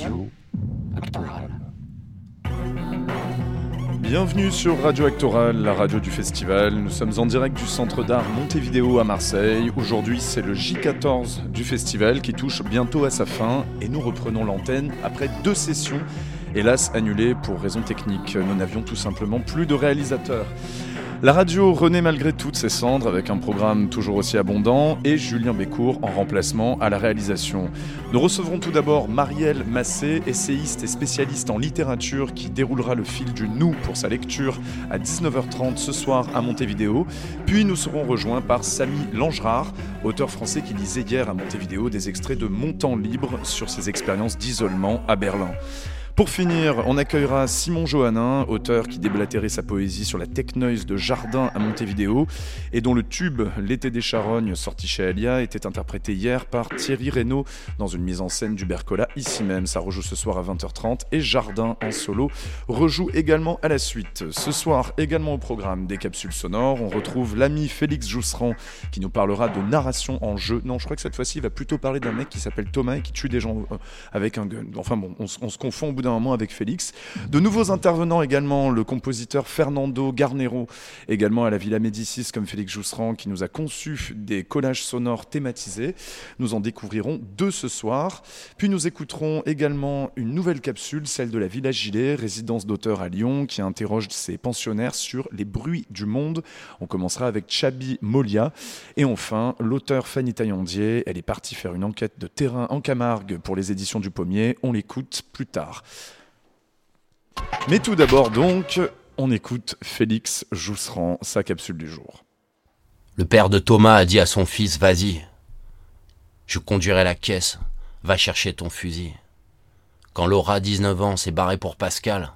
Radio. Bienvenue sur Radio Actoral, la radio du festival. Nous sommes en direct du centre d'art Montevideo à Marseille. Aujourd'hui, c'est le J14 du festival qui touche bientôt à sa fin et nous reprenons l'antenne après deux sessions, hélas annulées pour raisons techniques. Nous n'avions tout simplement plus de réalisateurs. La radio renaît malgré toutes ses cendres avec un programme toujours aussi abondant et Julien Bécourt en remplacement à la réalisation. Nous recevrons tout d'abord Marielle Massé, essayiste et spécialiste en littérature qui déroulera le fil du nous pour sa lecture à 19h30 ce soir à Montevideo. Puis nous serons rejoints par Samy Langerard, auteur français qui lisait hier à Montevideo des extraits de Mon temps libre sur ses expériences d'isolement à Berlin. Pour finir, on accueillera Simon Johannin, auteur qui déblatérait sa poésie sur la technoise de Jardin à Montevideo et dont le tube L'été des charognes, sorti chez Alia, était interprété hier par Thierry Reynaud dans une mise en scène du Bercola ici même. Ça rejoue ce soir à 20h30 et Jardin en solo rejoue également à la suite. Ce soir, également au programme des capsules sonores, on retrouve l'ami Félix Jousserand qui nous parlera de narration en jeu. Non, je crois que cette fois-ci, il va plutôt parler d'un mec qui s'appelle Thomas et qui tue des gens euh, avec un gun. Enfin bon, on, on se confond bout d'un moment avec Félix. De nouveaux intervenants également, le compositeur Fernando Garnero, également à la Villa Médicis comme Félix Jousserand, qui nous a conçu des collages sonores thématisés. Nous en découvrirons deux ce soir. Puis nous écouterons également une nouvelle capsule, celle de la Villa Gilet, résidence d'auteur à Lyon, qui interroge ses pensionnaires sur les bruits du monde. On commencera avec Chabi Molia. Et enfin, l'auteur Fanny Taillandier, elle est partie faire une enquête de terrain en Camargue pour les éditions du Pommier. On l'écoute plus tard. Mais tout d'abord donc, on écoute Félix Jousserand, sa capsule du jour. Le père de Thomas a dit à son fils Vas-y, je conduirai la caisse, va chercher ton fusil. Quand Laura, 19 ans, s'est barrée pour Pascal,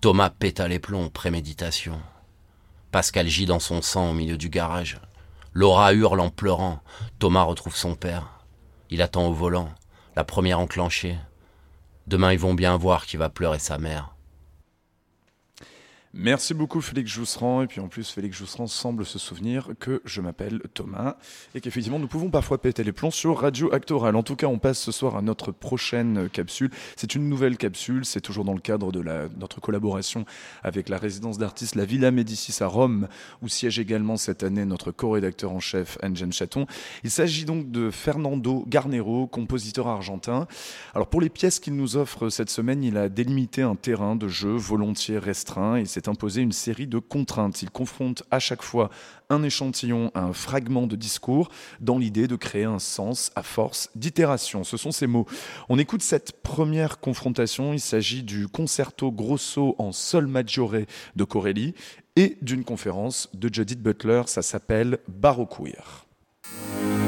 Thomas péta les plombs, préméditation. Pascal gît dans son sang au milieu du garage. Laura hurle en pleurant. Thomas retrouve son père. Il attend au volant, la première enclenchée. Demain, ils vont bien voir qui va pleurer sa mère. Merci beaucoup Félix Jousserand. Et puis en plus, Félix Jousserand semble se souvenir que je m'appelle Thomas et qu'effectivement, nous pouvons parfois péter les plombs sur Radio Actoral. En tout cas, on passe ce soir à notre prochaine capsule. C'est une nouvelle capsule. C'est toujours dans le cadre de notre collaboration avec la résidence d'artistes La Villa Médicis à Rome, où siège également cette année notre co-rédacteur en chef, Anne Chaton. Il s'agit donc de Fernando Garnero, compositeur argentin. Alors pour les pièces qu'il nous offre cette semaine, il a délimité un terrain de jeu volontiers restreint et s'est imposé une série de contraintes. Il confronte à chaque fois un échantillon à un fragment de discours dans l'idée de créer un sens à force d'itération. Ce sont ces mots. On écoute cette première confrontation. Il s'agit du concerto grosso en sol maggiore de Corelli et d'une conférence de Judith Butler. Ça s'appelle say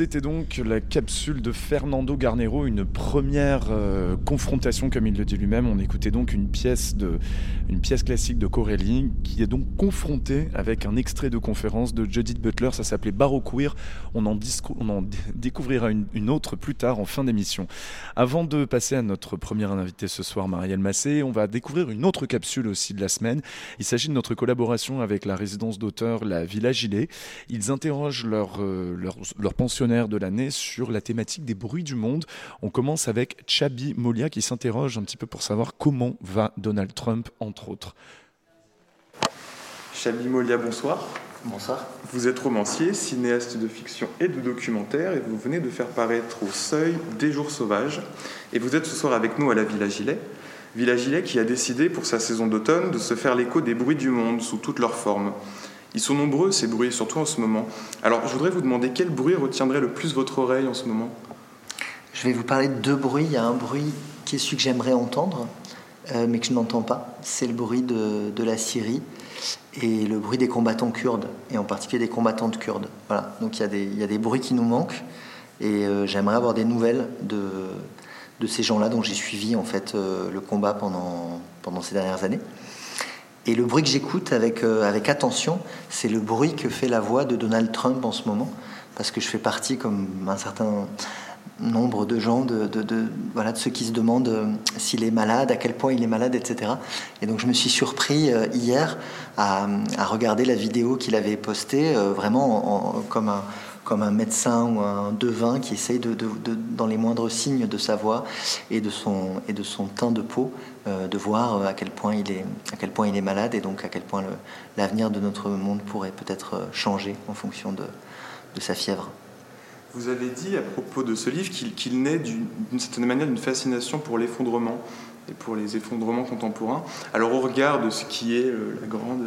C'était donc la capsule de Fernando Garnero, une première euh, confrontation, comme il le dit lui-même. On écoutait donc une pièce, de, une pièce classique de Corelli qui est donc confrontée avec un extrait de conférence de Judith Butler. Ça s'appelait Baroqueer. On en, on en découvrira une, autre plus tard en fin d'émission. Avant de passer à notre première invitée ce soir, Marielle Massé, on va découvrir une autre capsule aussi de la semaine. Il s'agit de notre collaboration avec la résidence d'auteur La Villa Gilet. Ils interrogent leur, euh, leur, leur de l'année sur la thématique des bruits du monde. On commence avec Chabi Molia qui s'interroge un petit peu pour savoir comment va Donald Trump, entre autres. Chabi Molia, bonsoir. Bonsoir. Vous êtes romancier, cinéaste de fiction et de documentaire et vous venez de faire paraître au seuil Des Jours Sauvages. Et vous êtes ce soir avec nous à la Villa Gilet. Villa Gilet qui a décidé pour sa saison d'automne de se faire l'écho des bruits du monde sous toutes leurs formes. Ils sont nombreux, ces bruits, surtout en ce moment. Alors, je voudrais vous demander quel bruit retiendrait le plus votre oreille en ce moment? Je vais vous parler de deux bruits. Il y a un bruit qui est celui que j'aimerais entendre, euh, mais que je n'entends pas. C'est le bruit de, la Syrie et le bruit des combattants kurdes, et en particulier des combattantes kurdes. Voilà. Donc, il y a des, bruits qui nous manquent, et euh, j'aimerais avoir des nouvelles de, ces gens-là dont j'ai suivi en fait euh, le combat pendant ces dernières années. Et le bruit que j'écoute avec, euh, avec attention, c'est le bruit que fait la voix de Donald Trump en ce moment, parce que je fais partie, comme un certain nombre de gens, de, de, voilà, de ceux qui se demandent euh, s'il est malade, à quel point il est malade, etc. Et donc je me suis surpris euh, hier à, à, regarder la vidéo qu'il avait postée, vraiment en, en, comme un comme un médecin ou un devin qui essaye de, dans les moindres signes de sa voix et de son, et de son teint de peau, euh, de voir à quel, point il est, à quel point il est malade et donc à quel point l'avenir de notre monde pourrait peut-être changer en fonction de, de, sa fièvre. Vous avez dit à propos de ce livre qu'il qu naît d'une certaine manière d'une fascination pour l'effondrement et pour les effondrements contemporains. Alors au regard de ce qui est euh, la grande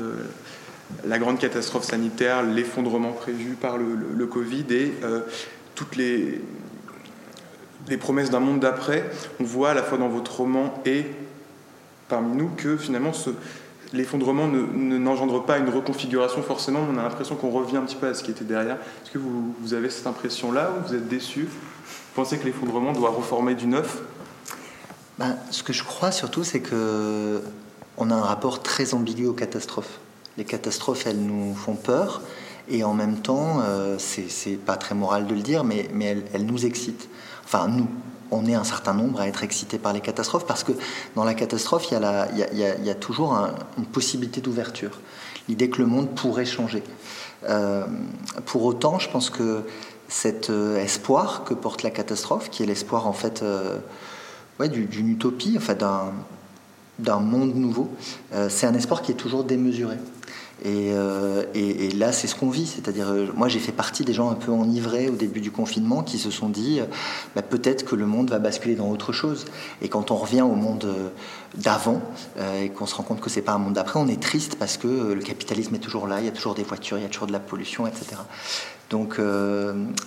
la grande catastrophe sanitaire, l'effondrement prévu par le, Covid et euh, toutes les, promesses d'un monde d'après, on voit à la fois dans votre roman et parmi nous que finalement l'effondrement n'engendre ne, pas une reconfiguration forcément, on a l'impression qu'on revient un petit peu à ce qui était derrière. Est-ce que vous, vous, avez cette impression-là ou vous êtes déçu? Vous pensez que l'effondrement doit reformer du neuf? Ben, Ce que je crois surtout, c'est que on a un rapport très ambigu aux catastrophes les catastrophes, elles nous font peur, et en même temps, euh, c'est pas très moral de le dire, mais, elles, nous excitent. Enfin, nous, on est un certain nombre à être excités par les catastrophes, parce que dans la catastrophe, il y a, toujours un, une possibilité d'ouverture, l'idée que le monde pourrait changer. Euh, pour autant, je pense que cet euh, espoir que porte la catastrophe, qui est l'espoir en fait d'une utopie, d'un monde nouveau, c'est un espoir qui est toujours démesuré. Et, euh, et, là, c'est ce qu'on vit. C'est-à-dire, euh, moi, j'ai fait partie des gens un peu enivrés au début du confinement qui se sont dit euh, bah, peut-être que le monde va basculer dans autre chose. Et quand on revient au monde d'avant et qu'on se rend compte que c'est pas un monde d'après, on est triste parce que le capitalisme est toujours là, il y a toujours des voitures, il y a toujours de la pollution, etc. Donc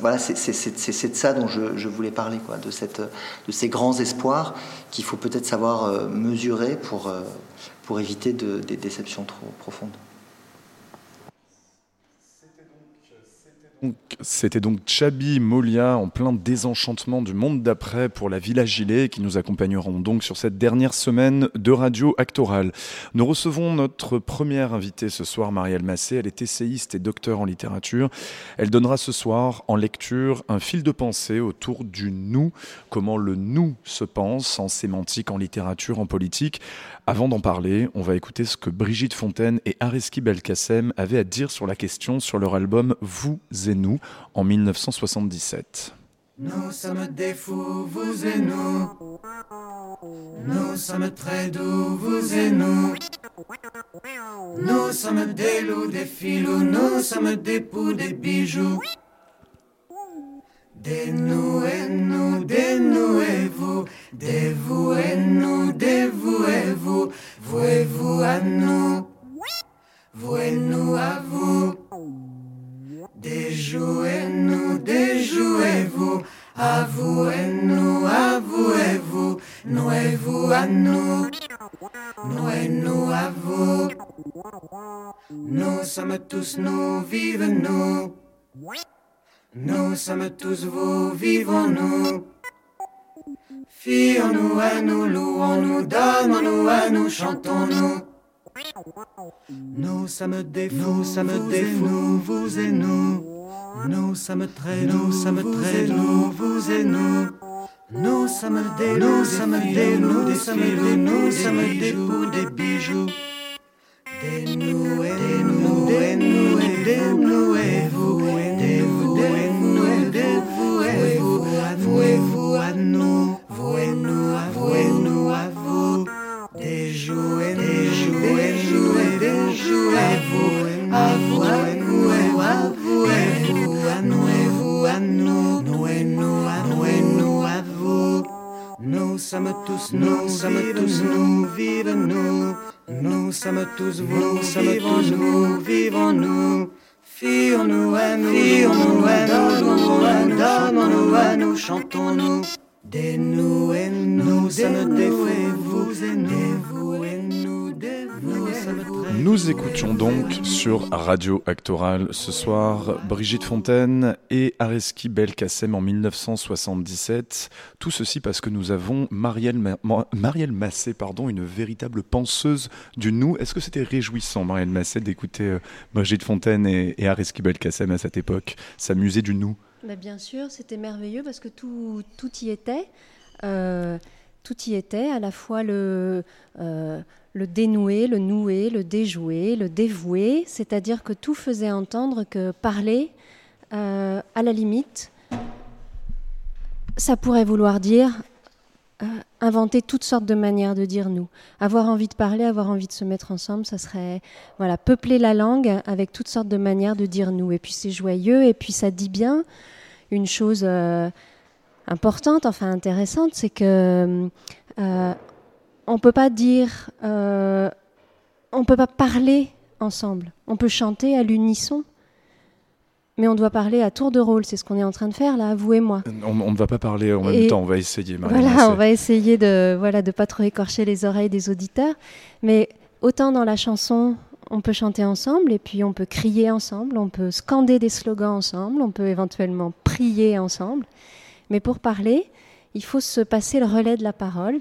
voilà, c'est de ça dont je, voulais parler, de, ces grands espoirs qu'il faut peut-être savoir mesurer pour, éviter de, des déceptions trop profondes. C'était donc Chabi Molia en plein désenchantement du monde d'après pour la Villa Gilet qui nous accompagneront donc sur cette dernière semaine de radio actorale. Nous recevons notre première invitée ce soir, Marielle Massé. Elle est essayiste et docteur en littérature. Elle donnera ce soir en lecture un fil de pensée autour du nous, comment le nous se pense en sémantique, en littérature, en politique. Avant d'en parler, on va écouter ce que Brigitte Fontaine et Ariski Belkacem avaient à dire sur la question sur leur album Vous et nous en 1977. Nous sommes des fous, vous et nous. Nous sommes très doux, vous et nous. Nous sommes des loups, des filous, nous sommes des poux, des bijoux. Dénouez-nous, dénouez-vous, dévouez-nous, dévouez-vous, vouez-vous à nous, vouez-nous à vous? Déjouez-nous, déjouez-vous, avouez-nous, avouez-vous, nouez-vous à nous, nouez-nous à vous? Nous sommes tous nous, vive nous. Nous sommes tous vous, vivons-nous. Fions-nous à nous, louons-nous, donnons-nous à nous, chantons-nous. Nous sommes des fous, nous sommes des fous, vous et nous. Nous sommes très, nous sommes très doux, vous et nous. Nous sommes des, nous sommes des, nous sommes des, nous sommes des poux, des bijoux. Dénouez, dénouez, dénouez, dénouez-vous, dénouez-nous, sommes tous nous, sommes tous nous, vive nous. Nous sommes tous vous, nous sommes tous nous. Fions-nous à nous, fions-nous à nous, donnons-nous à nous, donnons-nous à nous, chantons-nous. Dénouez-nous, nous sommes dévoués-vous, dévouez-nous, dévouez-vous. Nous écoutions donc sur Radio Actoral ce soir Brigitte Fontaine et Areski Belkacem en 1977. Tout ceci parce que nous avons Marielle, Ma- Ma- Marielle Massé, pardon, une véritable penseuse du nous. Est-ce que c'était réjouissant, Marielle Massé, d'écouter euh, Brigitte Fontaine et, et Areski Belkacem à cette époque, s'amuser du nous? Bah, bien sûr, c'était merveilleux parce que tout, tout y était. Euh, tout y était, à la fois le, euh, le dénouer, le nouer, le déjouer, le dévouer, c'est-à-dire que tout faisait entendre que parler, euh, à la limite, ça pourrait vouloir dire euh, inventer toutes sortes de manières de dire nous. Avoir envie de parler, avoir envie de se mettre ensemble, ça serait voilà peupler la langue avec toutes sortes de manières de dire nous. Et puis c'est joyeux, et puis ça dit bien une chose importante, enfin intéressante, c'est que euh, on peut pas dire, euh, on peut pas parler ensemble. On peut chanter à l'unisson, mais on doit parler à tour de rôle. C'est ce qu'on est en train de faire là, vous et moi. on, ne va pas parler en même temps, on va essayer, Marielle Voilà, on va essayer de voilà de pas trop écorcher les oreilles des auditeurs, mais autant dans la chanson, on peut chanter ensemble et puis on peut crier ensemble, on peut scander des slogans ensemble, on peut éventuellement prier ensemble, mais pour parler, il faut se passer le relais de la parole.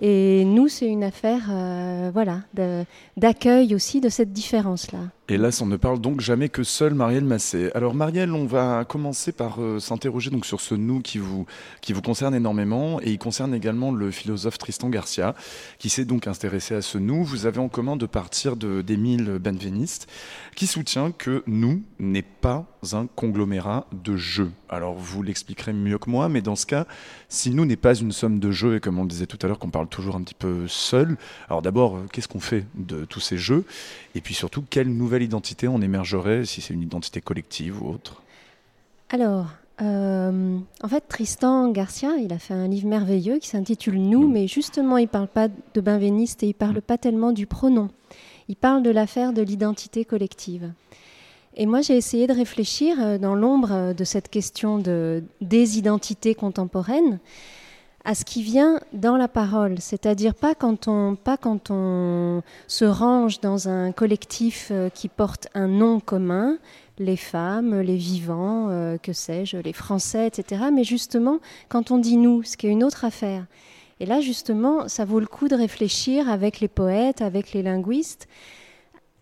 Et nous, c'est une affaire, euh, voilà, d'accueil aussi de cette différence-là. Hélas, on ne parle donc jamais que seul Marielle Massé. Alors Marielle, on va commencer par euh, s'interroger donc sur ce nous qui vous, qui vous concerne énormément et il concerne également le philosophe Tristan Garcia qui s'est donc intéressé à ce nous. Vous avez en commun de partir d'Émile Benveniste qui soutient que nous n'est pas un conglomérat de jeux. Alors vous l'expliquerez mieux que moi, mais dans ce cas, si nous n'est pas une somme de jeux et comme on le disait tout à l'heure qu'on parle toujours un petit peu seul, alors d'abord, euh, qu'est-ce qu'on fait de tous ces jeux? Et puis surtout, quelle nouvelle identité en émergerait, si c'est une identité collective ou autre Alors, euh, en fait, Tristan Garcia, il a fait un livre merveilleux qui s'intitule Nous, mais justement, il parle pas de benveniste et il parle pas tellement du pronom. Il parle de l'affaire de l'identité collective. Et moi, j'ai essayé de réfléchir euh, dans l'ombre de cette question de, des identités contemporaines à ce qui vient dans la parole, c'est-à-dire pas quand on pas quand on se range dans un collectif euh, qui porte un nom commun, les femmes, les vivants, euh, que sais-je, les Français, etc. Mais justement, quand on dit nous, ce qui est une autre affaire. Et là, justement, ça vaut le coup de réfléchir avec les poètes, avec les linguistes.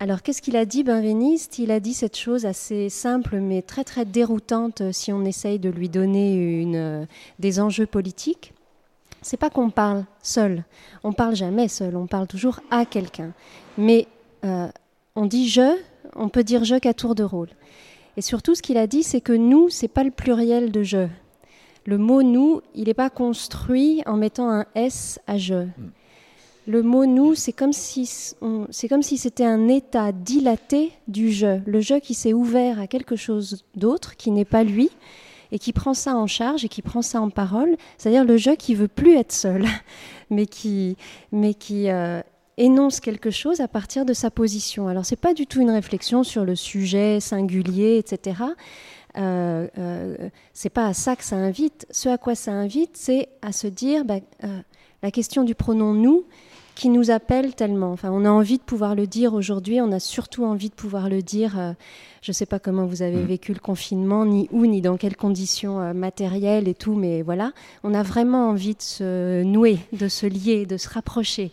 Alors, qu'est-ce qu'il a dit, Benveniste? Il a dit cette chose assez simple, mais très très déroutante si on essaye de lui donner une, euh, des enjeux politiques. C'est pas qu'on parle seul. On parle jamais seul. On parle toujours à quelqu'un. Mais euh, on dit je, on peut dire je qu'à tour de rôle. Et surtout, ce qu'il a dit, c'est que nous, c'est pas le pluriel de je. Le mot nous, il n'est pas construit en mettant un S à je. Le mot nous, c'est comme si c'est comme si c'était un état dilaté du je, le je qui s'est ouvert à quelque chose d'autre qui n'est pas lui et qui prend ça en charge et qui prend ça en parole, c'est-à-dire le je qui veut plus être seul, mais qui mais qui euh, énonce quelque chose à partir de sa position. Alors c'est pas du tout une réflexion sur le sujet singulier, etc. Euh, euh, c'est pas à ça que ça invite. Ce à quoi ça invite, c'est à se dire bah, euh, la question du pronom nous qui nous appelle tellement. Enfin, on a envie de pouvoir le dire aujourd'hui, on a surtout envie de pouvoir le dire. Euh, je ne sais pas comment vous avez mm. vécu le confinement, ni où, ni dans quelles conditions euh, matérielles et tout, mais voilà, on a vraiment envie de se nouer, de se lier, de se rapprocher.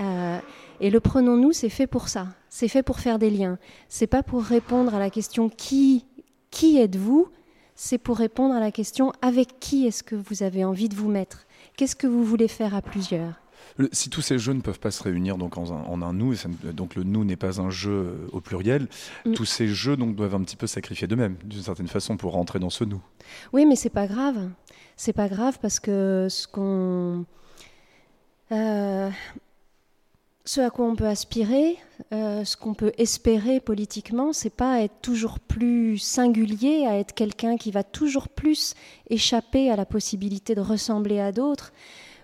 Euh, et le prenons-nous, c'est fait pour ça. C'est fait pour faire des liens. C'est pas pour répondre à la question qui, qui êtes-vous? C'est pour répondre à la question avec qui est-ce que vous avez envie de vous mettre? Qu'est-ce que vous voulez faire à plusieurs? Si tous ces jeux ne peuvent pas se réunir donc en, un, nous, donc le nous n'est pas un jeu euh, au pluriel, mm. tous ces jeux donc doivent un petit peu sacrifier d'eux-mêmes d'une certaine façon pour rentrer dans ce nous. Oui, mais c'est pas grave. C'est pas grave parce que ce qu'on euh, ce à quoi on peut aspirer, euh, ce qu'on peut espérer politiquement, c'est pas être toujours plus singulier, à être quelqu'un qui va toujours plus échapper à la possibilité de ressembler à d'autres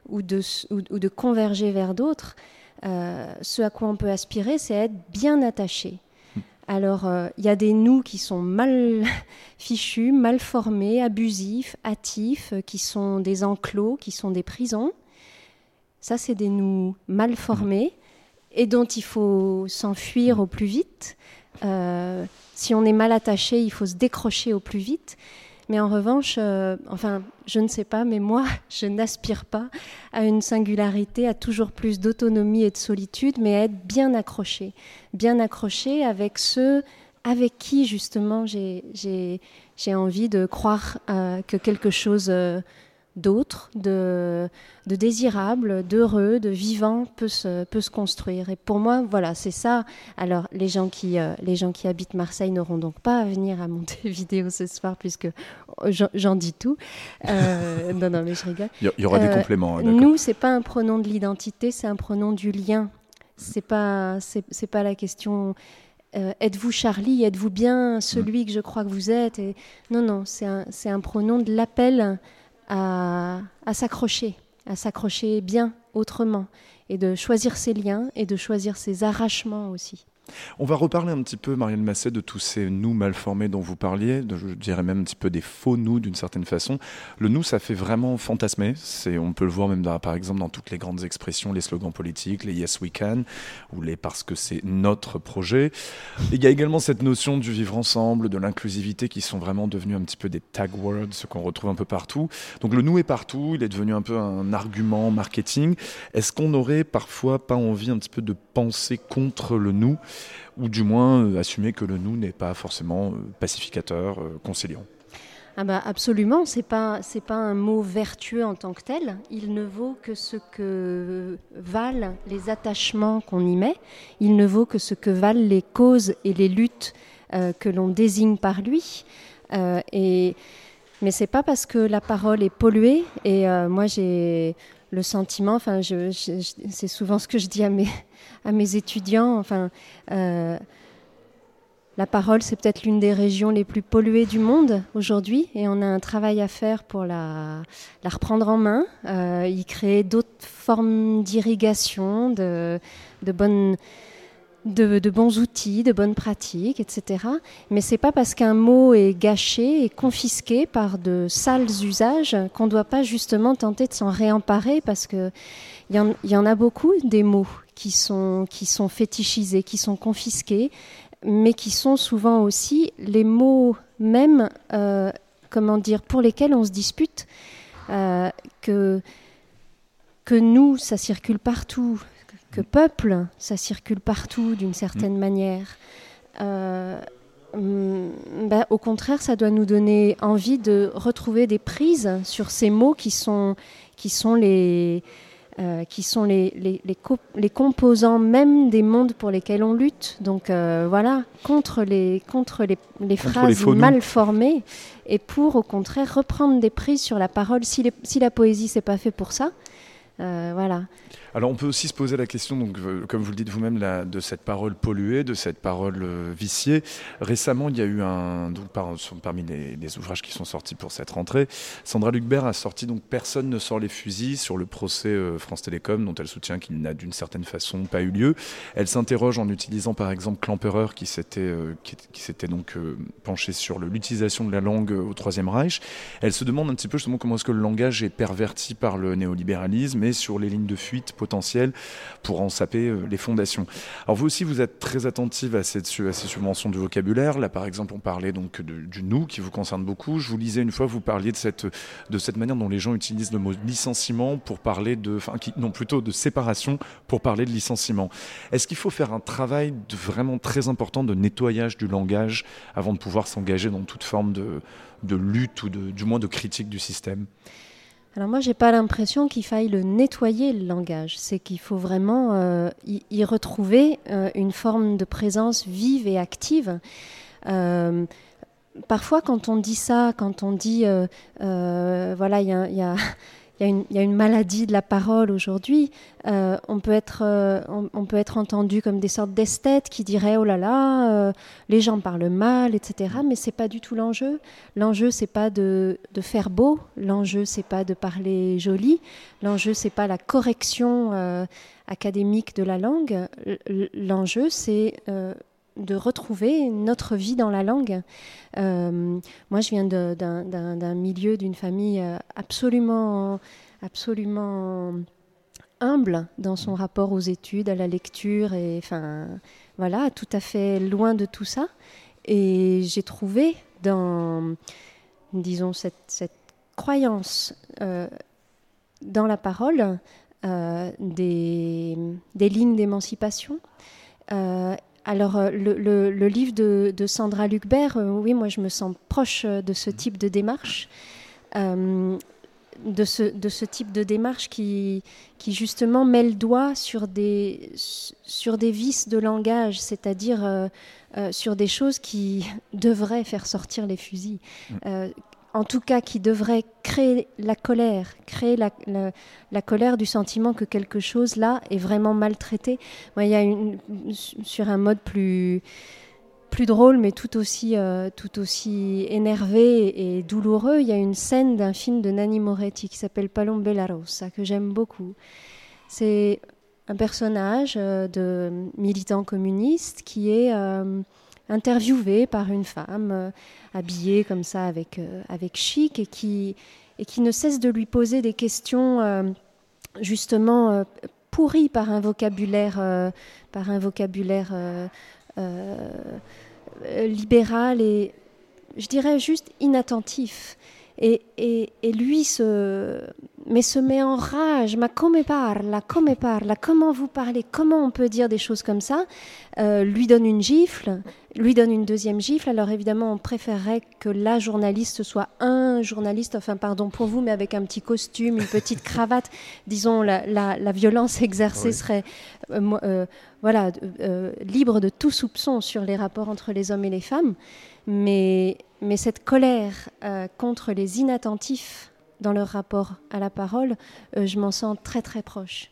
ou de, ou, de converger vers d'autres, euh, ce à quoi on peut aspirer, c'est être bien attaché. Alors, euh, il y a des nous qui sont mal fichus, mal formés, abusifs, hâtifs, euh, qui sont des enclos, qui sont des prisons. Ça, c'est des nous mal formés et dont il faut s'enfuir au plus vite. si on est mal attaché, il faut se décrocher au plus vite. Mais en revanche, euh, enfin, je ne sais pas, mais moi, je n'aspire pas à une singularité, à toujours plus d'autonomie et de solitude, mais à être bien accroché. Bien accroché avec ceux avec qui, justement, j'ai envie de croire euh, que quelque chose euh, d'autre, de, de désirable, d'heureux, de vivant peut se, peut se construire. Et pour moi, voilà, c'est ça. Alors, les gens qui, euh, les gens qui habitent Marseille n'auront donc pas à venir à monter vidéo ce soir, puisque j'en dis tout. Euh, non, non, mais je rigole. Il y, aura des euh, compléments. Hein, nous, c'est pas un pronom de l'identité, c'est un pronom du lien. C'est pas, c'est pas la question. êtes-vous Charlie Êtes-vous bien celui mm. que je crois que vous êtes Et... Non, non, c'est un, un pronom de l'appel à, s'accrocher, à s'accrocher bien autrement, et de choisir ses liens et de choisir ses arrachements aussi. On va reparler un petit peu, Marianne Masset, de tous ces nous mal formés dont vous parliez, je dirais même un petit peu des faux nous d'une certaine façon. Le nous, ça fait vraiment fantasmer. On peut le voir même par exemple dans toutes les grandes expressions, les slogans politiques, les Yes We Can, ou les parce que c'est notre projet. il y a également cette notion du vivre ensemble, de l'inclusivité qui sont vraiment devenus un petit peu des tag words, ce qu'on retrouve un peu partout. Donc le nous est partout, il est devenu un peu un argument marketing. Est-ce qu'on n'aurait parfois pas envie un petit peu de penser contre le nous? Ou du moins euh, assumer que le nous n'est pas forcément euh, pacificateur, euh, conciliant. Ah bah absolument, c'est pas pas un mot vertueux en tant que tel. Il ne vaut que ce que valent les attachements qu'on y met. Il ne vaut que ce que valent les causes et les luttes que l'on désigne par lui. et mais c'est pas parce que la parole est polluée. Et moi j'ai le sentiment, enfin, c'est souvent ce que je dis à mes, à mes étudiants. Enfin, euh, la parole, c'est peut-être l'une des régions les plus polluées du monde aujourd'hui, et on a un travail à faire pour la, reprendre en main, euh, y créer d'autres formes d'irrigation, de, bonnes de, bons outils, de bonnes pratiques, etc. Mais c'est pas parce qu'un mot est gâché et confisqué par de sales usages qu'on ne doit pas justement tenter de s'en réemparer parce que il y, en a beaucoup des mots qui sont, qui sont fétichisés, qui sont confisqués, mais qui sont souvent aussi les mots mêmes, euh, comment dire, pour lesquels on se dispute. Euh, que, que nous, ça circule partout, que peuple, ça circule partout d'une certaine mm. manière. Euh, bah, au contraire, ça doit nous donner envie de retrouver des prises sur ces mots qui sont, qui sont les, euh, qui sont les, les, les, co- les composants même des mondes pour lesquels on lutte. Donc euh, voilà, contre les, contre les, Contre phrases mal formées et pour au contraire reprendre des prises sur la parole. Si, les- si la poésie, c'est pas fait pour ça, euh, voilà. Alors on peut aussi se poser la question, donc, euh, comme vous le dites vous-même, de cette parole polluée, de cette parole euh, viciée. Récemment, il y a eu un, donc, parmi les, ouvrages qui sont sortis pour cette rentrée, Sandra Lucbert a sorti donc Personne ne sort les fusils sur le procès France Télécom, dont elle soutient qu'il n'a d'une certaine façon pas eu lieu. Elle s'interroge en utilisant par exemple Klemperer, qui s'était donc penché sur l'utilisation de la langue au Troisième Reich. Elle se demande un petit peu justement comment est-ce que le langage est perverti par le néolibéralisme sur les lignes de fuite potentielles pour en saper euh, les fondations. Alors vous aussi, vous êtes très attentive à, cette, ces subventions de vocabulaire. Là, par exemple, on parlait donc de- du nous qui vous concerne beaucoup. Je vous lisais une fois, vous parliez de cette, de cette manière dont les gens utilisent le mot licenciement pour parler de, enfin, non plutôt de séparation pour parler de licenciement. Est-ce qu'il faut faire un travail de vraiment très important de nettoyage du langage avant de pouvoir s'engager dans toute forme de, de lutte ou de, du moins de critique du système? Alors moi, j'ai pas l'impression qu'il faille le nettoyer le langage. C'est qu'il faut vraiment euh, y, retrouver euh, une forme de présence vive et active. Euh, parfois, quand on dit ça, quand on dit, voilà, il y a, y y a une maladie de la parole aujourd'hui, euh, on, peut être, euh, on, peut être entendu comme des sortes d'esthètes qui diraient oh là là, euh, les gens parlent mal, etc. Mais c'est pas du tout l'enjeu. L'enjeu c'est pas de, de faire beau, l'enjeu c'est pas de parler joli, l'enjeu c'est pas la correction académique de la langue. L'enjeu c'est de retrouver notre vie dans la langue. Euh, moi, je viens d'un- milieu, d'une famille euh, absolument, absolument humble dans son rapport aux études, à la lecture, et enfin, voilà, tout à fait loin de tout ça. Et j'ai trouvé dans, disons, cette, cette croyance euh, dans la parole des, des lignes d'émancipation. Alors, euh, le, le- le livre de, de Sandra Lucbert, euh, oui, moi je me sens proche euh, de ce type de démarche, euh, de, ce, de ce type de démarche qui, qui justement met le doigt sur des, sur des vices de langage, c'est-à-dire euh, euh, sur des choses qui devraient faire sortir les fusils. Euh, en tout cas, qui devraient créer la colère, créer la, colère du sentiment que quelque chose là est vraiment maltraité. Il y a une, sur un mode plus plus drôle, mais tout aussi, euh, tout aussi énervé et douloureux, il y a une scène d'un film de Nanni Moretti qui s'appelle Palombe la Rosa, que j'aime beaucoup. C'est un personnage euh, de militant communiste qui est euh, interviewé par une femme euh, habillée comme ça avec, euh, avec chic et qui, et qui ne cesse de lui poser des questions euh, justement pourries par un vocabulaire, par un vocabulaire libéral et je dirais juste inattentif. Et, lui se, mais se met en rage. Ma come parla, come parla, comment vous parlez, comment on peut dire des choses comme ça? Euh, Lui donne une gifle, lui donne une deuxième gifle. Alors évidemment, on préférerait que la journaliste soit un journaliste, enfin pardon pour vous, mais avec un petit costume, une petite cravate. Disons, la, la, la violence exercée Oui. serait euh, euh, voilà, libre de tout soupçon sur les rapports entre les hommes et les femmes. Mais, mais cette colère euh, contre les inattentifs dans leur rapport à la parole, euh, je m'en sens très très proche.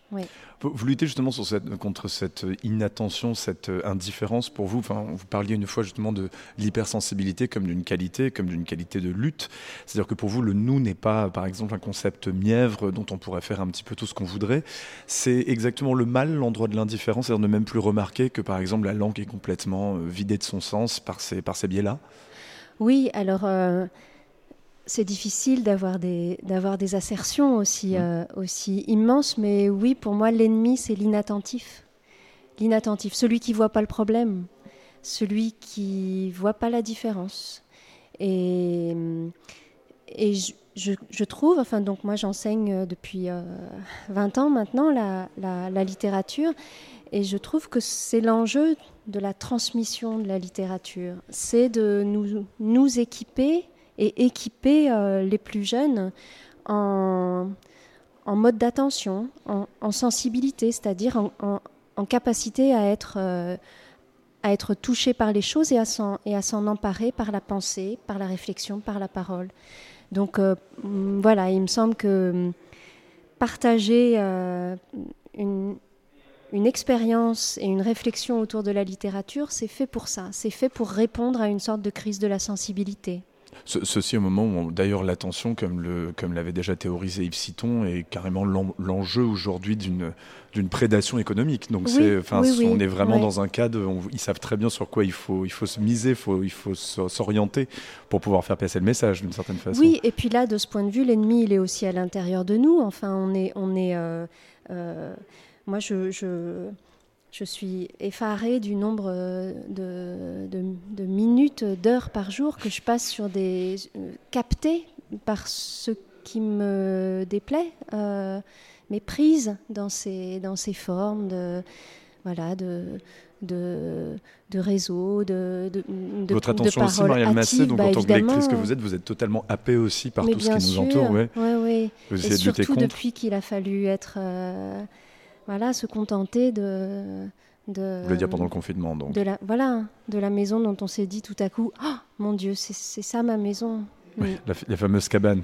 Vous, luttez justement contre cette inattention, cette euh, indifférence pour vous. Vous parliez une fois justement de l'hypersensibilité comme d'une qualité, comme d'une qualité de lutte. C'est-à-dire que pour vous, le nous n'est pas, par exemple, un concept mièvre dont on pourrait faire un petit peu tout ce qu'on voudrait. C'est exactement le mal, l'endroit de l'indifférence, c'est-à-dire ne même plus remarquer que, par exemple, la langue est complètement vidée de son sens par ces, par ces biais-là. Oui, alors euh, c'est difficile d'avoir des, d'avoir des assertions aussi, euh, aussi immenses, mais oui, pour moi, l'ennemi, c'est l'inattentif. L'inattentif, celui qui voit pas le problème, celui qui voit pas la différence. Et, et je, je- je trouve, enfin, donc moi, j'enseigne depuis euh, 20 ans maintenant la, la- la littérature, et je trouve que c'est l'enjeu de la transmission de la littérature. C'est de nous, nous équiper et équiper euh, les plus jeunes en, mode d'attention, en, sensibilité, c'est-à-dire en, capacité à être, euh, à être touché par les choses et à s'en emparer par la pensée, par la réflexion, par la parole. Donc euh, voilà, il me semble que partager une, une expérience et une réflexion autour de la littérature, c'est fait pour ça, c'est fait pour répondre à une sorte de crise de la sensibilité ceci au moment où, d'ailleurs, l'attention, comme, le, comme l'avait déjà théorisé Yves Citon, est carrément l'enjeu aujourd'hui d'une, d'une prédation économique. Donc, c'est, enfin, on est vraiment dans un cas de. ils savent très bien sur quoi il faut, il faut se miser, il faut, il faut s'orienter pour pouvoir faire passer le message d'une certaine façon. Oui, et puis là, de ce point de vue, l'ennemi, il est aussi à l'intérieur de nous. Enfin, on est. On est euh, euh, moi, je, je je suis effarée du nombre euh, de, minutes, d'heures par jour que je passe sur des euh, captées par ce qui me déplaît, euh, mais prise dans ces, dans ces formes de voilà de de, de réseau, de, de, Votre attention aussi, Marielle Massé, donc bah, en tant que lectrice que vous êtes, vous êtes totalement happée aussi par tout ce qui nous entoure. Ouais. Ouais, Vous Et surtout depuis qu'il a fallu être voilà, se contenter de. de Vous le dire pendant le confinement, donc. De la, voilà, de la maison dont on s'est dit tout à coup oh, mon Dieu, c'est ça ma maison. Oui, la, fameuse cabane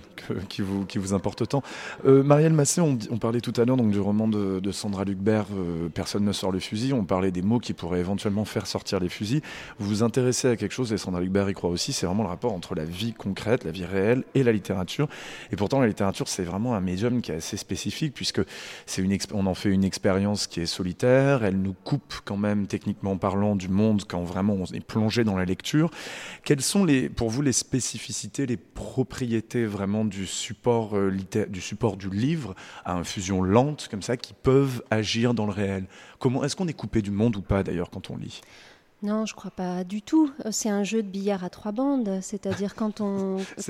qui, vous, qui vous importe tant. Euh, Marielle Massé, on, parlait tout à l'heure donc du roman de, Sandra Lucbert, euh, Personne ne sort le fusil. On parlait des mots qui pourraient éventuellement faire sortir les fusils. Vous vous intéressez à quelque chose, et Sandra Lucbert y croit aussi, c'est vraiment le rapport entre la vie concrète, la vie réelle et la littérature. Et pourtant, la littérature, c'est vraiment un médium qui est assez spécifique, puisque c'est une on en fait une expérience qui est solitaire, elle nous coupe quand même, techniquement parlant, du monde quand vraiment on est plongé dans la lecture. Quelles sont les, pour vous les spécificités, les propriétés vraiment du support, euh, du support du livre à infusion lente comme ça qui peuvent agir dans le réel. Comment est-ce qu'on est coupé du monde ou pas d'ailleurs quand on lit? Non, je crois pas du tout. C'est un jeu de billard à trois bandes, c'est-à-dire quand on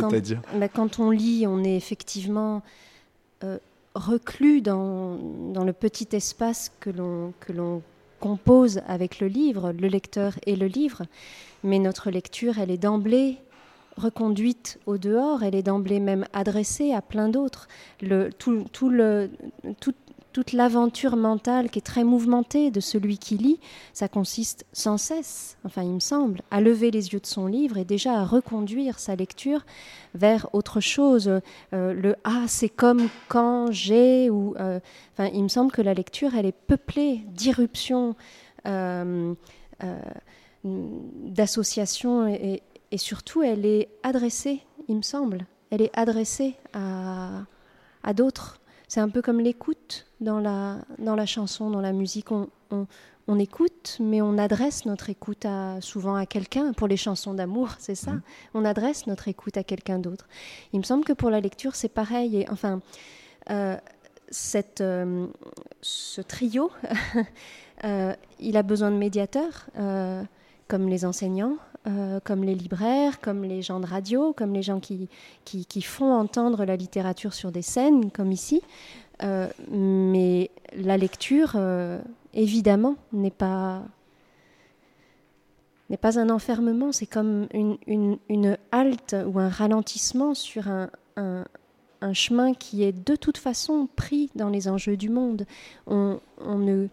bah, quand, on lit, on est effectivement euh, reclus dans, dans, le petit espace que l'on que l'on compose avec le livre, le lecteur et le livre. Mais notre lecture, elle est d'emblée reconduite au dehors, elle est d'emblée même adressée à plein d'autres. Toute l'aventure mentale qui est très mouvementée de celui qui lit, ça consiste sans cesse, enfin il me semble, à lever les yeux de son livre et déjà à reconduire sa lecture vers autre chose. Euh, le ah c'est comme quand j'ai ou euh, enfin il me semble que la lecture elle est peuplée d'irruptions. Euh, d'associations et, et surtout, elle est adressée, il me semble, elle est adressée à, à d'autres. C'est un peu comme l'écoute dans la, dans la chanson, dans la musique. On, on, écoute, mais on adresse notre écoute à, souvent à quelqu'un. Pour les chansons d'amour, c'est ça. Mmh. On adresse notre écoute à quelqu'un d'autre. Il me semble que pour la lecture, c'est pareil. Et, enfin, euh, cette, euh, ce trio, euh, il a besoin de médiateurs, comme les enseignants, euh, comme les libraires, comme les gens de radio, comme les gens qui, qui, font entendre la littérature sur des scènes, comme ici. Euh, mais la lecture, euh, évidemment, n'est pas n'est pas un enfermement, c'est comme une, une, une, halte ou un ralentissement sur un, un, un, chemin qui est de toute façon pris dans les enjeux du monde. On, on ne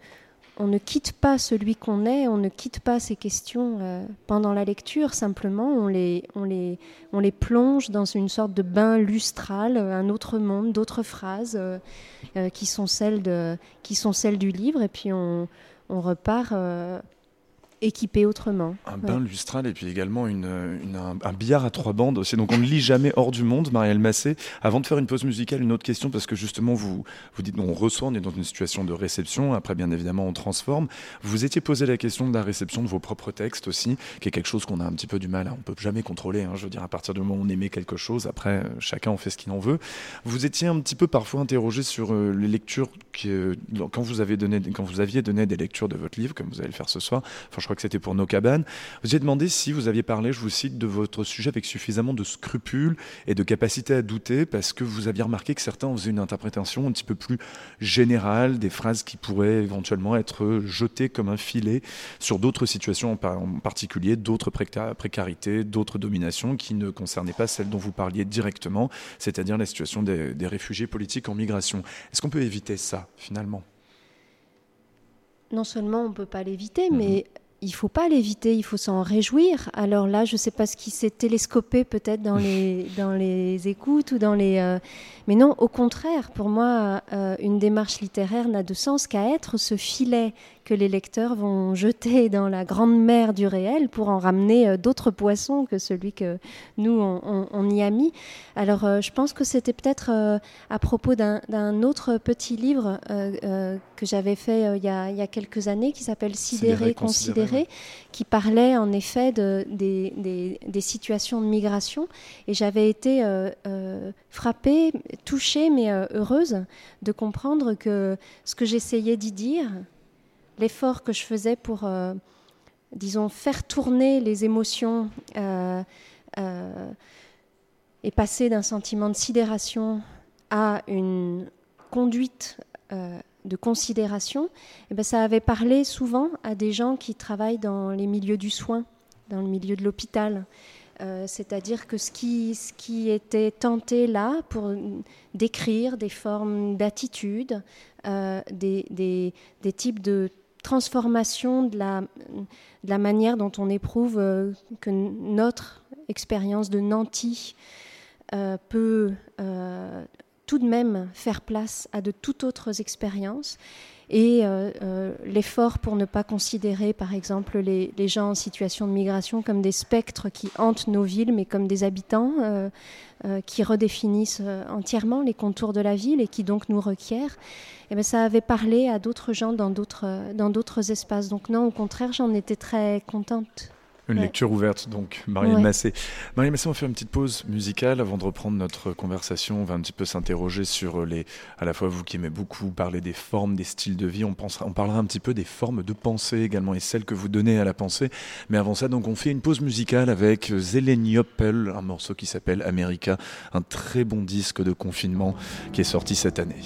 on ne quitte pas celui qu'on est, on ne quitte pas ces questions euh, pendant la lecture, simplement on les, on, les, on les plonge dans une sorte de bain lustral, un autre monde, d'autres phrases euh, euh, qui, sont celles de, qui sont celles du livre, et puis on, on repart équipé autrement. Un bain lustral et puis également une, un, billard à trois bandes aussi. Donc on ne lit jamais hors du monde, Marielle Massé. Avant de faire une pause musicale, une autre question, parce que justement, vous, vous dites, on reçoit, on est dans une situation de réception. Après, bien évidemment, on transforme. Vous étiez posé la question de la réception de vos propres textes aussi, qui est quelque chose qu'on a un petit peu du mal à, on peut jamais contrôler. Hein, je veux dire, à partir du moment où on aimait quelque chose, après, euh, chacun en fait ce qu'il en veut. Vous étiez un petit peu parfois interrogé sur euh, les lectures qui, euh, quand vous avez donné, quand vous aviez donné des lectures de votre livre, comme vous allez le faire ce soir. Enfin, je crois que c'était pour nos cabanes. Vous avez demandé si vous aviez parlé, je vous cite, de votre sujet avec suffisamment de scrupules et de capacité à douter, parce que vous aviez remarqué que certains faisaient une interprétation un petit peu plus générale des phrases qui pourraient éventuellement être jetées comme un filet sur d'autres situations en particulier, d'autres précarités, d'autres dominations qui ne concernaient pas celles dont vous parliez directement, c'est-à-dire la situation des, des réfugiés politiques en migration. Est-ce qu'on peut éviter ça, finalement? Non seulement on ne peut pas l'éviter, mhm. mais il faut pas l'éviter, il faut s'en réjouir. Alors là, je ne sais pas ce qui s'est télescopé peut-être dans les, dans les écoutes ou dans les... Euh, mais non, au contraire, pour moi, euh, une démarche littéraire n'a de sens qu'à être ce filet que les lecteurs vont jeter dans la grande mer du réel pour en ramener euh, d'autres poissons que celui que nous, on, y a mis. Alors, euh, je pense que c'était peut-être à propos d'un autre petit livre que j'avais fait il y, a, quelques années qui s'appelle Sidéré, considéré, qui parlait en effet de, des, des, situations de migration. Et j'avais été frappée, touchée, mais heureuse de comprendre que ce que j'essayais d'y dire, l'effort que je faisais pour, euh, disons, faire tourner les émotions euh, euh, et passer d'un sentiment de sidération à une conduite de considération, eh ben, ça avait parlé souvent à des gens qui travaillent dans les milieux du soin, dans le milieu de l'hôpital. C'est-à-dire que ce qui, était tenté là pour décrire des formes d'attitude, des, des, types de transformation de la, manière dont on éprouve euh, que notre expérience de nanti euh, peut euh, tout de même faire place à de toutes autres expériences et l'effort pour ne pas considérer, par exemple, les, gens en situation de migration comme des spectres qui hantent nos villes, mais comme des habitants qui redéfinissent entièrement les contours de la ville et qui donc nous requièrent. Eh ben, ça avait parlé à d'autres gens dans d'autres espaces. Donc non, au contraire, j'en étais très contente. Une lecture ouverte, donc, Marielle Massé. Marielle Massé, on va faire une petite pause musicale avant de reprendre notre conversation. On va un petit peu s'interroger sur les. À la fois, vous qui aimez beaucoup parler des formes, des styles de vie, on, pensera, on parlera un petit peu des formes de pensée également et celles que vous donnez à la pensée. Mais avant ça, donc, on fait une pause musicale avec Zeleniopel, un morceau qui s'appelle America, un très bon disque de confinement qui est sorti cette année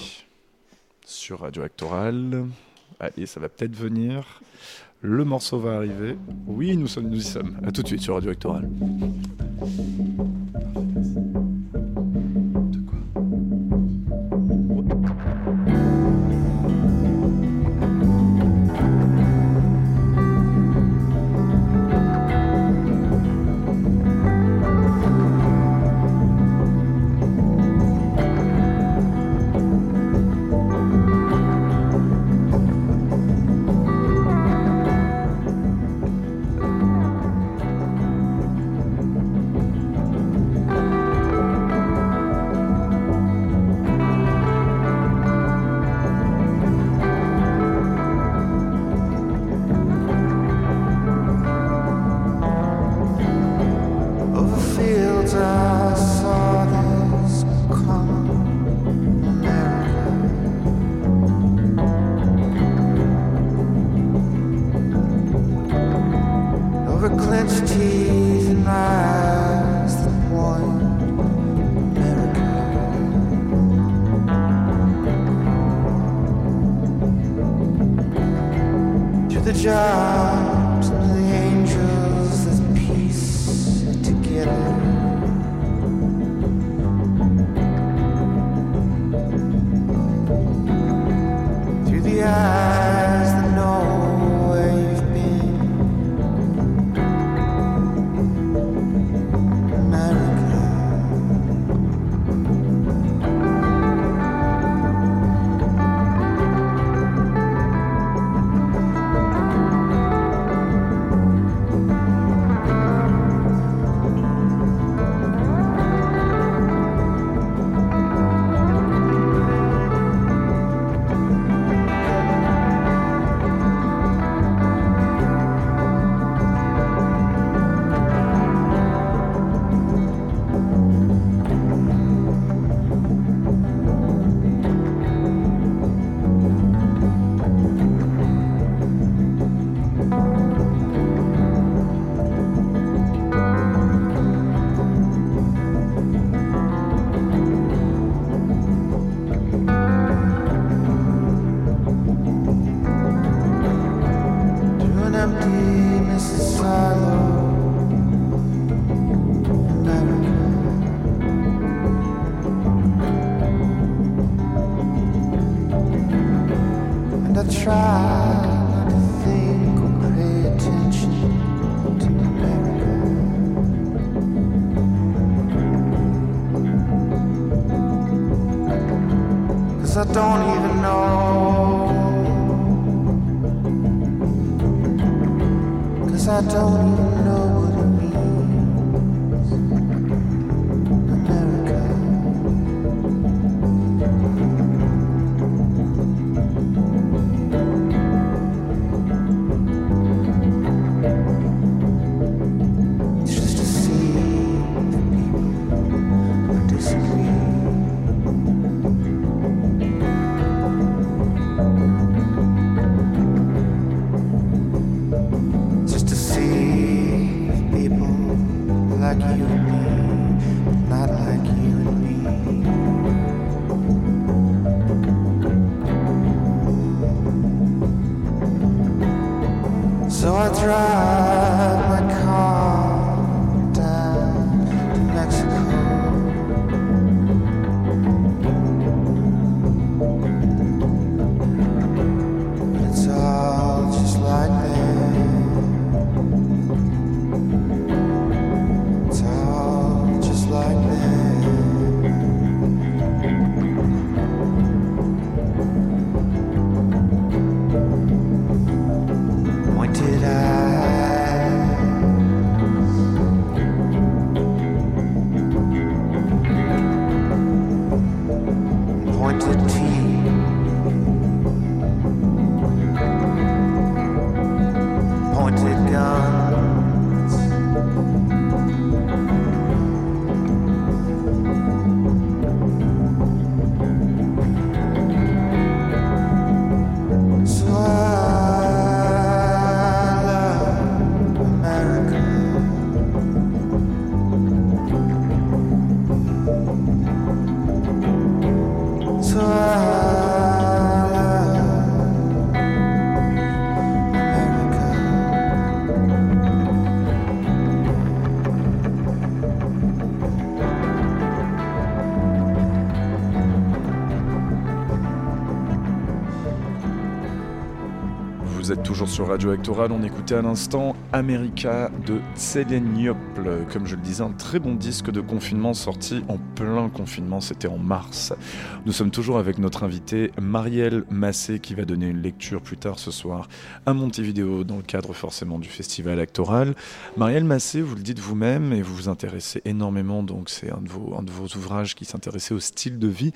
sur Radio Actoral. Allez, ça va peut-être venir. Le morceau va arriver. Oui, nous, y sommes. A tout de suite sur Radio Actoral. Sur Radio Actoral, on écoutait à l'instant America de Tseleniopl. Comme je le disais, un très bon disque de confinement sorti en plein confinement, c'était en mars. Nous sommes toujours avec notre invité Marielle Massé qui va donner une lecture plus tard ce soir à Montevideo dans le cadre forcément du festival Actoral. Marielle Massé, vous le dites vous-même et vous vous intéressez énormément, donc c'est un, de vos- un de vos ouvrages qui s'intéressait au style de vie.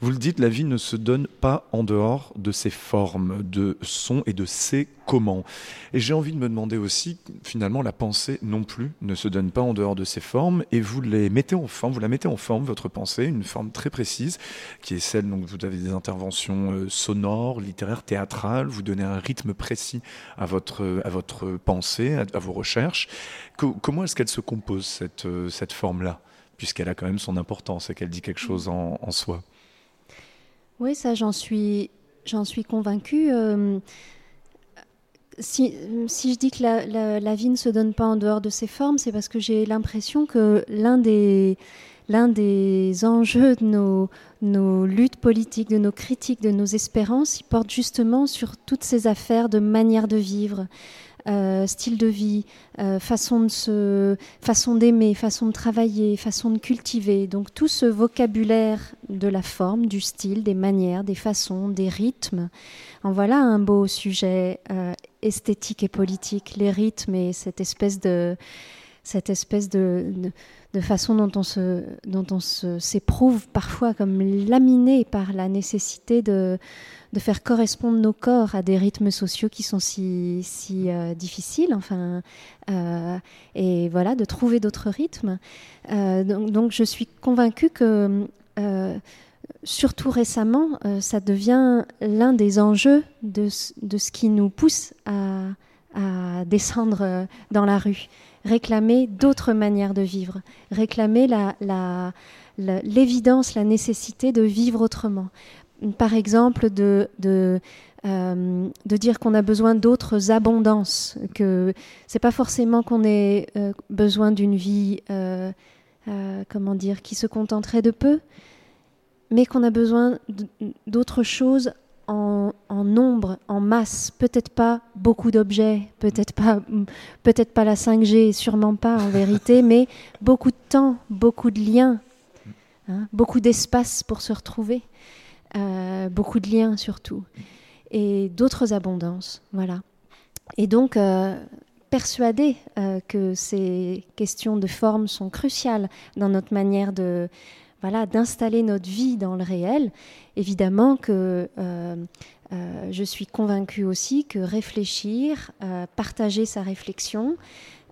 Vous le dites, la vie ne se donne pas en dehors de ses formes, de son et de ses comment. Et j'ai envie de me demander aussi, finalement, la pensée non plus ne se donne pas en dehors de ses formes et vous les mettez en forme, vous la mettez en forme, votre pensée, une forme très précise qui est celle, donc vous avez des interventions euh, sonores, littéraires, théâtrales, vous donnez un rythme précis à votre, à votre pensée, à, vos recherches. Co- comment est-ce qu'elle se compose, cette, euh, cette forme-là puisqu'elle a quand même son importance et qu'elle dit quelque chose en, en soi? Oui, ça, j'en suis, j'en suis convaincue. Euh, si, je dis que la, vie ne se donne pas en dehors de ses formes, c'est parce que j'ai l'impression que l'un des, l'un des enjeux de nos, nos luttes politiques, de nos critiques, de nos espérances, il porte justement sur toutes ces affaires de manière de vivre. Euh, style de vie, euh, façon de se, façon d'aimer, façon de travailler, façon de cultiver. Donc tout ce vocabulaire de la forme, du style, des manières, des façons, des rythmes. En voilà un beau sujet euh, esthétique et politique, les rythmes et cette espèce de cette espèce de, façon dont on se s'éprouve parfois comme laminé par la nécessité de faire correspondre nos corps à des rythmes sociaux qui sont si, euh, difficiles, enfin, euh, et voilà, de trouver d'autres rythmes. Euh, donc, je suis convaincue que, surtout récemment, ça devient l'un des enjeux de ce qui nous pousse à, à descendre euh, dans la rue, réclamer d'autres manières de vivre, réclamer la- la- la- l'évidence, la nécessité de vivre autrement. Par exemple, euh, de dire qu'on a besoin d'autres abondances, que c'est pas forcément qu'on ait euh, besoin d'une vie, comment dire, qui se contenterait de peu, mais qu'on a besoin d'autres choses en, en nombre, en masse, peut-être pas beaucoup d'objets, peut-être pas, peut-être pas la 5G, sûrement pas en vérité, mais beaucoup de temps, beaucoup de liens, hein, beaucoup d'espace pour se retrouver, euh, beaucoup de liens surtout, et d'autres abondances, voilà. Et donc, euh, persuadé euh, que ces questions de forme sont cruciales dans notre manière de voilà d'installer notre vie dans le réel. Évidemment que euh, je suis convaincue aussi que réfléchir, euh, partager sa réflexion,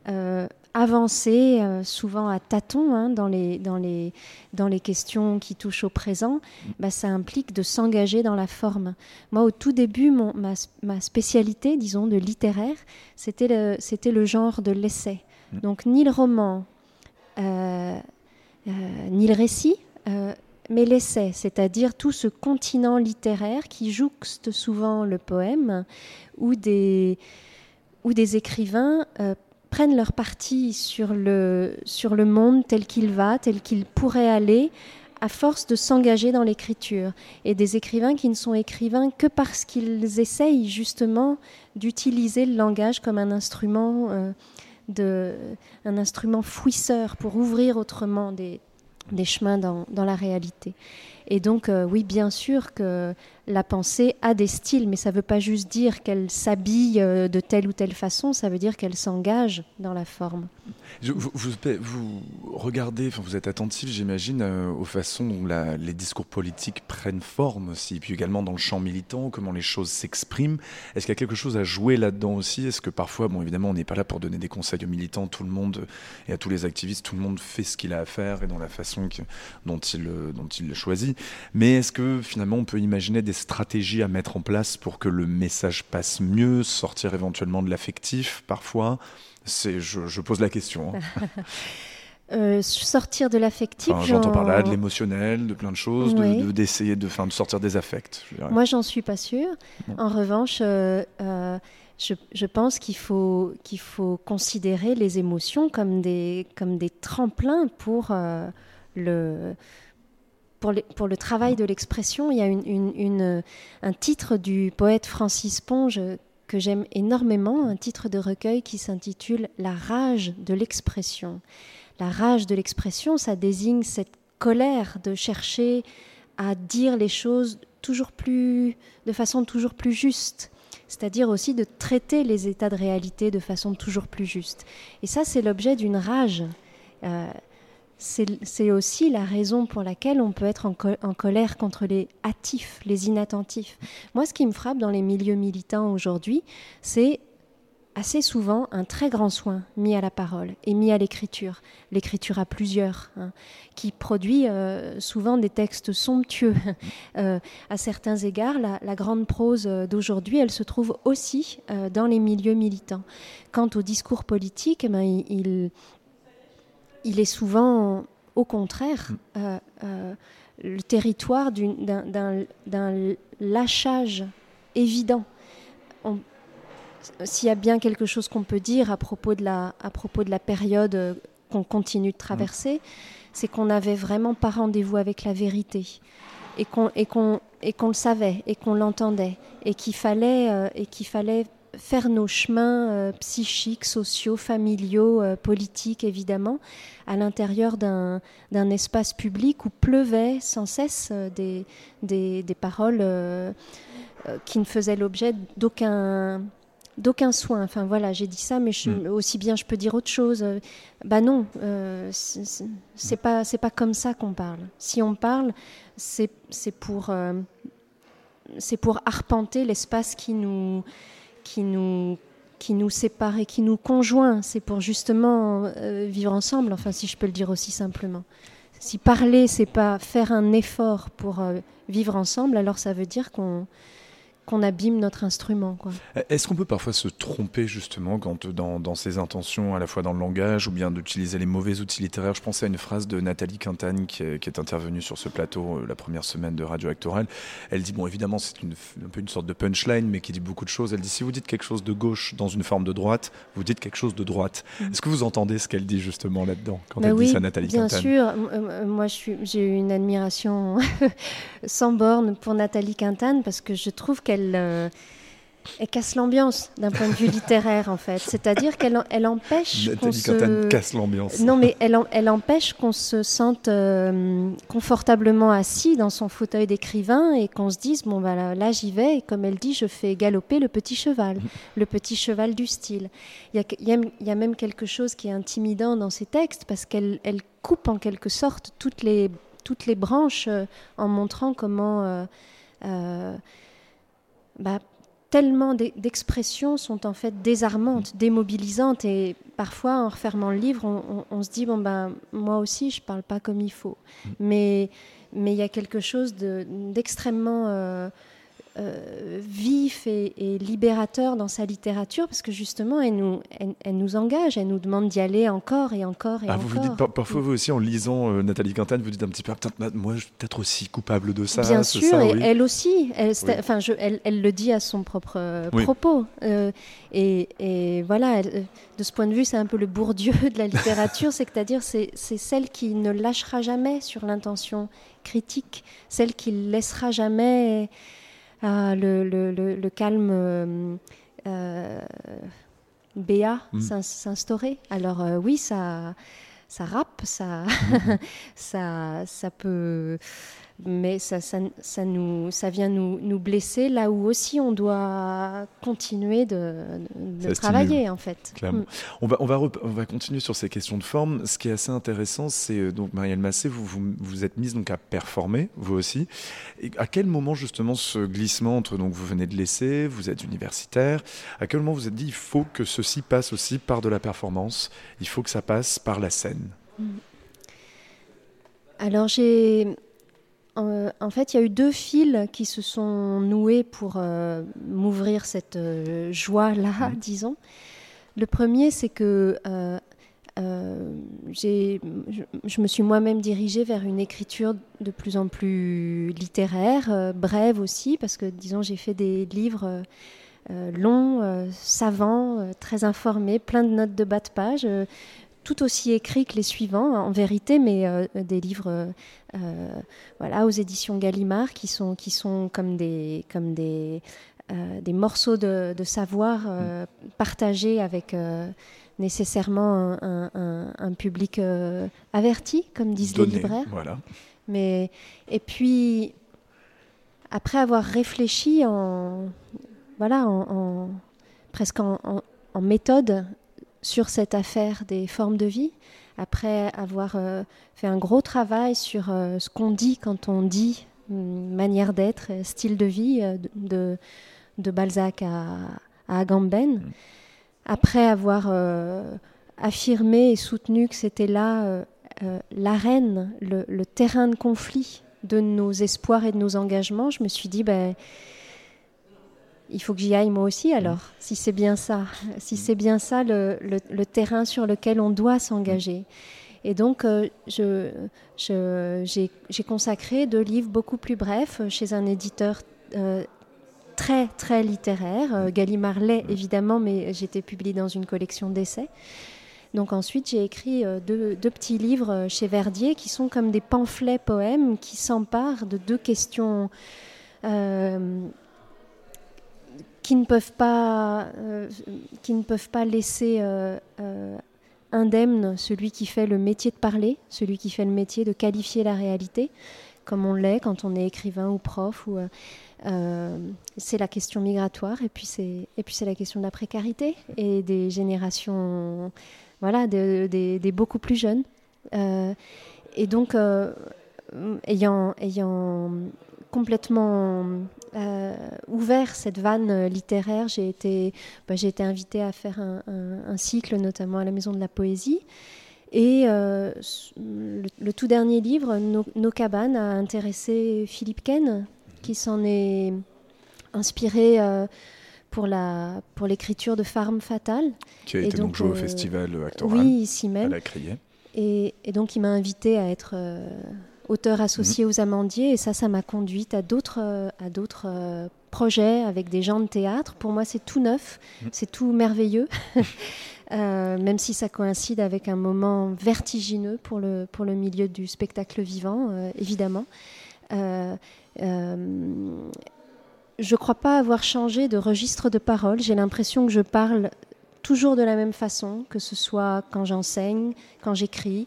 euh, avancer souvent à tâtons hein, dans, les, dans, les, dans les questions qui touchent au présent, bah, ça implique de s'engager dans la forme. Moi, au tout début, mon, ma, ma, spécialité, disons, de littéraire, c'était le, c'était le genre de l'essai. Mm. Donc, ni le roman, ni le récit, mais l'essai, c'est-à-dire tout ce continent littéraire qui jouxte souvent le poème, où des, où des écrivains euh, prennent leur parti sur le, sur le monde tel qu'il va, tel qu'il pourrait aller, à force de s'engager dans l'écriture. Et des écrivains qui ne sont écrivains que parce qu'ils essayent justement d'utiliser le langage comme un instrument, euh, un instrument fouisseur pour ouvrir autrement des, des chemins dans, dans, la réalité. Et donc, euh, oui, bien sûr que la pensée a des styles, mais ça ne veut pas juste dire qu'elle s'habille euh, de telle ou telle façon, ça veut dire qu'elle s'engage dans la forme. vous, regardez, vous êtes attentif, j'imagine, euh, aux façons dont les discours politiques prennent forme aussi, puis également dans le champ militant, comment les choses s'expriment. Est-ce qu'il y a quelque chose à jouer là-dedans aussi? Est-ce que parfois, bon, évidemment, on n'est pas là pour donner des conseils aux militants, tout le monde et à tous les activistes, tout le monde fait ce qu'il a à faire et dans la façon dont, il, dont il le choisit. Mais est-ce que finalement, on peut imaginer des stratégies à mettre en place pour que le message passe mieux, sortir éventuellement de l'affectif parfois? C'est, je, pose la question. Hein. Euh, sortir de l'affectif. J'entends par là de l'émotionnel, de plein de choses, d'essayer de, de, de, sortir des affects. Moi, j'en suis pas sûre. En revanche, euh, euh, je, je, pense qu'il faut, qu'il faut considérer les émotions comme des, comme des tremplins pour le pour, le travail de l'expression, il y a un titre du poète Francis Ponge que j'aime énormément, un titre de recueil qui s'intitule La rage de l'expression. La rage de l'expression, ça désigne cette colère de chercher à dire les choses toujours plus, de façon toujours plus juste, c'est-à-dire aussi de traiter les états de réalité de façon toujours plus juste. Et ça, c'est l'objet d'une rage. Euh, c'est aussi la raison pour laquelle on peut être en, colère contre les hâtifs, les inattentifs. Moi, ce qui me frappe dans les milieux militants aujourd'hui, c'est assez souvent un très grand soin mis à la parole et mis à l'écriture, l'écriture à plusieurs, hein, qui produit euh, souvent des textes somptueux. Euh, à certains égards, la, grande prose d'aujourd'hui, elle se trouve aussi euh, dans les milieux militants. Quant au discours politique, eh ben, il, il est souvent, au contraire, mm. euh, euh, le territoire d'un lâchage évident. S'il y a bien quelque chose qu'on peut dire à propos de la, à propos de la période euh, qu'on continue de traverser, mm. c'est qu'on n'avait vraiment pas rendez-vous avec la vérité et qu'on le savait et qu'on l'entendait et qu'il fallait et qu'il fallait faire nos chemins euh, psychiques, sociaux, familiaux, euh, politiques évidemment, à l'intérieur d'un espace public où pleuvaient sans cesse euh, des, des, des, paroles qui ne faisaient l'objet d'aucun d'aucun soin. Enfin voilà, j'ai dit ça, mais je, mm. aussi bien je peux dire autre chose. bah non, c'est pas c'est pas comme ça qu'on parle. Si on parle, c'est pour c'est pour arpenter l'espace qui nous qui nous sépare et qui nous conjoint, c'est pour justement euh, vivre ensemble, enfin si je peux le dire aussi simplement. Si parler, c'est pas faire un effort pour euh, vivre ensemble, alors ça veut dire qu'on qu'on abîme notre instrument. Est-ce qu'on peut parfois se tromper justement quand, dans, dans, ses intentions, à la fois dans le langage ou bien d'utiliser les mauvais outils littéraires? Je pensais à une phrase de Nathalie Quintane qui est, qui est intervenue sur ce plateau euh, la première semaine de Radio Actoral. Elle dit, bon évidemment c'est un peu une sorte de punchline, mais qui dit beaucoup de choses. Elle dit, si vous dites quelque chose de gauche dans une forme de droite, vous dites quelque chose de droite. Mm. Est-ce que vous entendez ce qu'elle dit justement là-dedans quand bah elle dit ça Nathalie bien Quintane Bien sûr, euh, moi j'ai une admiration sans borne pour Nathalie Quintane parce que je trouve qu'elle qu'elle euh, elle casse l'ambiance d'un point de vue littéraire en fait. C'est-à-dire qu'elle elle empêche qu'on se casse l'ambiance. non, mais elle, en- elle empêche qu'on se sente euh, confortablement assis dans son fauteuil d'écrivain et qu'on se dise bon bah là, là, j'y vais et comme elle dit je fais galoper le petit cheval, le petit cheval du style. Il y a, que- il y a- il y a même quelque chose qui est intimidant dans ces textes parce qu'elle elle coupe en quelque sorte toutes les toutes les branches euh, en montrant comment euh, bah, tellement d'e- d'expressions sont en fait désarmantes, démobilisantes et parfois en refermant le livre, on, on- on se dit bon ben moi aussi je parle pas comme il faut, mais mais il y a quelque chose de- d'extrêmement euh, euh, vif et, et libérateur dans sa littérature parce que justement elle nous elle, elle nous engage, elle nous demande d'y aller encore et encore et Ah, encore. vous vous dites par- parfois vous aussi en lisant euh, Nathalie Quintane, vous dites un petit peu peut-être moi je suis peut-être aussi coupable de ça. Bien sûr, ça, et oui. elle aussi. Elle, Oui. je- elle, elle le dit à son propre euh, Oui. propos. Et, et voilà, de ce point de vue, c'est un peu le Bourdieu de la littérature, c'est-à-dire c'est c'est celle qui ne lâchera jamais sur l'intention critique, celle qui ne laissera jamais ah, le, le- le- le calme. euh, euh, béat Mm. s'in- s'instaurer. Alors euh, oui, ça, ça rappe, ça, ça, ça peut, mais ça, ça, ça nous, ça vient nous, nous blesser là où aussi on doit continuer de, travailler en fait. Mm. On va, on, va on va continuer sur ces questions de forme. Ce qui est assez intéressant, c'est euh, donc Marielle Massé, vous vous, vous êtes mise donc à performer, vous aussi. Et à quel moment justement ce glissement entre donc vous venez de laisser, vous êtes universitaire, à quel moment vous vous êtes dit il faut que ceci passe aussi par de la performance, il faut que ça passe par la scène? Alors j'ai, euh, en fait, il y a eu deux fils qui se sont noués pour euh, m'ouvrir cette euh, joie-là, disons. Le premier, c'est que j'ai, je, je me suis moi-même dirigée vers une écriture de plus en plus littéraire, brève aussi, parce que, disons, j'ai fait des livres longs, savants, très informés, plein de notes de bas de page. Tout aussi écrits que les suivants, en vérité, mais euh, des livres euh, euh, voilà, aux éditions Gallimard qui sont, qui sont comme des, comme des, des morceaux de, de savoir euh, partagés avec nécessairement un, un- un- un public averti, comme disent Donné, les libraires. Voilà. Mais, et puis, après avoir réfléchi en, voilà, en, en- presque en, en- en méthode sur cette affaire des formes de vie, après avoir euh, fait un gros travail sur euh, ce qu'on dit quand on dit hum, manière d'être, style de vie, euh, de, de Balzac à, à Agamben, après avoir euh, affirmé et soutenu que c'était là l'arène, le, le terrain de conflit de nos espoirs et de nos engagements, je me suis dit, ben, il faut que j'y aille moi aussi alors, si c'est bien ça, si c'est bien ça le, le- le terrain sur lequel on doit s'engager. Et donc, euh, je, je- j'ai, consacré deux livres beaucoup plus brefs euh, chez un éditeur euh, très, très littéraire, euh, Gallimard l'est évidemment, mais été publiée dans une collection d'essais. Donc ensuite, j'ai écrit deux, deux petits livres chez Verdier qui sont comme des pamphlets poèmes qui s'emparent de deux questions euh, qui ne peuvent pas, euh, qui ne peuvent pas laisser euh, euh, indemne celui qui fait le métier de parler, celui qui fait le métier de qualifier la réalité, comme on l'est quand on est écrivain ou prof. Ou, c'est la question migratoire et puis c'est et puis c'est la question de la précarité et des générations, voilà, de- des- beaucoup plus jeunes. Et donc, ayant ayant complètement euh, ouvert cette vanne euh, littéraire, j'ai été, bah, j'ai été invitée à faire un, un- un cycle, notamment à la Maison de la Poésie. Et euh, le, le tout dernier livre, Nos, cabanes, a intéressé Philippe Ken, qui s'en est inspiré euh, pour, la, pour l'écriture de Farm Fatale. Qui a Et été donc, donc, joué au festival actoral Oui, ici à même. la Criée. Et, et donc, il m'a invité à être auteur associé aux Amandiers. Et ça, ça m'a conduite à d'autres, euh, à d'autres euh, projets avec des gens de théâtre. Pour moi, c'est tout neuf, c'est tout merveilleux. Euh, même si ça coïncide avec un moment vertigineux pour le, pour le milieu du spectacle vivant, euh, évidemment. Euh, je crois pas avoir changé de registre de parole. J'ai l'impression que je parle toujours de la même façon, que ce soit quand j'enseigne, quand j'écris,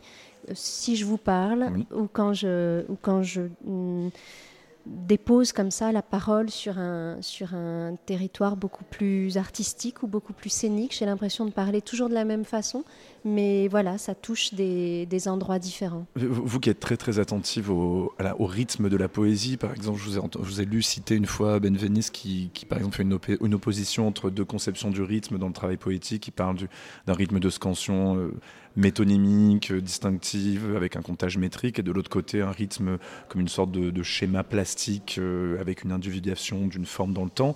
si je vous parle, Oui. ou quand je, ou quand je mm, dépose comme ça la parole sur un, sur un territoire beaucoup plus artistique ou beaucoup plus scénique. J'ai l'impression de parler toujours de la même façon, mais voilà, ça touche des, endroits différents. Vous qui êtes très très attentive au, rythme de la poésie, par exemple, je vous ai, lu citer une fois Ben Vennis qui, qui, par exemple fait une, opposition entre deux conceptions du rythme dans le travail poétique. Il parle du- d'un rythme de scansion euh, métonymique, euh, distinctive, avec un comptage métrique, et de l'autre côté un rythme comme une sorte de, de schéma plastique euh, avec une individuation d'une forme dans le temps.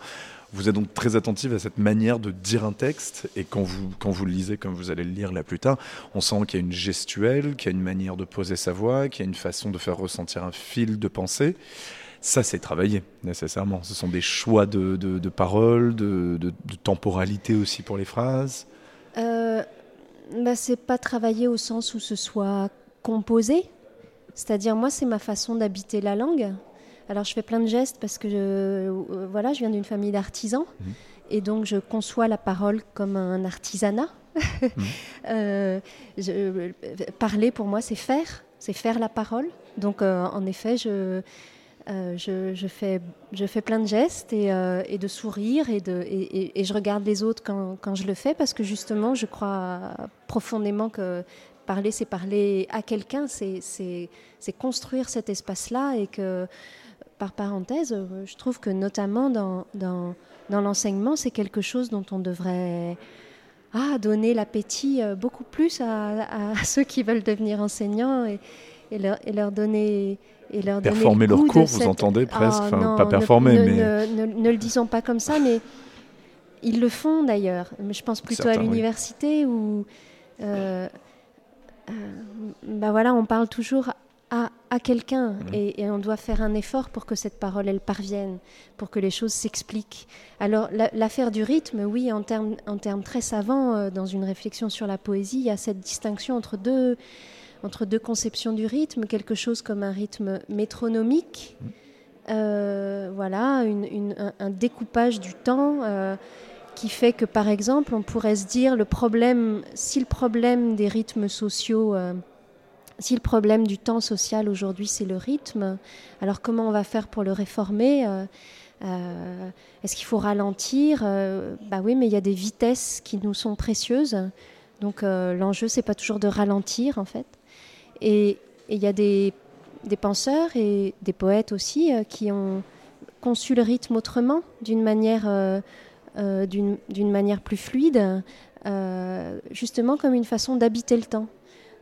Vous êtes donc très attentive à cette manière de dire un texte, et quand vous, quand vous le lisez, comme vous allez le lire là plus tard, on sent qu'il y a une gestuelle, qu'il y a une manière de poser sa voix, qu'il y a une façon de faire ressentir un fil de pensée. Ça, c'est travaillé, nécessairement. Ce sont des choix de, de, paroles, de, temporalité aussi pour les phrases. Euh, bah, c'est pas travailler au sens où ce soit composé. C'est-à-dire, moi, c'est ma façon d'habiter la langue. Alors, je fais plein de gestes parce que je, euh, voilà, je viens d'une famille d'artisans. Mhm. Et donc, je conçois la parole comme un artisanat. Euh, je- euh, parler, pour moi, c'est faire. C'est faire la parole. Donc, euh, en effet, je, euh, je, je fais, je fais plein de gestes et, euh, et de sourires et, de, et, et- et je regarde les autres quand, quand je le fais parce que justement, je crois profondément que parler, c'est parler à quelqu'un, c'est construire cet espace-là et que, par parenthèse, euh, je trouve que notamment dans, dans, dans l'enseignement, c'est quelque chose dont on devrait ah, donner l'appétit euh, beaucoup plus à, à ceux qui veulent devenir enseignants et, et, leur, et leur donner... Et leur donner le Performer leur cours, vous cette- entendez presque, Ah, enfin, non, pas performer, ne, mais ne, ne- ne le disons pas comme ça, mais ils le font d'ailleurs. Mais je pense plutôt Certains, à oui. l'université où, euh, euh, bah voilà, on parle toujours à, à quelqu'un Mhm. et, et on doit faire un effort pour que cette parole elle parvienne, pour que les choses s'expliquent. Alors la- l'affaire du rythme, oui, en termes en termes très savants, euh, dans une réflexion sur la poésie, il y a cette distinction entre deux entre deux conceptions du rythme, quelque chose comme un rythme métronomique, euh, voilà, une- une- un, un découpage du temps euh, qui fait que, par exemple, on pourrait se dire le problème, si le problème des rythmes sociaux, si le problème du temps social aujourd'hui c'est le rythme, alors comment on va faire pour le réformer euh, euh, Est-ce qu'il faut ralentir Euh, Bah oui, mais il y a des vitesses qui nous sont précieuses. Donc euh, l'enjeu, c'est pas toujours de ralentir en fait. Et il y a des, des penseurs et des poètes aussi qui ont conçu le rythme autrement, d'une manière, d'une manière plus fluide, justement comme une façon d'habiter le temps,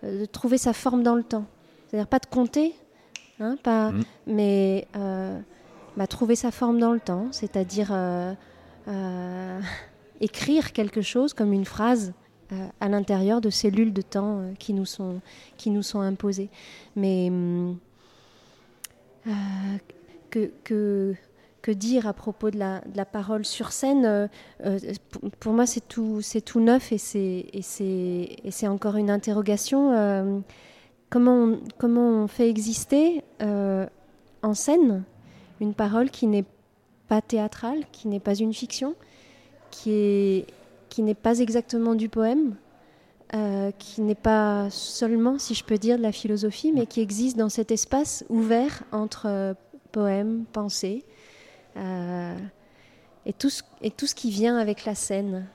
de trouver sa forme dans le temps. C'est-à-dire pas de compter, hein, pas, Mhm. mais euh, bah, trouver sa forme dans le temps, c'est-à-dire euh, euh, écrire quelque chose comme une phrase euh, à l'intérieur de cellules de temps euh, qui, nous sont, qui nous sont imposées. Mais hum, euh, que, que, dire à propos de la, parole sur scène euh, euh, pour, moi, c'est tout, c'est tout neuf et c'est, et, c'est, et c'est encore une interrogation. euh, comment, on, comment on fait exister en scène une parole qui n'est pas théâtrale, qui n'est pas une fiction, qui est qui n'est pas exactement du poème, qui n'est pas seulement, si je peux dire, de la philosophie, mais qui existe dans cet espace ouvert entre poème, pensée, et, tout ce, et tout ce qui vient avec la scène,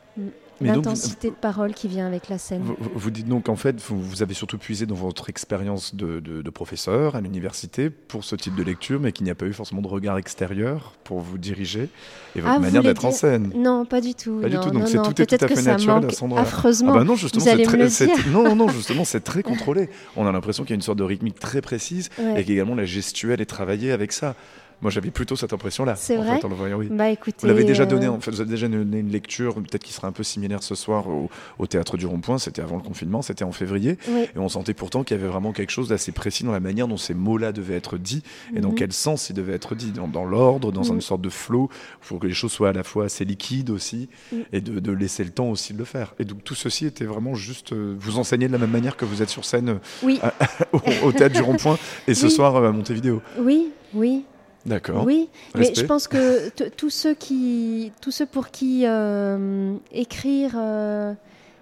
donc, l'intensité de parole qui vient avec la scène. Vous, dites donc en fait, vous, vous avez surtout puisé dans votre expérience de, de- de professeur à l'université pour ce type de lecture, mais qu'il n'y a pas eu forcément de regard extérieur pour vous diriger et votre Ah, manière d'être en scène. Non, pas du tout. Pas du tout, donc non, c'est non, tout est tout à fait naturel endroit-là. affreusement. Ah bah non, justement, vous allez c'est me très, le c'est- dire. non, non, justement, c'est très contrôlé. On a l'impression qu'il y a une sorte de rythmique très précise Ouais. et qu'également la gestuelle est travaillée avec ça. Moi, j'avais plutôt cette impression-là. C'est vrai fait, en le voyant, oui. Bah écoutez, Vous l'avez déjà euh, donné, en fait, vous avez déjà donné une lecture, peut-être qui sera un peu similaire ce soir au, au théâtre du Rond-Point. C'était avant le confinement, c'était en février, oui. et on sentait pourtant qu'il y avait vraiment quelque chose d'assez précis dans la manière dont ces mots-là devaient être dits et dans Mhm. quel sens ils devaient être dits, dans, dans l'ordre, dans Mhm. une sorte de flow, pour que les choses soient à la fois assez liquides aussi, Mhm. et de, de laisser le temps aussi de le faire. Et donc tout ceci était vraiment juste euh, vous enseigner de la même manière que vous êtes sur scène euh, au, au théâtre du Rond-Point et ce Oui. soir euh, à Montevideo. oui, oui. D'accord. Oui, mais je pense que tous ceux qui, tous ceux pour qui euh, écrire, euh,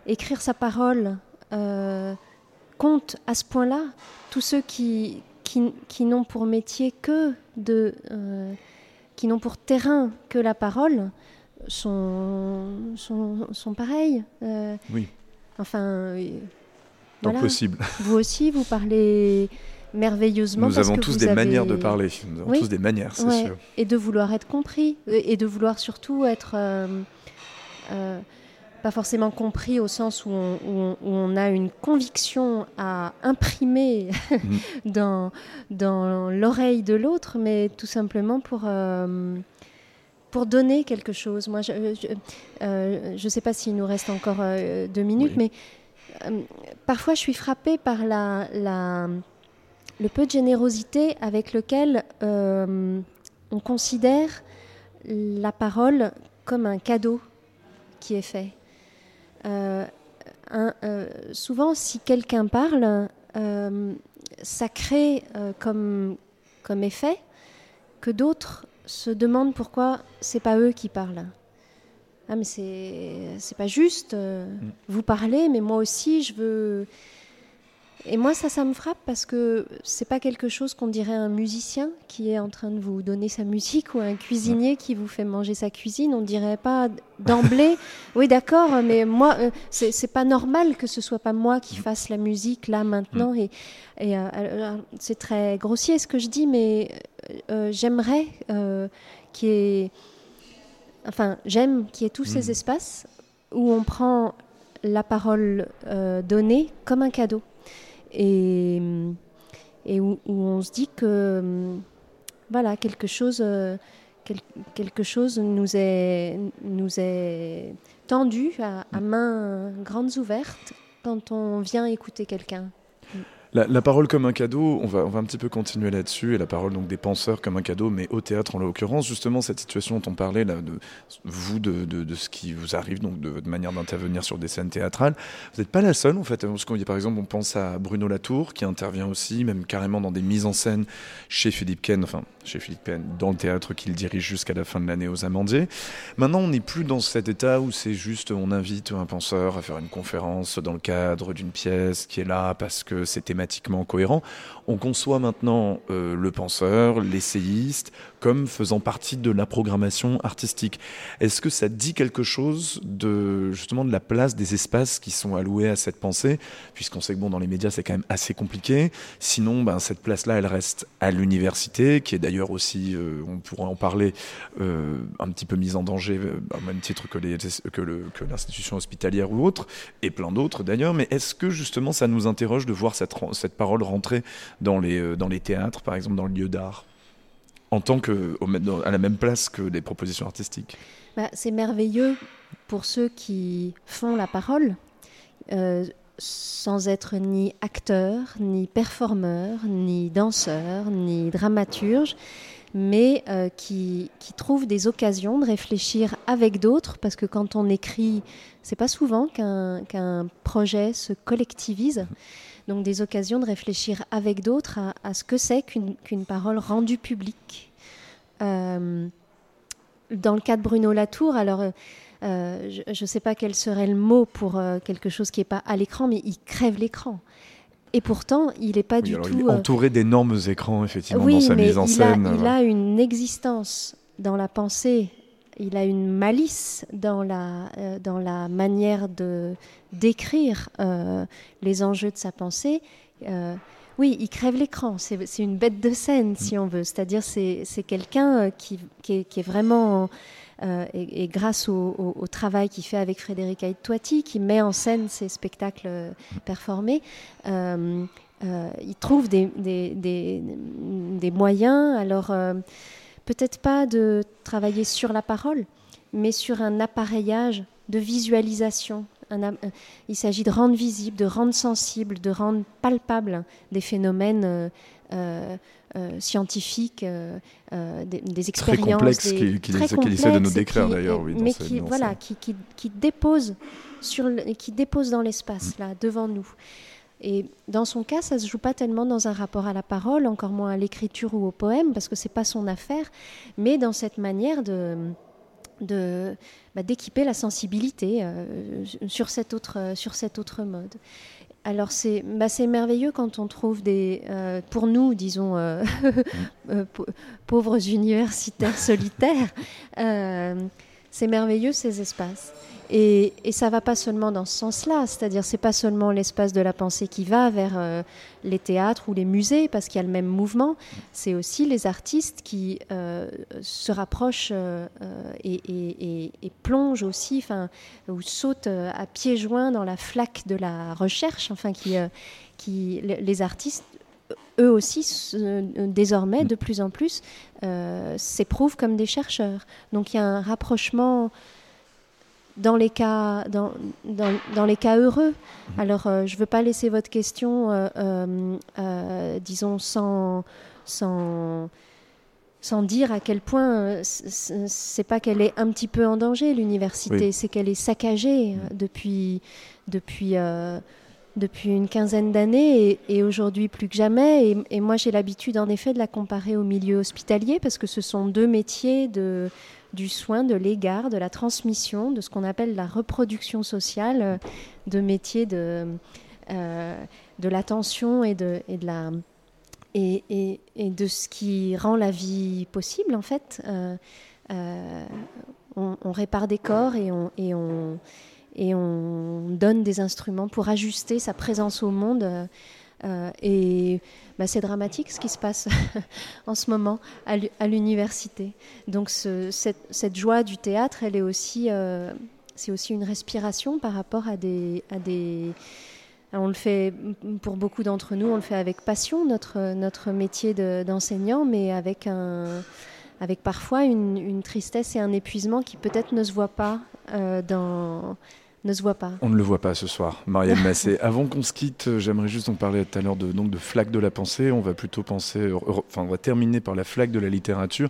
écrire sa parole euh, compte à ce point-là, tous ceux qui, qui, qui n'ont pour métier que de, qui n'ont pour terrain que la parole, sont, sont, sont pareils. Oui. Enfin, Donc voilà. possible. Vous aussi, vous parlez merveilleusement. Nous parce avons que tous vous des avez- manières de parler. Nous avons Oui. tous des manières, c'est Ouais, sûr. Et de vouloir être compris. Et de vouloir surtout être. euh, euh, pas forcément compris au sens où on, où on- où on a une conviction à imprimer dans, dans l'oreille de l'autre, mais tout simplement pour, euh, pour donner quelque chose. Moi, je ne sais pas s'il nous reste encore euh, deux minutes, Oui. mais euh, parfois je suis frappée par la, la, le peu de générosité avec lequel euh, on considère la parole comme un cadeau qui est fait. Euh, un- euh, souvent, si quelqu'un parle, ça crée comme, comme effet que d'autres se demandent pourquoi c'est pas eux qui parlent. Ah mais c'est pas juste. euh, Vous parlez, mais moi aussi je veux. Et moi ça ça me frappe parce que c'est pas quelque chose qu'on dirait à un musicien qui est en train de vous donner sa musique ou à un cuisinier qui vous fait manger sa cuisine. On dirait pas d'emblée. oui d'accord, mais moi euh, c'est pas normal que ce soit pas moi qui fasse la musique là maintenant et, et euh, c'est très grossier ce que je dis, mais euh, j'aimerais euh, qu'il y ait enfin, j'aime qu'il y ait tous Mm. ces espaces où on prend la parole donnée comme un cadeau et, et où, où on se dit que voilà quelque chose euh, quel- quelque chose nous est nous est tendu à, à mains grandes ouvertes quand on vient écouter quelqu'un. La, parole comme un cadeau, on va, un petit peu continuer là-dessus, et la parole donc des penseurs comme un cadeau, mais au théâtre en l'occurrence, justement cette situation dont on parlait là, de vous, de ce qui vous arrive, donc de votre manière d'intervenir sur des scènes théâtrales, vous n'êtes pas la seule en fait, parce qu'on par exemple on pense à Bruno Latour qui intervient aussi, même carrément dans des mises en scène chez Philippe Ken, enfin chez Philippe Ken, dans le théâtre qu'il dirige jusqu'à la fin de l'année aux Amandiers. Maintenant on n'est plus dans cet état où c'est juste on invite un penseur à faire une conférence dans le cadre d'une pièce qui est là parce que c'est thématiquement cohérent. On conçoit maintenant euh, le penseur, l'essayiste, comme faisant partie de la programmation artistique. Est-ce que ça dit quelque chose de justement de la place des espaces qui sont alloués à cette pensée, puisqu'on sait que bon dans les médias c'est quand même assez compliqué. Sinon, ben, cette place-là, elle reste à l'université, qui est d'ailleurs aussi, euh, on pourrait en parler, euh, un petit peu mise en danger euh, au même titre que l'institution hospitalière ou autre, et plein d'autres d'ailleurs. Mais est-ce que justement ça nous interroge de voir cette parole rentrer dans les théâtres, par exemple dans le lieu d'art? en tant que à la même place que les propositions artistiques? Bah, c'est merveilleux pour ceux qui font la parole, sans être ni acteur, ni performeur, ni danseur, ni dramaturge, mais euh, qui, trouvent des occasions de réfléchir avec d'autres, parce que quand on écrit, c'est pas souvent qu'un projet se collectivise. Donc des occasions de réfléchir avec d'autres à, ce que c'est qu'une parole rendue publique. Euh, dans le cas de Bruno Latour, alors euh, je ne sais pas quel serait le mot pour euh, quelque chose qui n'est pas à l'écran, mais il crève l'écran. Et pourtant, il n'est pas Oui, du alors tout. il est euh, entouré d'énormes écrans, effectivement, oui, dans sa mais mise en il scène. A, il a une existence dans la pensée, il a une malice dans la, euh, dans la manière de d'écrire euh, les enjeux de sa pensée. Euh, oui, il crève l'écran. C'est une bête de scène, si on veut. C'est-à-dire, c'est quelqu'un euh, qui, qui, est, qui est vraiment. Euh, et, grâce au, travail qu'il fait avec Frédéric Aït-Toiti, qui met en scène ces spectacles performés, euh, euh, il trouve des, moyens. Alors, peut-être pas de travailler sur la parole, mais sur un appareillage de visualisation. Il s'agit de rendre visible, de rendre sensible, de rendre palpable des phénomènes euh, scientifiques, euh, euh, des, des Très expériences. complexe des- qu'il très essaie, de nous complexes décrire qui- d'ailleurs. Oui, mais qui, voilà, qui, qui, qui dépose sur le- qui dépose dans l'espace là devant nous. Et dans son cas, ça se joue pas tellement dans un rapport à la parole, encore moins à l'écriture ou au poème, parce que c'est pas son affaire, mais dans cette manière de de bah, d'équiper la sensibilité euh, sur cet autre sur cet autre mode. Alors c'est bah, merveilleux quand on trouve des, euh, pour nous, disons, euh, euh, pauvres universitaires solitaires, c'est merveilleux ces espaces. Et, et ça va pas seulement dans ce sens-là, c'est-à-dire c'est pas seulement l'espace de la pensée qui va vers euh, les théâtres ou les musées, parce qu'il y a le même mouvement, c'est aussi les artistes qui euh, se rapprochent euh, et, plongent aussi, enfin, ou sautent à pieds joints dans la flaque de la recherche, enfin, qui, qui les artistes eux aussi, désormais, de plus en plus, s'éprouvent comme des chercheurs. Donc il y a un rapprochement dans les cas, dans, dans, dans les cas heureux. Mhm. Alors, euh, je ne veux pas laisser votre question, euh, euh, disons, sans, sans, sans dire à quel point c'est pas qu'elle est un petit peu en danger, l'université, c'est qu'elle est saccagée depuis, depuis, depuis une quinzaine d'années et, et aujourd'hui plus que jamais. Et, et moi, j'ai l'habitude, en effet, de la comparer au milieu hospitalier parce que ce sont deux métiers de du soin, de l'égard, de la transmission, de ce qu'on appelle la reproduction sociale, euh, de métiers de, euh, de l'attention et de, et, de la, et, et, et, de ce qui rend la vie possible, en fait. Euh, on, on, répare des corps et on, et, on, et on donne des instruments pour ajuster sa présence au monde. Et bah, c'est dramatique ce qui se passe en ce moment à l'université. Donc cette, joie du théâtre, elle est aussi, euh, c'est aussi une respiration par rapport à des, à des on le fait pour beaucoup d'entre nous, on le fait avec passion notre notre métier d'enseignant, mais avec un avec parfois une, tristesse et un épuisement qui peut-être ne se voit pas euh, dans ne se voit pas. On ne le voit pas ce soir, Marielle Massé. Avant qu'on se quitte, euh, j'aimerais juste, on parlait tout à l'heure de, donc, de flaque de la pensée. On va plutôt penser, euh, enfin, on va terminer par la flaque de la littérature.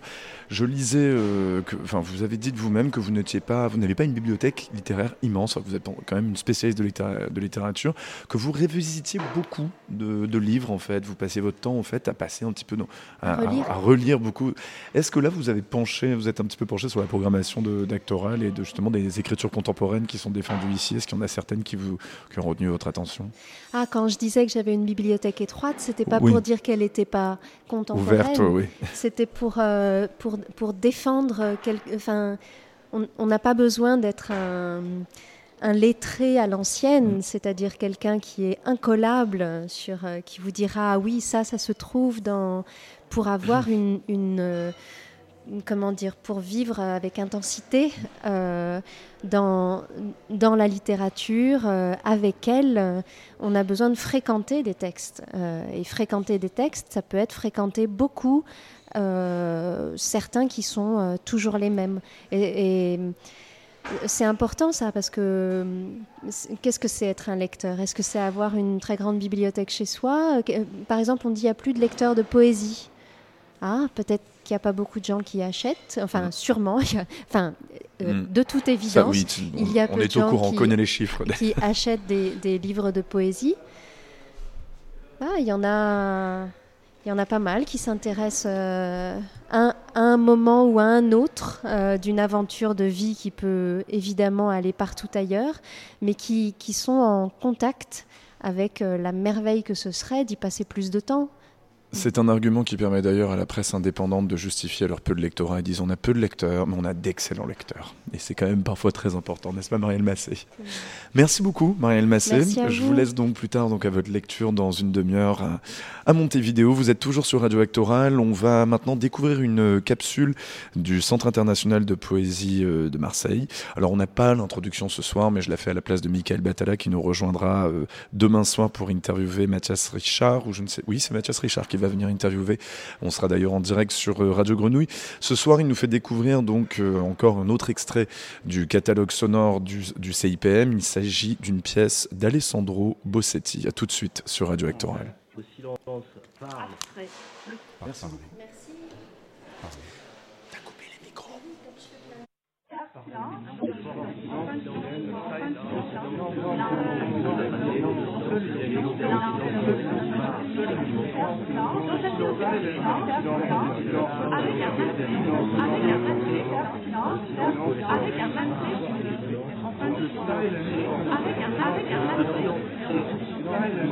Je lisais, euh, que, enfin, vous avez dit de vous-même que vous n'étiez pas, vous n'avez pas une bibliothèque littéraire immense. Vous êtes quand même une spécialiste de, de littérature, que vous révisitiez beaucoup de, livres en fait. Vous passez votre temps en fait à passer un petit peu, à, à, relire. beaucoup. Est-ce que là, vous avez penché, vous êtes un petit peu penché sur la programmation d'actoral et de justement des écritures contemporaines qui sont défendues ici? Est-ce qu'il y en a certaines qui, vous, qui ont retenu votre attention? Ah, quand je disais que j'avais une bibliothèque étroite, c'était pas pour dire qu'elle n'était pas contemporaine. Ouverte, oui. C'était pour, euh, pour, pour défendre. Enfin, on n'a pas besoin d'être un un lettré à l'ancienne, mm. c'est-à-dire quelqu'un qui est incollable, sur, euh, qui vous dira ah oui ça ça se trouve dans pour avoir une, une, euh, comment dire, pour vivre avec intensité euh, dans, dans la littérature, euh, avec elle, euh, on a besoin de fréquenter des textes. et fréquenter des textes, ça peut être fréquenter beaucoup, certains qui sont toujours les mêmes. Et, et c'est important ça, parce que qu'est-ce que c'est être un lecteur? Est-ce que c'est avoir une très grande bibliothèque chez soi? Par exemple, on dit qu'il n'y a plus de lecteurs de poésie. Ah, peut-être qu'il n'y a pas beaucoup de gens qui achètent. Enfin, mm. sûrement. enfin, euh, mm. de toute évidence, il y a peu de gens courant, qui, on connaît les chiffres. qui achètent des, livres de poésie. Ah, il y en a. Il y en a pas mal qui s'intéressent euh, à, un moment ou à un autre euh, d'une aventure de vie qui peut évidemment aller partout ailleurs, mais qui, qui sont en contact avec la merveille que ce serait d'y passer plus de temps, c'est un argument qui permet d'ailleurs à la presse indépendante de justifier leur peu de lectorat. Ils disent on a peu de lecteurs, mais on a d'excellents lecteurs. Et c'est quand même parfois très important, n'est-ce pas Marielle Massé? Merci beaucoup Marielle Massé. Je vous. laisse donc plus tard donc, à votre lecture dans une demi-heure à, Montevideo. Vous êtes toujours sur Radio Actoral. On va maintenant découvrir une capsule du Centre international de poésie euh, de Marseille. Alors on n'a pas l'introduction ce soir, mais je la fais à la place de Michael Batala qui nous rejoindra euh, demain soir pour interviewer Mathias Richard, ou je ne sais... Oui, c'est Mathias Richard qui va venir interviewer. On sera d'ailleurs en direct sur euh, Radio Grenouille. Ce soir, il nous fait découvrir donc encore un autre extrait du catalogue sonore du, du CIPM. Il s'agit d'une pièce d'Alessandro Bossetti. À tout de suite sur Radio Actoral. Le silence parle. Merci. Merci. T'as coupé les micros silence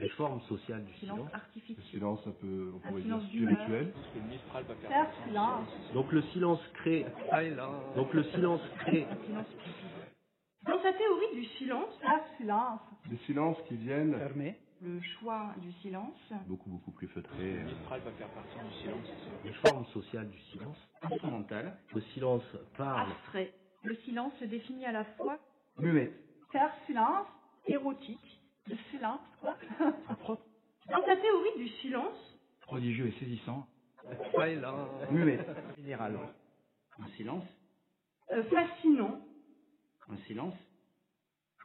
les formes sociales du silence. Le silence un peu, on pourrait dire, silence spirituel. Donc le silence crée. Donc le silence crée. Dans sa théorie du silence, silence, Des silences qui viennent le choix du silence, beaucoup, beaucoup plus feutrés. Les formes sociales du silence. Instrumental. Le silence parle. abstrait. Le silence se définit à la fois Muette. faire silence, érotique, le silence, quoi. Dans sa théorie du silence, Prodigieux et saisissant. Muette. Général. Un silence. euh, fascinant, Un silence.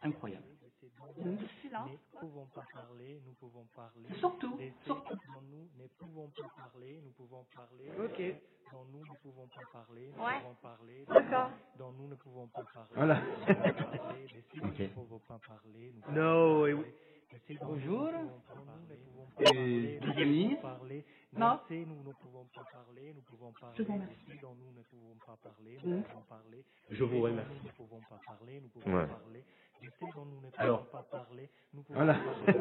Incroyable. le silence, pouvons pas parler, nous pouvons parler. Surtout, surtout. Dans nous ne pouvons pas parler, nous pouvons parler. Ok. Dans nous ne pouvons pas parler, nous Ouais. pouvons parler. D'accord. Dans nous ne pouvons pas parler. Voilà. nous pouvons parler. Laissez nous Ok. ne pouvons pas parler. Nous No, pouvons et- parler. Bonjour. Et parler. Non. Laissez nous ne pouvons pas parler, nous pouvons parler. Je vous remercie. Laissez dans nous ne pouvons pas parler, Mm. nous pouvons parler. Je vous remercie. nous ne pouvons pas parler, nous pouvons Ouais. parler. Laissez dans nous ne Alors. pouvons pas parler, nous pouvons Voilà. parler.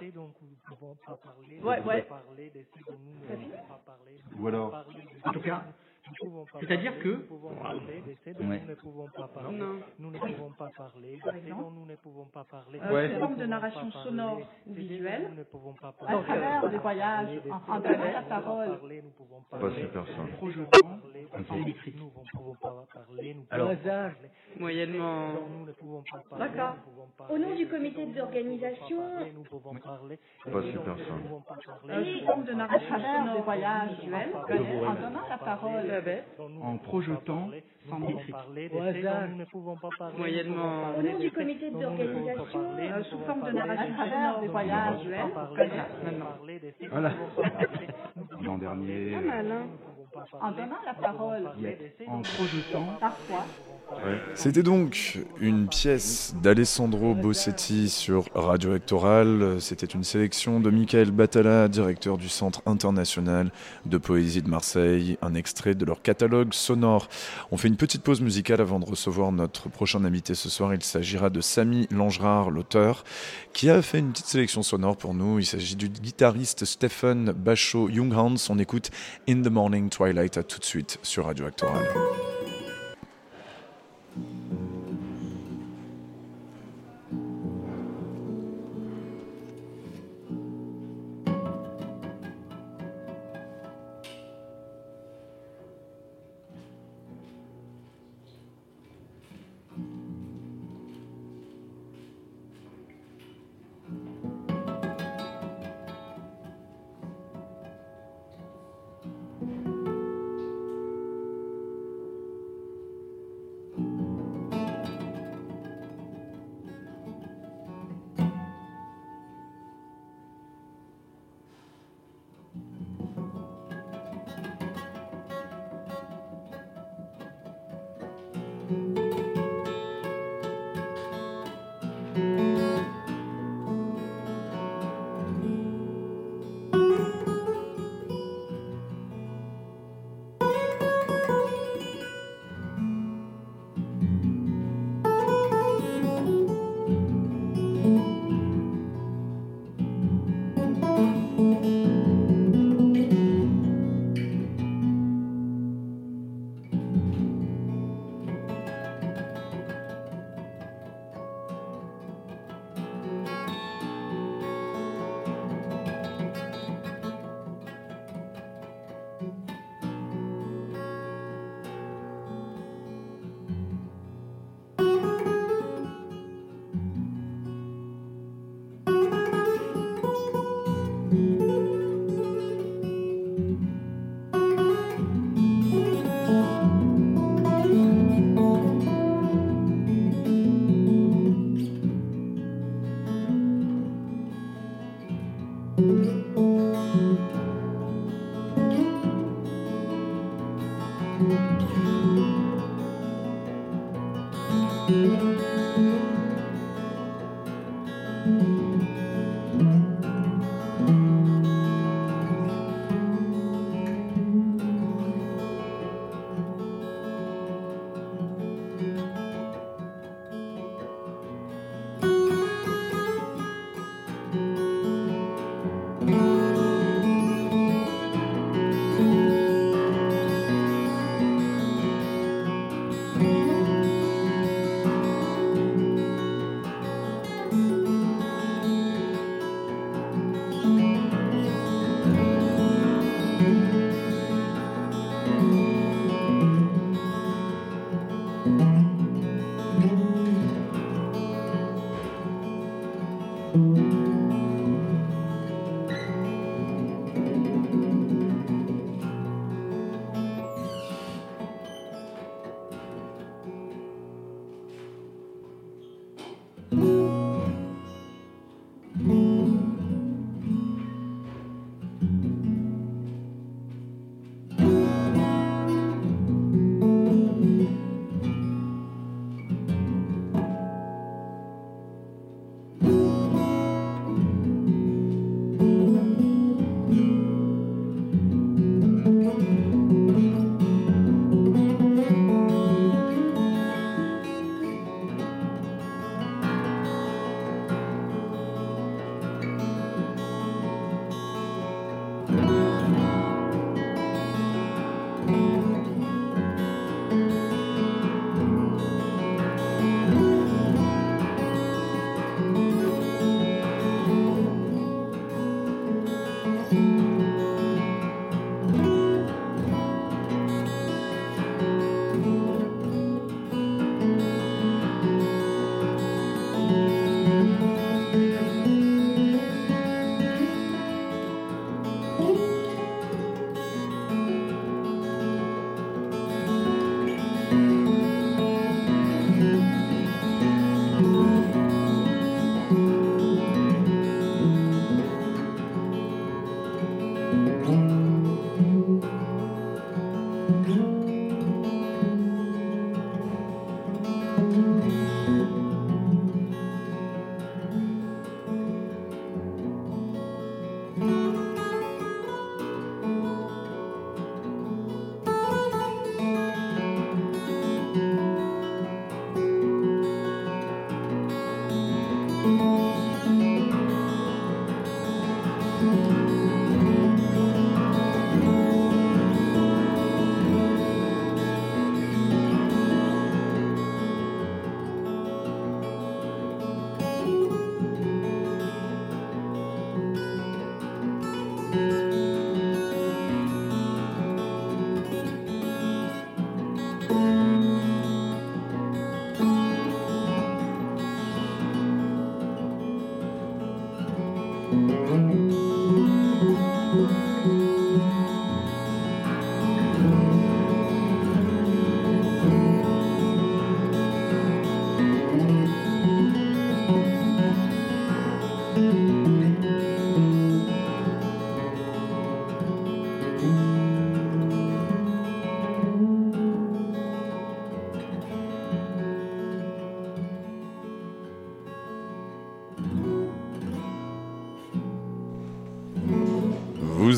Laissez donc nous ne pouvons pas parler, Ouais, nous ouais. pouvons parler. Laissez donc nous ne pouvons pas parler. nous Ou alors-. En tout cas, c'est-à-dire que- nous pouvons parler. Laissez donc Ouais. nous ne pouvons pas parler. Non. Nous ne pouvons pas parler. Nous ne pouvons pas parler. Euh, forme ne de pouvons narration pas parler. sonore ou visuelle, Nous ne pouvons pas à parler. travers des voyages en, ne la pouvons pas parole. parler, Nous pouvons Pas parler. électrique. Nous ne pouvons pas parler. Nous Alors- pouvons pas parler. Moyennement. Nous ne pouvons pas parler, D'accord. nous pouvons pas Au nom parler, du comité nous ne d'organisation- pouvons pas parler, nous pouvons parler. Pas super nous ça. ne pouvons pas parler, Euh, nous sous pouvons forme de pas narration parler. sonore pas vous en donnant la parler. parole. Ne En projetant sans métrique. parler, Au hasard. donc, nous ne pouvons pas parler. Moyennement. Au nom du comité d'organisation, euh, sous forme de narration sonore donc, des voyages pas comme ça, maintenant. Voilà. L'an dernier, Pas mal, hein. En donnant la parole. En projetant. Parfois. C'était donc une pièce d'Alessandro Bossetti sur Radio Hectoral. C'était une sélection de Michael Batala, directeur du Centre international de poésie de Marseille, un extrait de leur catalogue sonore. On fait une petite pause musicale avant de recevoir notre prochain invité ce soir. Il s'agira de Samy Langerard, l'auteur, qui a fait une petite sélection sonore pour nous. Il s'agit du guitariste Stephen Bachot Junghans. On écoute In the Morning Twilight à tout de suite sur Radio Hectoral.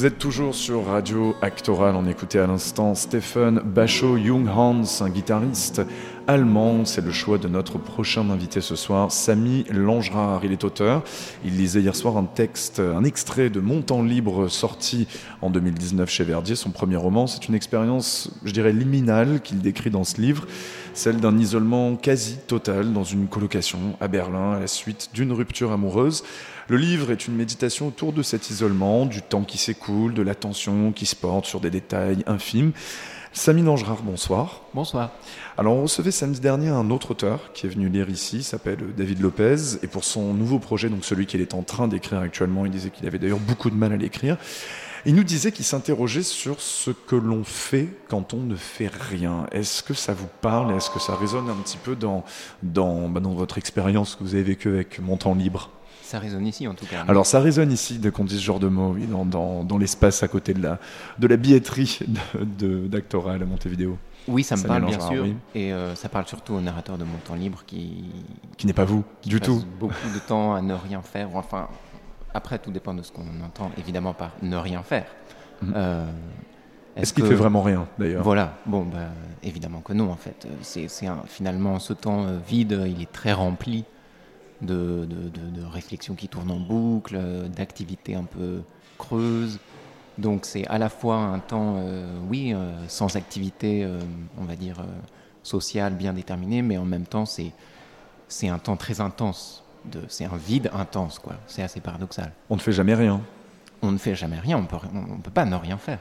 Vous êtes toujours sur Radio Actoral. On écoutait à l'instant Stephen Bachot Junghans, un guitariste allemand. C'est le choix de notre prochain invité ce soir, Samy Langerard. Il est auteur. Il lisait hier soir un texte, un extrait de Mon temps libre sorti en 2019 chez Verdier, son premier roman. C'est une expérience, je dirais, liminale qu'il décrit dans ce livre, celle d'un isolement quasi total dans une colocation à Berlin à la suite d'une rupture amoureuse. Le livre est une méditation autour de cet isolement, du temps qui s'écoule, de l'attention qui se porte sur des détails infimes. Samy Langerard, bonsoir. Bonsoir. Alors on recevait samedi dernier un autre auteur qui est venu lire ici, il s'appelle David Lopez, et pour son nouveau projet, donc celui qu'il est en train d'écrire actuellement, il disait qu'il avait d'ailleurs beaucoup de mal à l'écrire, il nous disait qu'il s'interrogeait sur ce que l'on fait quand on ne fait rien. Est-ce que ça vous parle? Est-ce que ça résonne un petit peu dans, dans, bah, dans votre expérience que vous avez vécue avec Mon temps libre? Ça résonne ici en tout cas. Alors ça résonne ici dès qu'on dit ce genre de mots, oui, dans, dans, dans l'espace à côté de la, de la billetterie de- de- d'Actoral à Montevideo. Oui, ça me parle bien sûr. oui. Et euh, ça parle surtout au narrateur de Mon temps libre qui. Qui n'est pas vous, qui du passe tout. beaucoup de temps à ne rien faire. Enfin, après, tout dépend de ce qu'on entend évidemment par ne rien faire. Mhm. Euh, Est-ce qu'il fait vraiment rien, d'ailleurs? Voilà. Bon, bah, évidemment que non, en fait. C'est finalement ce temps euh, vide, il est très rempli de, de, de- de réflexions qui tournent en boucle, euh, d'activités un peu creuses. Donc c'est à la fois un temps, euh, oui, sans activité, on va dire, sociale bien déterminée, mais en même temps c'est c'est un temps très intense. De- C'est un vide intense, quoi. C'est assez paradoxal. On ne fait jamais rien. On ne fait jamais rien, on peut, on peut pas ne rien faire.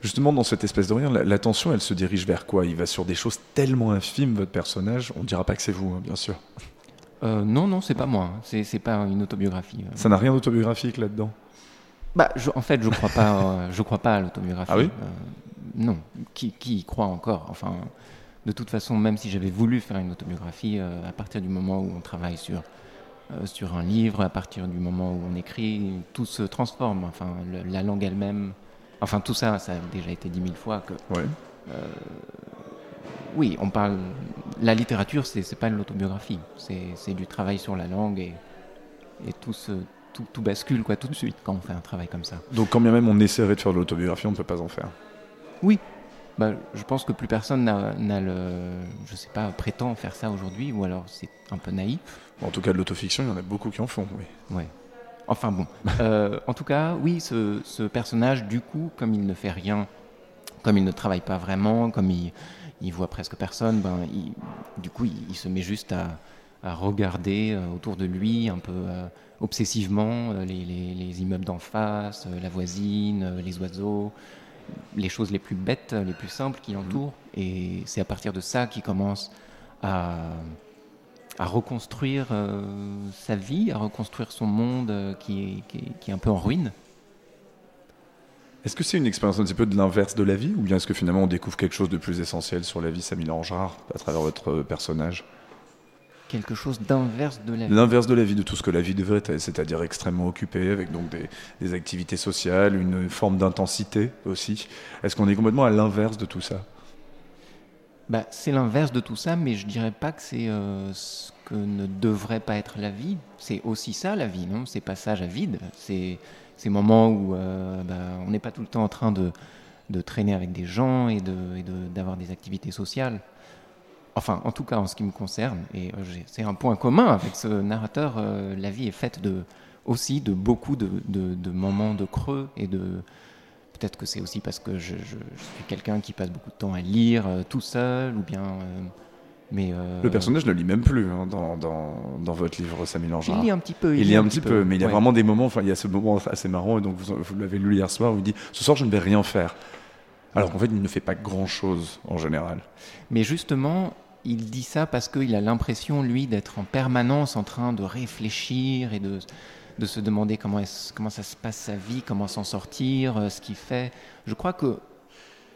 Justement, dans cette espèce de rien, la- l'attention, elle se dirige vers quoi? Il va sur des choses tellement infimes, votre personnage. On ne dira pas que c'est vous, hein, bien sûr. Euh, non, non, c'est pas moi. hein. C'est c'est pas une autobiographie. euh. Ça n'a rien d'autobiographique là-dedans? Bah, je- en fait, je crois pas. euh, je crois pas à l'autobiographie. Ah oui? Euh, Non. Qui, qui y croit encore? Enfin, de toute façon, même si j'avais voulu faire une autobiographie, à partir du moment où on travaille sur sur un livre, à partir du moment où on écrit, tout se transforme. Enfin, le- la langue elle-même. Enfin, tout ça, ça a déjà été dit mille fois que. Ouais. euh, oui, on parle. La littérature, c'est c'est pas de l'autobiographie. C'est c'est du travail sur la langue et, et tout, se, tout, tout bascule quoi, tout de suite quand on fait un travail comme ça. Donc, quand bien même on essaierait de faire de l'autobiographie, on ne peut pas en faire. Oui, bah, je pense que plus personne n'a le. Je sais pas, prétend faire ça aujourd'hui, ou alors c'est un peu naïf. En tout cas, de l'autofiction, il y en a beaucoup qui en font, oui. Ouais. Enfin bon. Euh, en tout cas, oui, ce, ce personnage, du coup, comme il ne fait rien, comme il ne travaille pas vraiment, comme il, il voit presque personne, ben, il- du coup, il, il se met juste à, à regarder euh, autour de lui un peu euh, obsessivement les, les- les immeubles d'en face, la voisine, les oiseaux, les choses les plus bêtes, les plus simples qui l'entourent. Et c'est à partir de ça qu'il commence à à reconstruire euh, sa vie, à reconstruire son monde euh, qui, est, qui, est, qui est un peu en ruine. Est-ce que c'est une expérience un petit peu de l'inverse de la vie, ou bien est-ce que finalement on découvre quelque chose de plus essentiel sur la vie, Samy Langeard, à travers votre personnage? Quelque chose d'inverse de la vie. L'inverse de la vie, de tout ce que la vie devrait être, c'est-à-dire extrêmement occupé, avec donc des, des activités sociales, une forme d'intensité aussi. Est-ce qu'on est complètement à l'inverse de tout ça? Bah, c'est l'inverse de tout ça, mais je dirais pas que c'est euh, ce que ne devrait pas être la vie. C'est aussi ça la vie, non? C'est passage à vide. Ces moments où euh, bah, on n'est pas tout le temps en train de, de traîner avec des gens et de- et de- d'avoir des activités sociales. Enfin, en tout cas, en ce qui me concerne, et euh, c'est un point commun avec ce narrateur, euh, la vie est faite de, aussi de beaucoup de, de- de moments de creux et de. Peut-être que c'est aussi parce que je, je- je suis quelqu'un qui passe beaucoup de temps à lire euh, tout seul, ou bien. euh, mais Le personnage ne lit même plus hein, dans, dans, dans votre livre, Samy Langeard. Il lit un petit peu, Il, lit un petit peu, mais il y a vraiment des moments, enfin il y a ce moment assez marrant, et donc vous, vous l'avez lu hier soir, où il dit « Ce soir, je ne vais rien faire ». Alors qu'en fait, il ne fait pas grand-chose en général. Mais justement, il dit ça parce qu'il a l'impression, lui, d'être en permanence en train de réfléchir et de, de se demander comment, comment ça se passe sa vie, comment s'en sortir, euh, ce qu'il fait. Je crois que,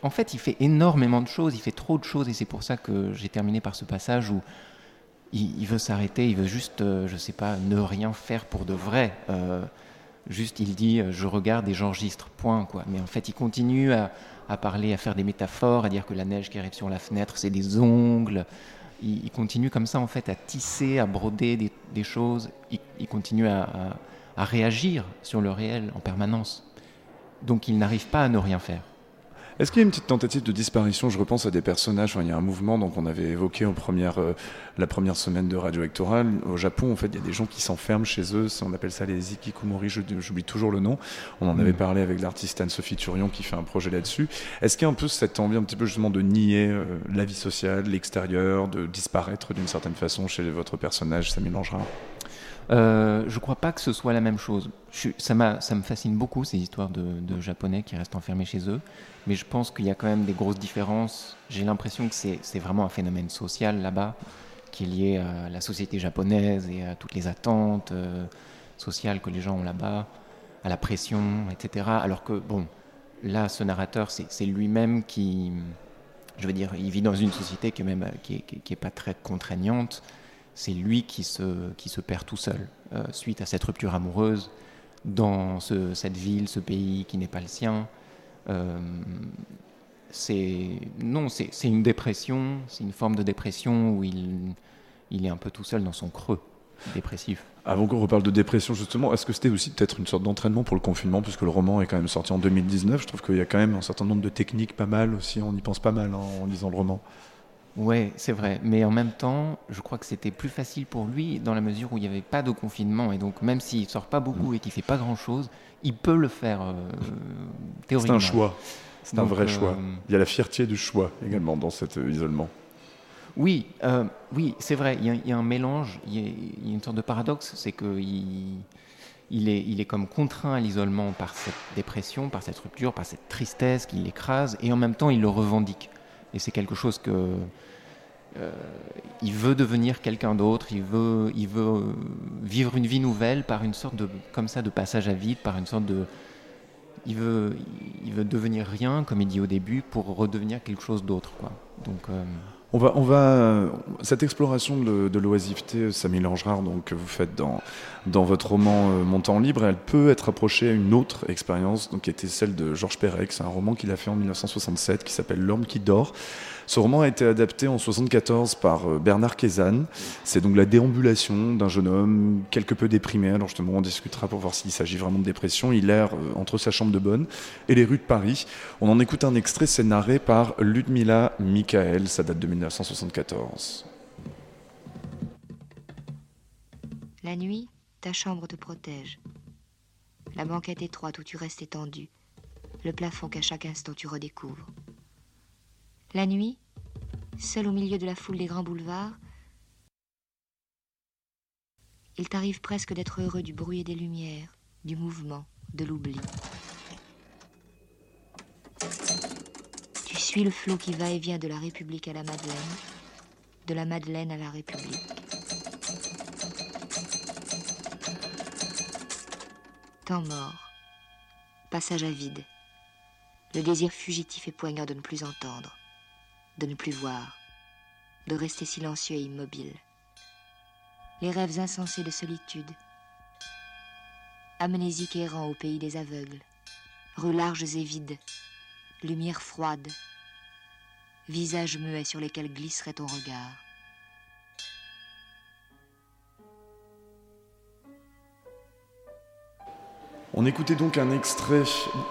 en fait, il fait énormément de choses, il fait trop de choses, et c'est pour ça que j'ai terminé par ce passage où il, veut s'arrêter, il veut juste, euh, je sais pas, ne rien faire pour de vrai. Euh, juste, il dit, je regarde et j'enregistre, point, quoi. Mais en fait, il continue à, à parler, à faire des métaphores, à dire que la neige qui arrive sur la fenêtre, c'est des ongles. Il, continue comme ça, en fait, à tisser, à broder des, choses. Il, continue à réagir sur le réel en permanence. Donc, il n'arrive pas à ne rien faire. Est-ce qu'il y a une petite tentative de disparition? Je repense à des personnages. Enfin, il y a un mouvement donc on avait évoqué en première, euh, la première semaine de Radio Hectorale. Au Japon, en fait, il y a des gens qui s'enferment chez eux. On appelle ça les ikikomori. J'oublie toujours le nom. On en Mm. avait parlé avec l'artiste Anne-Sophie Turion qui fait un projet là-dessus. Est-ce qu'il y a un peu cette envie, un petit peu justement, de nier euh, la vie sociale, l'extérieur, de disparaître d'une certaine façon chez votre personnage, Samy Langerin Euh, je crois pas que ce soit la même chose. Je ça, me fascine beaucoup ces histoires de, de Japonais qui restent enfermés chez eux, mais je pense qu'il y a quand même des grosses différences. J'ai l'impression que c'est vraiment un phénomène social là-bas, qui est lié à la société japonaise et à toutes les attentes euh, sociales que les gens ont là-bas, à la pression, etc. Alors que, bon, là, ce narrateur, c'est lui-même qui, je veux dire, il vit dans une société qui est même qui est, pas très contraignante. c'est lui qui se, qui se perd tout seul euh, suite à cette rupture amoureuse dans ce- cette ville, ce pays qui n'est pas le sien. Euh, c'est non, c'est une dépression, c'est une forme de dépression où il, il est un peu tout seul dans son creux dépressif. Avant qu'on reparle de dépression, justement, est-ce que c'était aussi peut-être une sorte d'entraînement pour le confinement, puisque le roman est quand même sorti en 2019 Je trouve qu'il y a quand même un certain nombre de techniques pas mal aussi, on y pense pas mal hein, en lisant le roman. Ouais, c'est vrai. Mais en même temps, je crois que c'était plus facile pour lui dans la mesure où il n'y avait pas de confinement. Et donc, même s'il sort pas beaucoup et qu'il fait pas grand-chose, il peut le faire euh, C'est théoriquement. un choix, c'est un vrai euh, choix. Il y a la fierté du choix également dans cet euh, isolement. Oui, euh, oui, c'est vrai. Il y, a, il y a un mélange. Il y a, il y a une sorte de paradoxe, c'est que il, il est, il est comme contraint à l'isolement par cette dépression, par cette rupture, par cette tristesse qui l'écrase, et en même temps, il le revendique. Et c'est quelque chose que euh, il veut devenir quelqu'un d'autre. Il veut, il veut vivre une vie nouvelle par une sorte de, comme ça, de passage à vide, par une sorte de il veut, il veut devenir rien, comme il dit au début, pour redevenir quelque chose d'autre. quoi. Donc, euh, On va, euh, cette exploration de, l'oisiveté, Samy Langerard, donc, que vous faites dans, dans votre roman euh, Mon temps libre, elle peut être approchée à une autre expérience, donc, qui était celle de Georges Perec. C'est un roman qu'il a fait en 1967 qui s'appelle L'homme qui dort. Ce roman a été adapté en 74 par euh, Bernard Kézanne. C'est donc la déambulation d'un jeune homme quelque peu déprimé. Alors justement, on discutera pour voir s'il s'agit vraiment de dépression. Il erre euh, entre sa chambre de bonne et les rues de Paris. On en écoute un extrait, c'est narré par Ludmila Michael. Ça date de 1974. La nuit, ta chambre te protège. La banquette étroite où tu restes étendu. Le plafond qu'à chaque instant tu redécouvres. La nuit, seul au milieu de la foule des grands boulevards, il t'arrive presque d'être heureux du bruit et des lumières, du mouvement, de l'oubli. Tu suis le flot qui va et vient de la République à la Madeleine, de la Madeleine à la République. Temps mort, passage à vide, le désir fugitif et poignant de ne plus entendre, de ne plus voir, de rester silencieux et immobile. Les rêves insensés de solitude, amnésique errant au pays des aveugles, rues larges et vides, lumière froide, visages muets sur lesquels glisserait ton regard. On écoutait donc un extrait,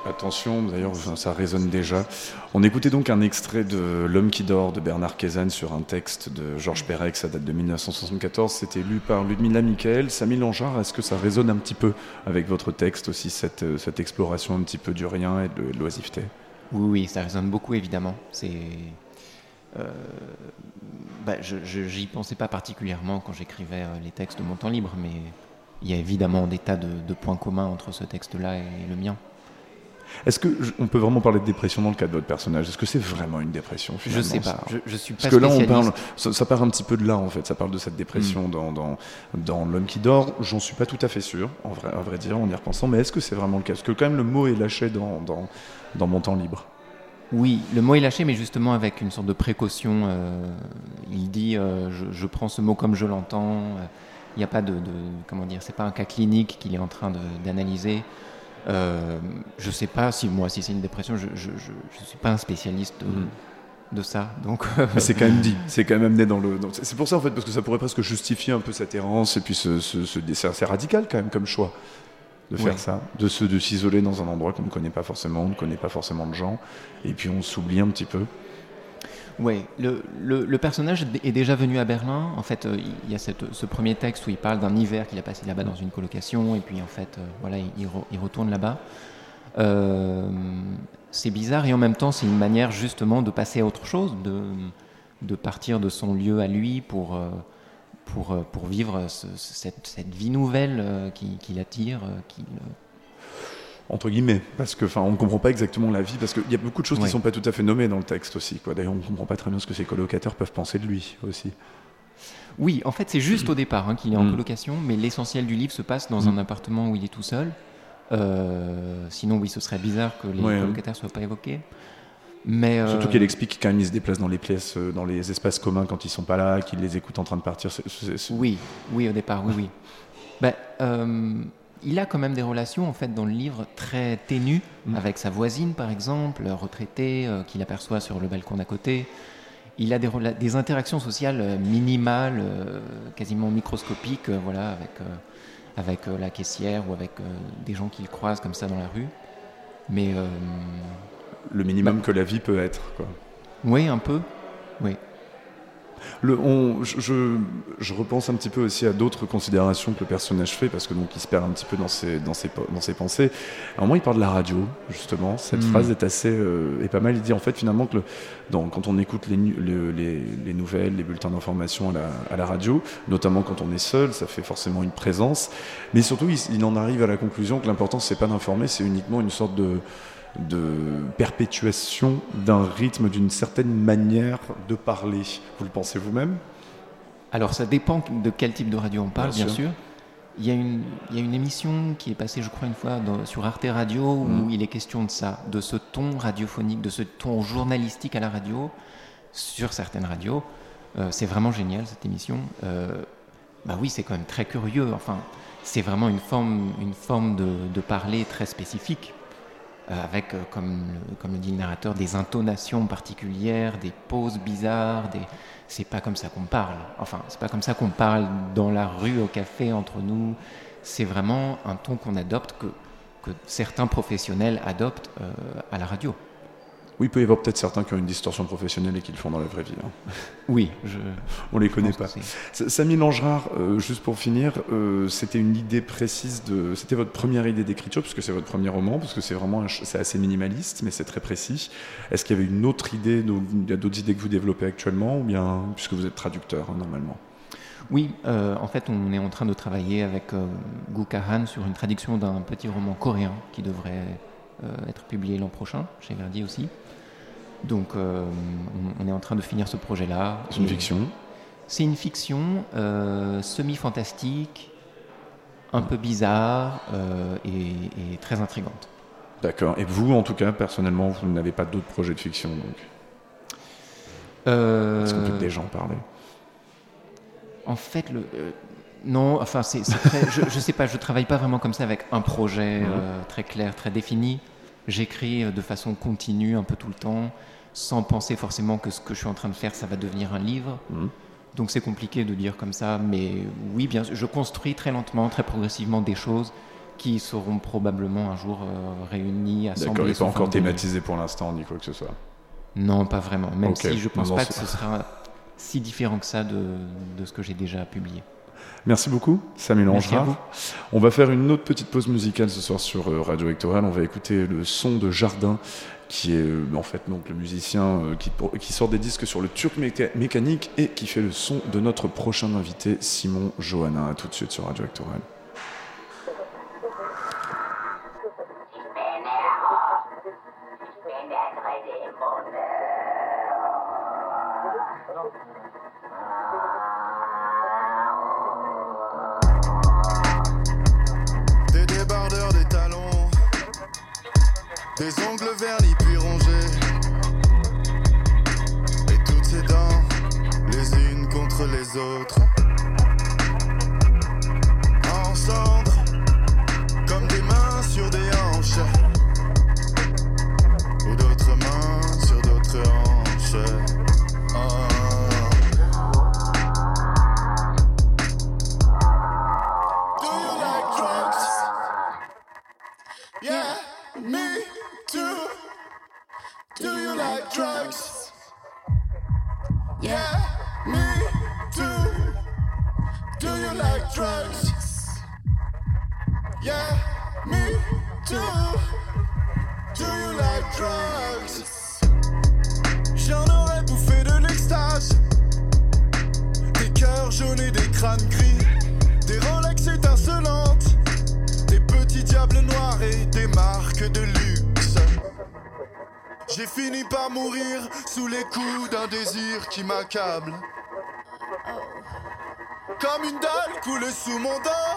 attention d'ailleurs ça résonne déjà, on écoutait donc un extrait de L'homme qui dort de Bernard Kézanne sur un texte de Georges Perec, ça date de 1974, c'était lu par Ludmila Michael. Samy Langeard, est-ce que ça résonne un petit peu avec votre texte aussi, cette, euh, exploration un petit peu du rien et de, l'oisiveté? Oui, oui, ça résonne beaucoup évidemment. C'est, euh, bah, je j'y pensais pas particulièrement quand j'écrivais euh, les textes de mon temps libre, mais il y a évidemment des tas de, de points communs entre ce texte-là et le mien. Est-ce que je- on peut vraiment parler de dépression dans le cas de votre personnage? Est-ce que c'est vraiment une dépression Je finalement, sais pas. Je- je suis Parce pas que là, on parle, ça, ça part un petit peu de là en fait. Ça parle de cette dépression Mm. dans, dans, dans L'homme qui dort. J'en suis pas tout à fait sûr, en vrai, à vrai dire, en y repensant. Mais est-ce que c'est vraiment le cas? Parce que quand même, le mot est lâché dans, dans, dans mon temps libre. Oui, le mot est lâché, mais justement avec une sorte de précaution. euh, il dit euh, je, je prends ce mot comme je l'entends. euh, Il n'y a pas de, de- comment dire, c'est pas un cas clinique qu'il est en train d'analyser. Euh, je sais pas si moi, si c'est une dépression, je, je, je, je suis pas un spécialiste de, de ça. Donc, Mm. Mais c'est quand même dit, c'est quand même amené dans le. C'est pour ça en fait, parce que ça pourrait presque justifier un peu cette errance et puis ce, ce- ce- c'est assez radical quand même comme choix de faire Ouais. ça, de se de s'isoler dans un endroit qu'on ne connaît pas forcément, on ne connaît pas forcément de gens, et puis on s'oublie un petit peu. Ouais, le, le, personnage est déjà venu à Berlin. En fait, euh, il y a ce premier texte où il parle d'un hiver qu'il a passé là-bas dans une colocation, et puis en fait, euh, voilà, il, il re- il retourne là-bas. Euh, c'est bizarre et en même temps, c'est une manière justement de passer à autre chose, de, de partir de son lieu à lui pour, pour, pour vivre ce- cette, cette vie nouvelle qui, qui l'attire, qui entre guillemets, parce que enfin on ne comprend pas exactement la vie, parce qu'il y a beaucoup de choses qui ne sont pas tout à fait nommées dans le texte aussi. Quoi. D'ailleurs, on ne comprend pas très bien ce que ses colocataires peuvent penser de lui aussi. Oui, en fait, c'est juste au départ hein, qu'il est en Mm. colocation, mais l'essentiel du livre se passe dans Mm. un appartement où il est tout seul. Euh, sinon, oui, ce serait bizarre que les Ouais, colocataires ne soient pas évoqués. Mais, euh, Surtout qu'elle explique quand même il se déplace dans les pièces, euh, dans les espaces communs quand ils sont pas là, qu'il les écoute en train de partir. C'est- c'est- c'est- Oui, oui, au départ, oui, oui. Ben, euh, il a quand même des relations, en fait, dans le livre très ténues, Mm. avec sa voisine, par exemple, retraitée, euh, qu'il aperçoit sur le balcon d'à côté. Il a des, interactions sociales euh, minimales, euh, quasiment microscopiques, euh, voilà, avec, euh, avec euh, la caissière ou avec euh, des gens qu'il croise comme ça dans la rue. Mais euh, Le minimum que la vie peut être. Quoi. oui, un peu. Oui. Le, on, je, repense un petit peu aussi à d'autres considérations que le personnage fait, parce que donc il se perd un petit peu dans ses, dans ses, dans ses pensées. À un moment, il parle de la radio, justement. Cette Mm. phrase est assez euh, est pas mal. Il dit en fait finalement que le- dans, quand on écoute les, le- les, les nouvelles, les bulletins d'information à la, à la radio, notamment quand on est seul, ça fait forcément une présence. Mais surtout, il, il en arrive à la conclusion que l'important c'est pas d'informer, c'est uniquement une sorte de de perpétuation d'un rythme, d'une certaine manière de parler. Vous le pensez vous-même? Alors ça dépend de quel type de radio on parle, Bien bien, sûr. sûr. Il y, a une, il y a une émission qui est passée, je crois, une fois dans- sur Arte Radio où Mhm. il est question de ça, de ce ton radiophonique, de ce ton journalistique à la radio, sur certaines radios. Euh, c'est vraiment génial cette émission. Euh, bah oui, c'est quand même très curieux. Enfin, c'est vraiment une forme, une forme de, de parler très spécifique, avec, euh, comme, le- dit le narrateur, des intonations particulières, des pauses bizarres. C'est pas comme ça qu'on parle. Enfin, c'est pas comme ça qu'on parle dans la rue, au café, entre nous. C'est vraiment un ton qu'on adopte, que, que certains professionnels adoptent euh, à la radio. Oui, il peut y avoir peut-être certains qui ont une distorsion professionnelle et qui le font dans la vraie vie. hein. Oui, je. On les connaît pas. Samy Langerard, euh, juste pour finir, euh, c'était une idée précise de. C'était votre première idée d'écriture, puisque c'est votre premier roman, parce que c'est vraiment. un C'est assez minimaliste, mais c'est très précis. Est-ce qu'il y avait une autre idée, il y a d'autres idées que vous développez actuellement, ou bien. Puisque vous êtes traducteur, hein, normalement? Oui, euh, en fait, on est en train de travailler avec Gu Kahan sur une traduction d'un petit roman coréen qui devrait être publié l'an prochain, chez Verdi aussi. Donc, euh, on, est en train de finir ce projet-là. C'est une fiction C'est une fiction euh, semi-fantastique, un peu bizarre euh, et, et très intrigante. D'accord. Et vous, en tout cas, personnellement, vous n'avez pas d'autres projets de fiction, donc Est-ce qu'on peut déjà en parler? En fait, le, non, enfin, c'est, très- je, je sais pas, je travaille pas vraiment comme ça avec un projet très clair, très défini. J'écris euh, de façon continue, un peu tout le temps, sans penser forcément que ce que je suis en train de faire, ça va devenir un livre. Mhm. Donc c'est compliqué de dire comme ça, mais oui, bien sûr, je construis très lentement, très progressivement des choses qui seront probablement un jour euh, réunies, assemblées. D'accord, et pas encore thématisé pour l'instant, ni quoi que ce soit. Non, pas vraiment. Même si je pense Non, pas que ce sera si différent que ça de, de ce que j'ai déjà publié. Merci beaucoup, Langerard. vous. On va faire une autre petite pause musicale ce soir sur euh, Radio Hectoral. On va écouter le son de Jardin, qui est euh, en fait donc le musicien euh, qui, sort des disques sur le turc méca- mécanique et qui fait le son de notre prochain invité, Simon Johanna. À tout de suite sur Radio Hectoral. Des ongles vernis puis rongés. Et toutes ces dents, les unes contre les autres. M'accable. Comme une dalle coule sous mon dos.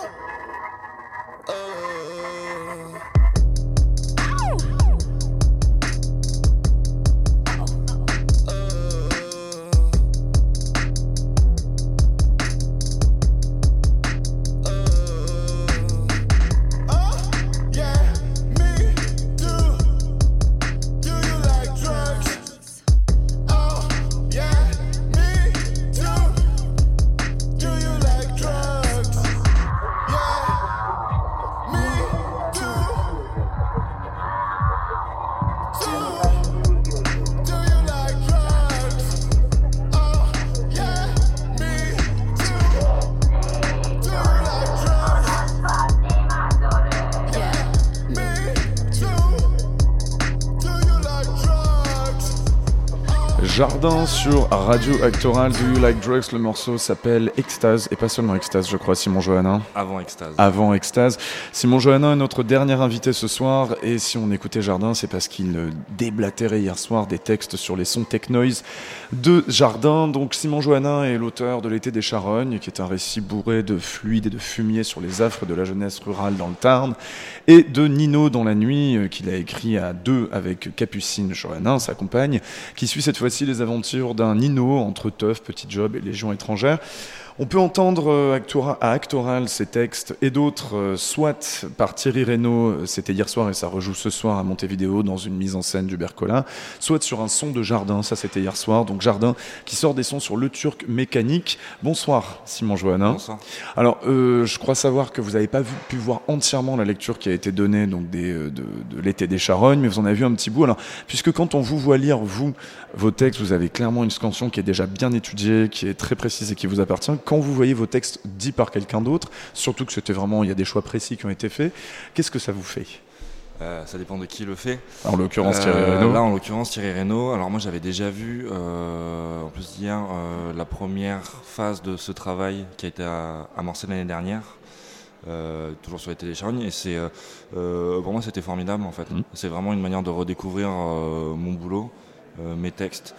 Radio Actoral. Do You Like Drugs? Le morceau s'appelle Extase et pas seulement Extase, je crois, Simon Johannin. Avant Extase. Avant Extase. Simon Johannin est notre dernier invité ce soir et si on écoutait Jardin, c'est parce qu'il déblatérait hier soir des textes sur les sons tech noise de Jardin. Donc Simon Johannin est l'auteur de L'été des Charognes, qui est un récit bourré de fluide et de fumier sur les affres de la jeunesse rurale dans le Tarn, et de Nino dans la nuit, euh, qu'il a écrit à deux avec Capucine Johannin, sa compagne, qui suit cette fois-ci les aventures d'un Nino entre teuf, petit job et légion étrangère. On peut entendre euh, à Actoral ces textes et d'autres, euh, soit par Thierry Reynaud, euh, c'était hier soir et ça rejoue ce soir à Montevideo dans une mise en scène du Bercola, soit sur un son de Jardin, ça c'était hier soir, donc Jardin qui sort des sons sur le turc mécanique. Bonsoir Simon Johannin. Bonsoir. Alors, je crois savoir que vous n'avez pas pu voir entièrement la lecture qui a été donnée donc des, de, de l'été des charognes, mais vous en avez vu un petit bout. Alors, puisque quand on vous voit lire, vous, vos textes, vous avez clairement une scansion qui est déjà bien étudiée, qui est très précise et qui vous appartient quand vous voyez vos textes dits par quelqu'un d'autre, surtout que c'était vraiment, il y a des choix précis qui ont été faits, qu'est-ce que ça vous fait? Euh, ça dépend de qui le fait. En l'occurrence euh, Thierry Reynaud. Là, en l'occurrence Thierry Reynaud. Alors moi, j'avais déjà vu, euh, en plus hier, euh, la première phase de ce travail qui a été amorcé l'année dernière. Toujours sur les téléchargnes et c'est pour moi c'était formidable en fait Mmh. c'est vraiment une manière de redécouvrir mon boulot mes textes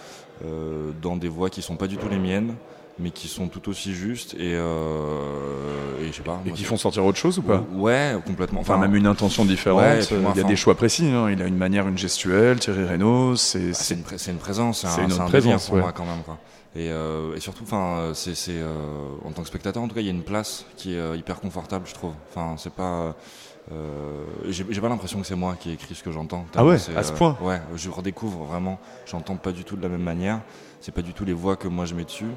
euh, dans des voix qui sont pas du tout les miennes mais qui sont tout aussi justes et, euh, et je sais pas Et moi, qui font sortir autre chose ou pas? Ouais complètement Enfin, même une intention différente. Ouais, et puis euh, moi, il y a enfin- des choix précis. hein. Il a une manière, une gestuelle. Thierry Reynaud, c'est c'est une, une présence, c'est c'est un, une un présence, pour ouais. moi quand même. Quoi. Et, euh, et surtout, enfin, c'est, euh, en tant que spectateur, en tout cas, il y a une place qui est euh, hyper confortable, je trouve. Enfin, c'est pas. Euh, j'ai, pas l'impression que c'est moi qui ai écrit ce que j'entends. Ah ouais, C'est, à ce euh, point Ouais, je redécouvre vraiment. J'entends pas du tout de la même manière. C'est pas du tout les voix que moi je mets dessus.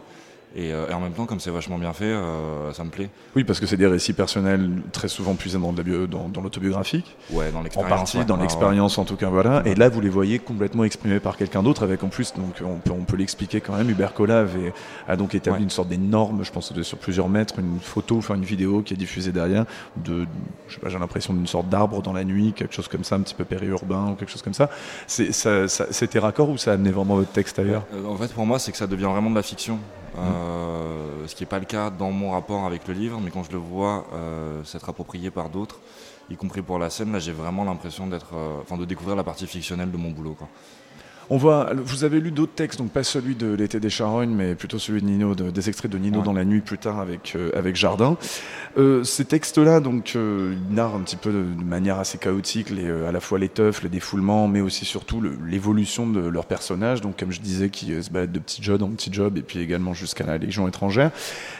Et, euh, et en même temps, comme c'est vachement bien fait, euh, ça me plaît. Oui, parce que c'est des récits personnels très souvent puisés dans, de la bio- dans, dans l'autobiographique. Ouais, dans En l'expérience. partie, ouais. dans Ouais, l'expérience en tout cas, voilà. Et là, vous les voyez complètement exprimés par quelqu'un d'autre, avec en plus, donc on peut, on peut l'expliquer quand même. Hubert avait, a donc établi Ouais. une sorte d'énorme, je pense de- sur plusieurs mètres, une photo, enfin une vidéo qui est diffusée derrière, de, j'ai l'impression d'une sorte d'arbre dans la nuit, quelque chose comme ça, un petit peu périurbain ou quelque chose comme ça. C'était raccord ou ça a amené vraiment votre texte ailleurs? Euh, en fait, pour moi, c'est que ça devient vraiment de la fiction. Euh, ce qui n'est pas le cas dans mon rapport avec le livre, mais quand je le vois euh, s'être approprié par d'autres, y compris pour la scène, là j'ai vraiment l'impression d'être, euh, enfin de découvrir la partie fictionnelle de mon boulot. Quoi. On voit, vous avez lu d'autres textes, donc pas celui de l'été des charognes, mais plutôt celui de Nino, de- des extraits de Nino Ouais. dans la nuit plus tard avec, euh, avec Jardin. Euh, ces textes-là, donc, euh, ils narrent un petit peu de, de manière assez chaotique, les, à la fois les teufs, les défoulements, mais aussi surtout l'évolution de leur personnage. Donc, comme je disais, qui se balade de petit job en petit job, et puis également jusqu'à la Légion étrangère.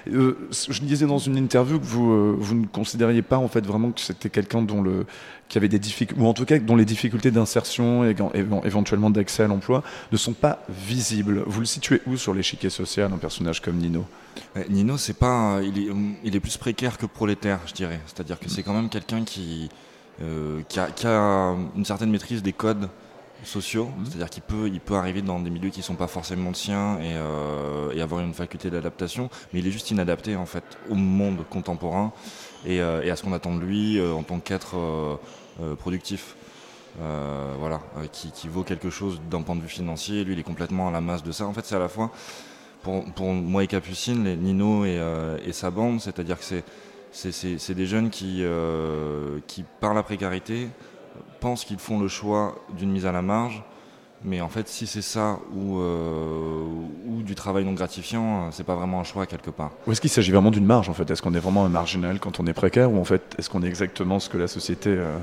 Je disais dans une interview que vous, vous ne considériez pas en fait vraiment que c'était quelqu'un dont le qui avait des difficultés, ou en tout cas dont les difficultés d'insertion et éventuellement d'accès à l'emploi ne sont pas visibles. Vous le situez où sur l'échiquier social, un personnage comme Nino? Ouais, Nino, c'est pas, il, est, il est plus précaire que prolétaire, je dirais. C'est-à-dire que c'est quand même quelqu'un qui, euh, qui, a, qui a une certaine maîtrise des codes sociaux, c'est-à-dire qu'il peut, il peut arriver dans des milieux qui sont pas forcément le sien et, euh, et avoir une faculté d'adaptation, mais il est juste inadapté en fait au monde contemporain et, euh, et à ce qu'on attend de lui euh, en tant qu'être euh, productif. Voilà, qui, vaut quelque chose d'un point de vue financier. Lui, il est complètement à la masse de ça. En fait, c'est à la fois pour, moi et Capucine, les Nino et, sa bande, c'est-à-dire que c'est des jeunes qui, par la précarité, pensent qu'ils font le choix d'une mise à la marge. Mais en fait, si c'est ça ou, euh, ou du travail non gratifiant, euh, c'est pas vraiment un choix quelque part. Ou est-ce qu'il s'agit vraiment d'une marge en fait? Est-ce qu'on est vraiment un marginal quand on est précaire ou en fait est-ce qu'on est exactement ce que la société euh,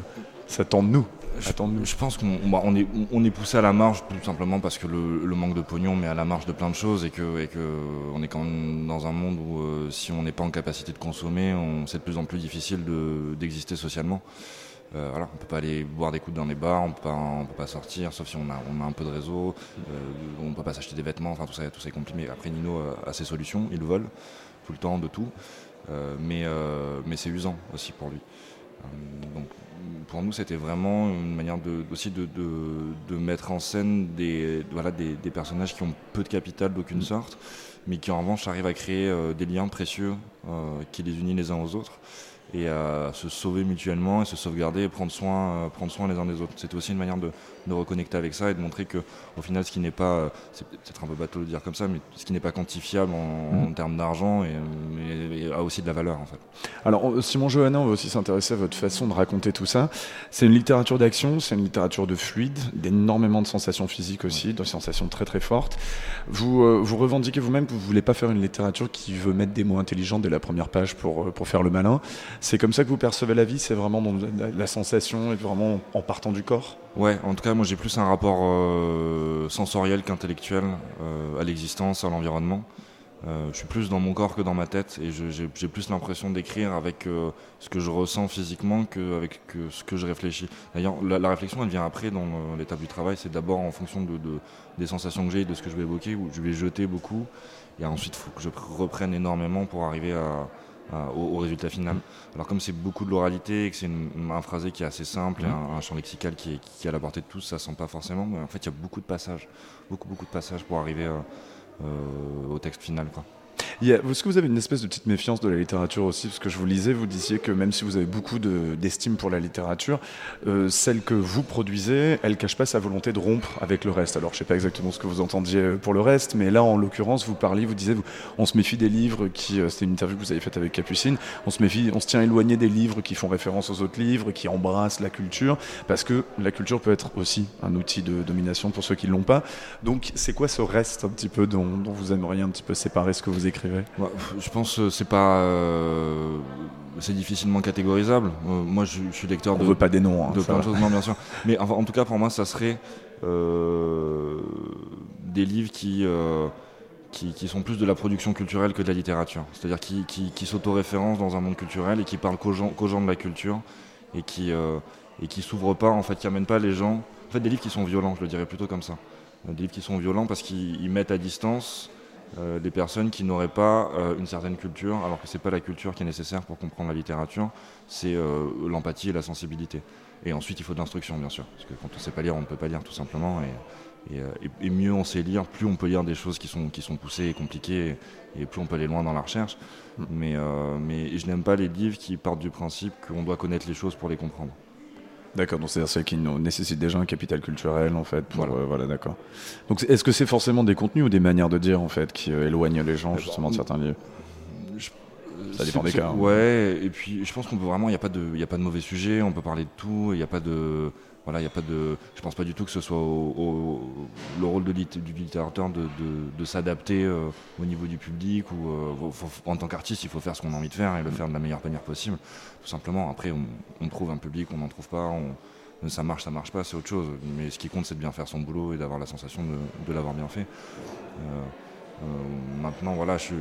s'attend de nous Je pense qu'on bah, on est, on est poussé à la marge tout simplement parce que le, le manque de pognon met à la marge de plein de choses et que, et que on est quand même dans un monde où euh, si on n'est pas en capacité de consommer, on- c'est de plus en plus difficile de- d'exister socialement. Euh, voilà, on peut pas aller boire des coups dans les bars, on peut pas, peut pas sortir, sauf si on a, on a un peu de réseau, euh, on peut pas s'acheter des vêtements, enfin tout ça, tout ça est compliqué. Après Nino a ses solutions, il vole tout le temps de tout, Euh, mais, euh, mais c'est usant aussi pour lui. Euh, donc pour nous, c'était vraiment une manière de, aussi de, de- mettre en scène des, voilà, des, des personnages qui ont peu de capital d'aucune sorte, mais qui en revanche arrivent à créer des liens précieux qui les unissent les uns aux autres. Et à se sauver mutuellement et se sauvegarder et prendre soin, euh, prendre soin les uns des autres. C'était aussi une manière de, de reconnecter avec ça et de montrer que au final ce qui n'est pas, euh, c'est peut-être un peu bateau de dire comme ça, mais ce qui n'est pas quantifiable en, en termes d'argent et, mais- et a aussi de la valeur en fait. Alors, euh, Simon Johanna, on va aussi s'intéresser à votre façon de raconter tout ça. C'est une littérature d'action, c'est une littérature de fluide, d'énormément de sensations physiques aussi, de sensations très très fortes. Vous, euh, vous revendiquez vous-même que vous voulez pas faire une littérature qui veut mettre des mots intelligents dès la première page pour, euh, pour faire le malin. C'est comme ça que vous percevez la vie, c'est vraiment dans la, la sensation et vraiment en partant du corps? Ouais, en tout cas, moi j'ai plus un rapport euh, sensoriel qu'intellectuel euh, à l'existence, à l'environnement. Euh, je suis plus dans mon corps que dans ma tête et j'ai plus l'impression d'écrire avec ce que je ressens physiquement qu'avec que ce que je réfléchis. D'ailleurs, la, réflexion elle vient après dans l'étape du travail, c'est d'abord en fonction de, de- des sensations que j'ai, de ce que je vais évoquer, où je vais jeter beaucoup et ensuite il faut que je reprenne énormément pour arriver à- au, au résultat final. Alors comme c'est beaucoup de l'oralité et que c'est un phrasé qui est assez simple, et Mhm. un, un champ lexical qui est, qui est à la portée de tous, ça sent pas forcément, mais en fait il y a beaucoup de passages, beaucoup beaucoup de passages pour arriver euh, euh, au texte final. Quoi. Il y a- Est-ce que vous avez une espèce de petite méfiance de la littérature aussi? Parce que je vous lisais, vous disiez que même si vous avez beaucoup de- d'estime pour la littérature, euh, celle que vous produisez, elle cache pas sa volonté de rompre avec le reste. Alors je sais pas exactement ce que vous entendiez euh, pour le reste, mais là en l'occurrence, vous parliez, vous disiez, vous- on se méfie des livres qui, euh, c'était une interview que vous avez faite avec Capucine, on se méfie, on se tient éloigné des livres qui font référence aux autres livres, qui embrassent la culture, parce que la culture peut être aussi un outil de domination pour ceux qui l'ont pas. Donc c'est quoi ce reste un petit peu dont, dont vous aimeriez un petit peu séparer ce que vous écrivez? Ouais, pff, je pense que c'est pas. euh, c'est difficilement catégorisable. Euh, moi, je, je suis lecteur On de. veut pas des noms, hein, de plein de choses, non, bien sûr. Mais enfin, en tout cas, pour moi, ça serait euh, des livres qui, euh, qui, qui sont plus de la production culturelle que de la littérature. C'est-à-dire qui, qui, qui s'autoréférencent dans un monde culturel et qui parlent qu'aux gens, de la culture et qui, euh, et qui s'ouvrent pas, en fait, qui amènent pas les gens. En fait, des livres qui sont violents, je le dirais plutôt comme ça. Euh, Des livres qui sont violents parce qu'ils ils mettent à distance euh, des personnes qui n'auraient pas euh, une certaine culture, alors que c'est pas la culture qui est nécessaire pour comprendre la littérature, c'est euh, l'empathie et la sensibilité. Et ensuite, il faut de l'instruction, bien sûr, parce que quand on sait pas lire, on ne peut pas lire, tout simplement. Et, et, et- et mieux on sait lire, plus on peut lire des choses qui sont, qui sont poussées et compliquées, et, et plus on peut aller loin dans la recherche. Mais, euh, mais je n'aime pas les livres qui partent du principe qu'on doit connaître les choses pour les comprendre. D'accord, donc c'est-à-dire celles qui nécessitent déjà un capital culturel, en fait. Pour, Voilà. euh, voilà, d'accord. Donc est-ce que c'est forcément des contenus ou des manières de dire, en fait, qui euh, éloignent les gens, justement, de certains livres Ça dépend des cas. hein. Ouais, et puis je pense qu'on peut vraiment, il n'y a, pas de- il y a pas de mauvais sujet, on peut parler de tout, il n'y a pas de. Voilà, il a pas de. Je pense pas du tout que ce soit au, le rôle de du littérateur de, s'adapter euh, au niveau du public ou euh, en tant qu'artiste, il faut faire ce qu'on a envie de faire et le faire de la meilleure manière possible. Tout simplement. Après, on, trouve un public, on n'en trouve pas, ça marche, ça marche pas, c'est autre chose. Mais ce qui compte, c'est de bien faire son boulot et d'avoir la sensation de, l'avoir bien fait. Euh, maintenant, voilà, je,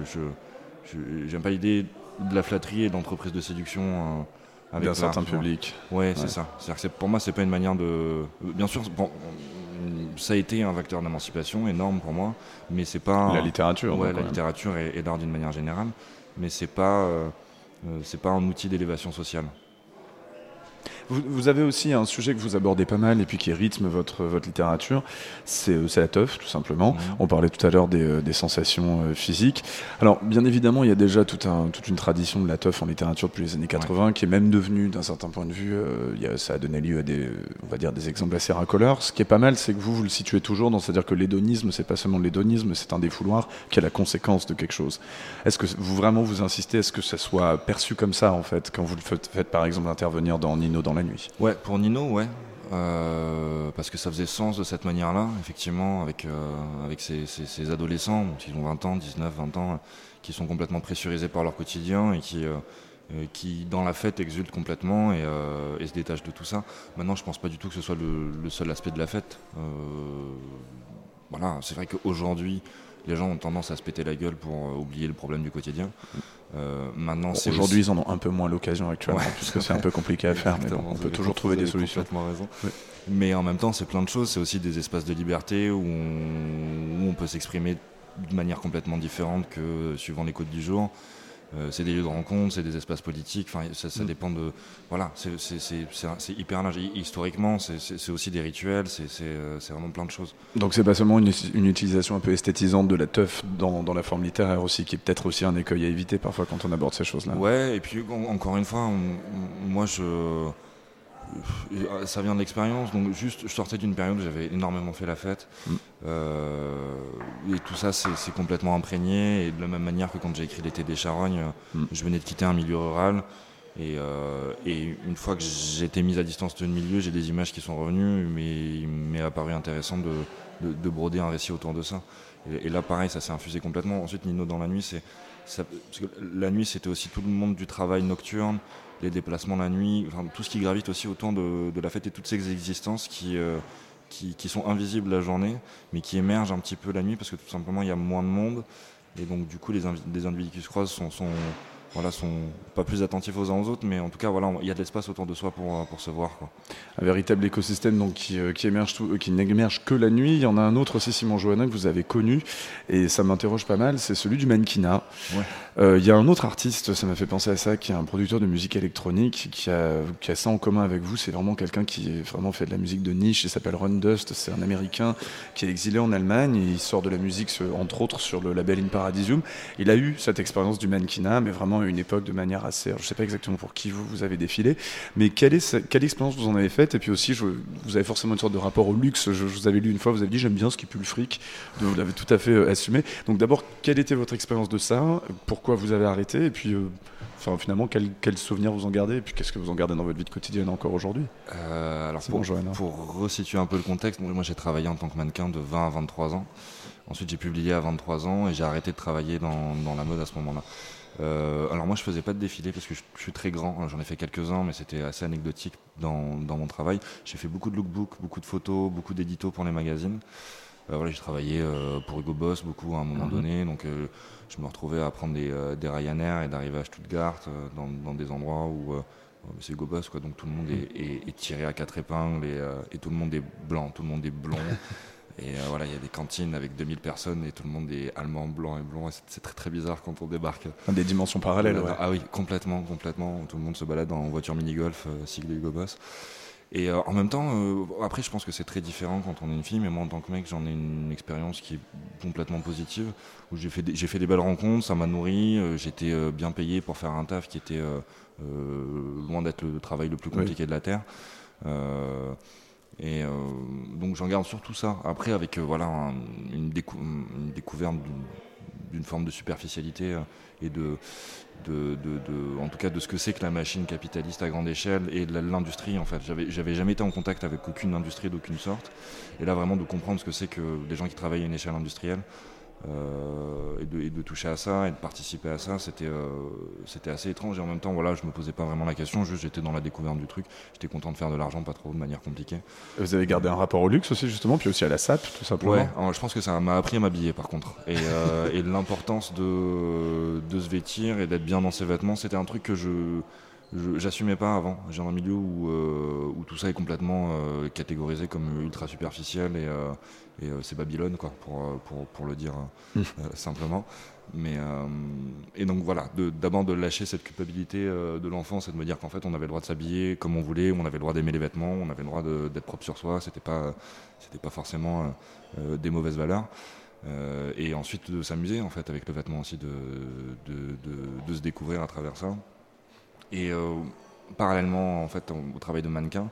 j'aime pas l'idée de la flatterie et de l'entreprise de séduction avec D'un certain public. Ouais, c'est Ouais. ça. C'est-à-dire que c'est- pour moi, c'est pas une manière de. Bien sûr, bon, ça a été un vecteur d'émancipation énorme pour moi, mais c'est pas. La littérature, Ouais, la littérature et, et l'art d'une manière générale, mais c'est pas. euh, euh, c'est pas un outil d'élévation sociale. Vous, vous avez aussi un sujet que vous abordez pas mal et puis qui rythme votre, votre littérature, c'est euh, la teuf, tout simplement. On parlait tout à l'heure des, euh, des sensations euh, physiques. Alors, bien évidemment, il y a déjà tout un- toute une tradition de la teuf en littérature depuis les années 80 qui est même devenue, d'un certain point de vue, euh, y a- ça a donné lieu à des, on va dire, des exemples assez racoleurs. Ce qui est pas mal, c'est que vous, vous le situez toujours dans, c'est-à-dire que l'hédonisme, c'est pas seulement l'hédonisme, c'est un défouloir qui est la conséquence de quelque chose. Est-ce que vous vraiment vous insistez à ce que ça soit perçu comme ça, en fait, quand vous le faites, faites, par exemple intervenir dans Nino dans la nuit Ouais, pour Nino, ouais. Euh, parce que ça faisait sens de cette manière-là, effectivement, avec, euh, avec ces, ces- adolescents qui ont 20 ans, 19, 20 ans, qui sont complètement pressurisés par leur quotidien et qui, euh, qui dans la fête, exultent complètement et, se détachent de tout ça. Maintenant, je pense pas du tout que ce soit le, le seul aspect de la fête. Voilà, c'est vrai qu'aujourd'hui, les gens ont tendance à se péter la gueule pour euh, oublier le problème du quotidien. Euh, maintenant, Aujourd'hui, aussi- ils en ont un peu moins l'occasion actuellement, Ouais. puisque c'est un peu compliqué à faire, mais bon, on peut toujours trouver des solutions. raison. Mais en même temps, c'est plein de choses. C'est aussi des espaces de liberté où on, où on peut s'exprimer de manière complètement différente que suivant les codes du jour. Euh, c'est des lieux de rencontre, c'est des espaces politiques. Enfin, ça, ça Mm. dépend de. Voilà, c'est hyper large. Hi- Historiquement, c'est- aussi des rituels. C'est euh, c'est vraiment plein de choses. Donc c'est pas seulement une, une utilisation un peu esthétisante de la teuf dans, dans la forme littéraire aussi, qui est peut-être aussi un écueil à éviter parfois quand on aborde ces choses-là. Ouais, et puis en- encore une fois, on- moi je. Ça vient de l'expérience, donc juste je sortais d'une période où j'avais énormément fait la fête. Mm. Euh, et tout ça c'est complètement imprégné. Et de la même manière que quand j'ai écrit L'été des charognes, Mm. je venais de quitter un milieu rural. Et, euh, et une fois que j'ai été mise à distance de milieu, j'ai des images qui sont revenues, mais il m'est apparu intéressant de, de- de broder un récit autour de ça. Et, et là, pareil, ça s'est infusé complètement. Ensuite, Nino dans la nuit, c'est parce que la nuit, c'était aussi tout le monde du travail nocturne, les déplacements la nuit, enfin, tout ce qui gravite aussi autour de, de la fête et toutes ces existences qui, euh, qui, qui sont invisibles la journée, mais qui émergent un petit peu la nuit parce que tout simplement il y a moins de monde. Et donc, du coup, les, les individus qui se croisent sont, sont, voilà, sont pas plus attentifs aux uns aux autres, mais en tout cas, voilà, il y a de l'espace autour de soi pour, euh, pour se voir. Quoi. Un véritable écosystème donc, qui, euh, qui, émerge tout- qui n'émerge que la nuit. Il y en a un autre aussi, Simon Johannin, que vous avez connu, et ça m'interroge pas mal, c'est celui du mannequinat. Ouais. Euh, Il y a un autre artiste, ça m'a fait penser à ça, qui est un producteur de musique électronique, qui a, qui a ça en commun avec vous. C'est vraiment quelqu'un qui vraiment fait de la musique de niche. Il s'appelle Run Dust. C'est un Américain qui est exilé en Allemagne. Il sort de la musique, entre autres, sur le label In Paradisium. Il a eu cette expérience du mannequinat, mais vraiment à une époque de manière assez. Je sais pas exactement pour qui vous, vous avez défilé, mais quelle, est, quelle expérience vous en avez faite? Et puis aussi, vous avez forcément une sorte de rapport au luxe. Je, je vous avais lu une fois, vous avez dit j'aime bien ce qui pue le fric. Vous l'avez tout à fait euh, assumé. Donc d'abord, quelle était votre expérience de ça? Pourquoi vous avez arrêté Et puis, euh, enfin, finalement, quels quel souvenirs vous en gardez Et puis, qu'est-ce que vous en gardez dans votre vie quotidienne encore aujourd'hui? Euh, alors pour, bon, pour resituer un peu le contexte, moi j'ai travaillé en tant que mannequin de 20 à 23 ans. Ensuite j'ai publié à 23 ans et j'ai arrêté de travailler dans, dans la mode à ce moment-là. Euh, alors moi je faisais pas de défilé parce que je, je suis très grand, j'en ai fait quelques-uns mais c'était assez anecdotique dans, dans mon travail. J'ai fait beaucoup de lookbooks, beaucoup de photos, beaucoup d'éditos pour les magazines. Euh, voilà, j'ai travaillé euh, pour Hugo Boss beaucoup à un moment Mhm. donné, donc je me retrouvais à prendre des, euh, des Ryanair et d'arriver à Stuttgart euh, dans, dans des endroits où euh, c'est Hugo Boss quoi, donc tout le monde est, est- est tiré à quatre épingles et, euh, et tout le monde est blanc, tout le monde est blond. Et euh, voilà, il y a des cantines avec 2000 personnes et tout le monde est allemand, blanc et blond. c'est- très très bizarre quand on débarque. Enfin, des dimensions parallèles, ouais. Ah oui, complètement, complètement. Tout le monde se balade en voiture mini-golf, euh, sigle Hugo Boss. Et euh, en même temps, euh, après, je pense que c'est très différent quand on est une fille, mais moi, en tant que mec, j'en ai une expérience qui est complètement positive, où j'ai fait, des- j'ai fait des belles rencontres, ça m'a nourri, euh, j'étais bien payé pour faire un taf qui était loin d'être le travail le plus Oui. compliqué de la Terre. Et donc j'en garde surtout ça. Après, avec voilà, un- une, décou- une découverte d'une- d'une forme de superficialité et de, de, de- de- en tout cas de ce que c'est que la machine capitaliste à grande échelle et de l'industrie en fait. J'avais, jamais été en contact avec aucune industrie d'aucune sorte. Et là vraiment de comprendre ce que c'est que des gens qui travaillent à une échelle industrielle et, de, et de toucher à ça et de participer à ça, c'était, euh, c'était assez étrange. Et en même temps, voilà, je me posais pas vraiment la question, juste j'étais dans la découverte du truc. J'étais content de faire de l'argent, pas trop de manière compliquée. Vous avez gardé un rapport au luxe aussi, justement, puis aussi à la SAP, tout simplement. Ouais, alors, je pense que ça m'a appris à m'habiller par contre. Et, euh, et l'importance de, de se vêtir et d'être bien dans ses vêtements, c'était un truc que je- j'assumais pas avant. J'ai un milieu où, euh, où tout ça est complètement euh, catégorisé comme ultra superficiel et, euh, et c'est Babylone, quoi, pour, pour, pour le dire euh, simplement. Mais, et donc voilà, d'abord de, lâcher cette culpabilité de l'enfance et de me dire qu'en fait on avait le droit de s'habiller comme on voulait, on avait le droit d'aimer les vêtements, on avait le droit d'être propre sur soi, c'était pas, c'était pas forcément des mauvaises valeurs. Et ensuite de s'amuser en fait avec le vêtement aussi, de, de, de- de se découvrir à travers ça. Et euh, parallèlement en fait au, travail de mannequin,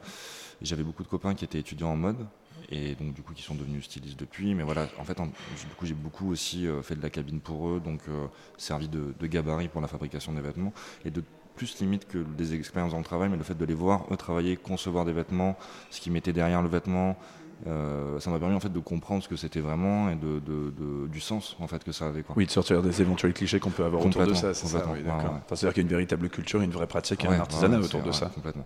j'avais beaucoup de copains qui étaient étudiants en mode et donc du coup qui sont devenus stylistes depuis. Mais voilà, en fait, du coup j'ai beaucoup aussi euh, fait de la cabine pour eux, donc euh, servi de, de gabarit pour la fabrication des vêtements et de plus limite que des expériences dans le travail, mais le fait de les voir eux travailler, concevoir des vêtements, ce qu'ils mettaient derrière le vêtement. Euh, ça m'a permis en fait de comprendre ce que c'était vraiment et de, de- de- du sens en fait que ça avait quoi. Oui, de sortir des éventuels clichés qu'on peut avoir autour de ça, c'est ça, complètement, oui, ouais, d'accord. ouais. Enfin, C'est-à-dire qu'il y a une véritable culture, une vraie pratique et Ouais, un artisanat autour de ça. complètement.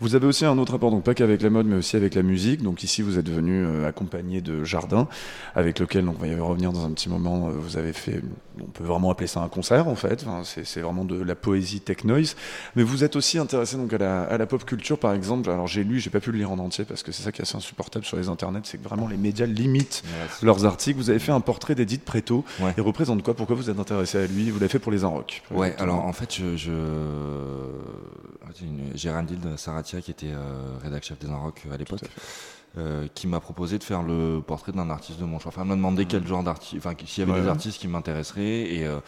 Vous avez aussi un autre rapport, donc pas qu'avec la mode, mais aussi avec la musique. Donc ici, vous êtes venu euh, accompagné de Jardin, avec lequel donc, on va y revenir dans un petit moment. euh, Vous avez fait, on peut vraiment appeler ça un concert en fait. Enfin, c'est c'est vraiment de la poésie tech noise. Mais vous êtes aussi intéressé donc à la, à la pop culture, par exemple. Alors j'ai lu, j'ai pas pu le lire en entier parce que c'est ça qui est assez insupportable sur sur les internets, c'est que vraiment les médias limitent leurs articles. Vous avez fait un portrait d'Edith Preto. Il représente quoi? Pourquoi vous êtes intéressé à lui? Vous l'avez fait pour les Inrocks. Ouais, alors en fait, je, je... Géraldine Saratia qui était euh, rédactrice chef des Inrocks à l'époque. Euh, qui m'a proposé de faire le portrait d'un artiste de mon choix. Enfin, elle m'a demandé quel genre d'artiste, enfin, s'il y avait Ouais. des artistes qui m'intéresseraient. Et euh,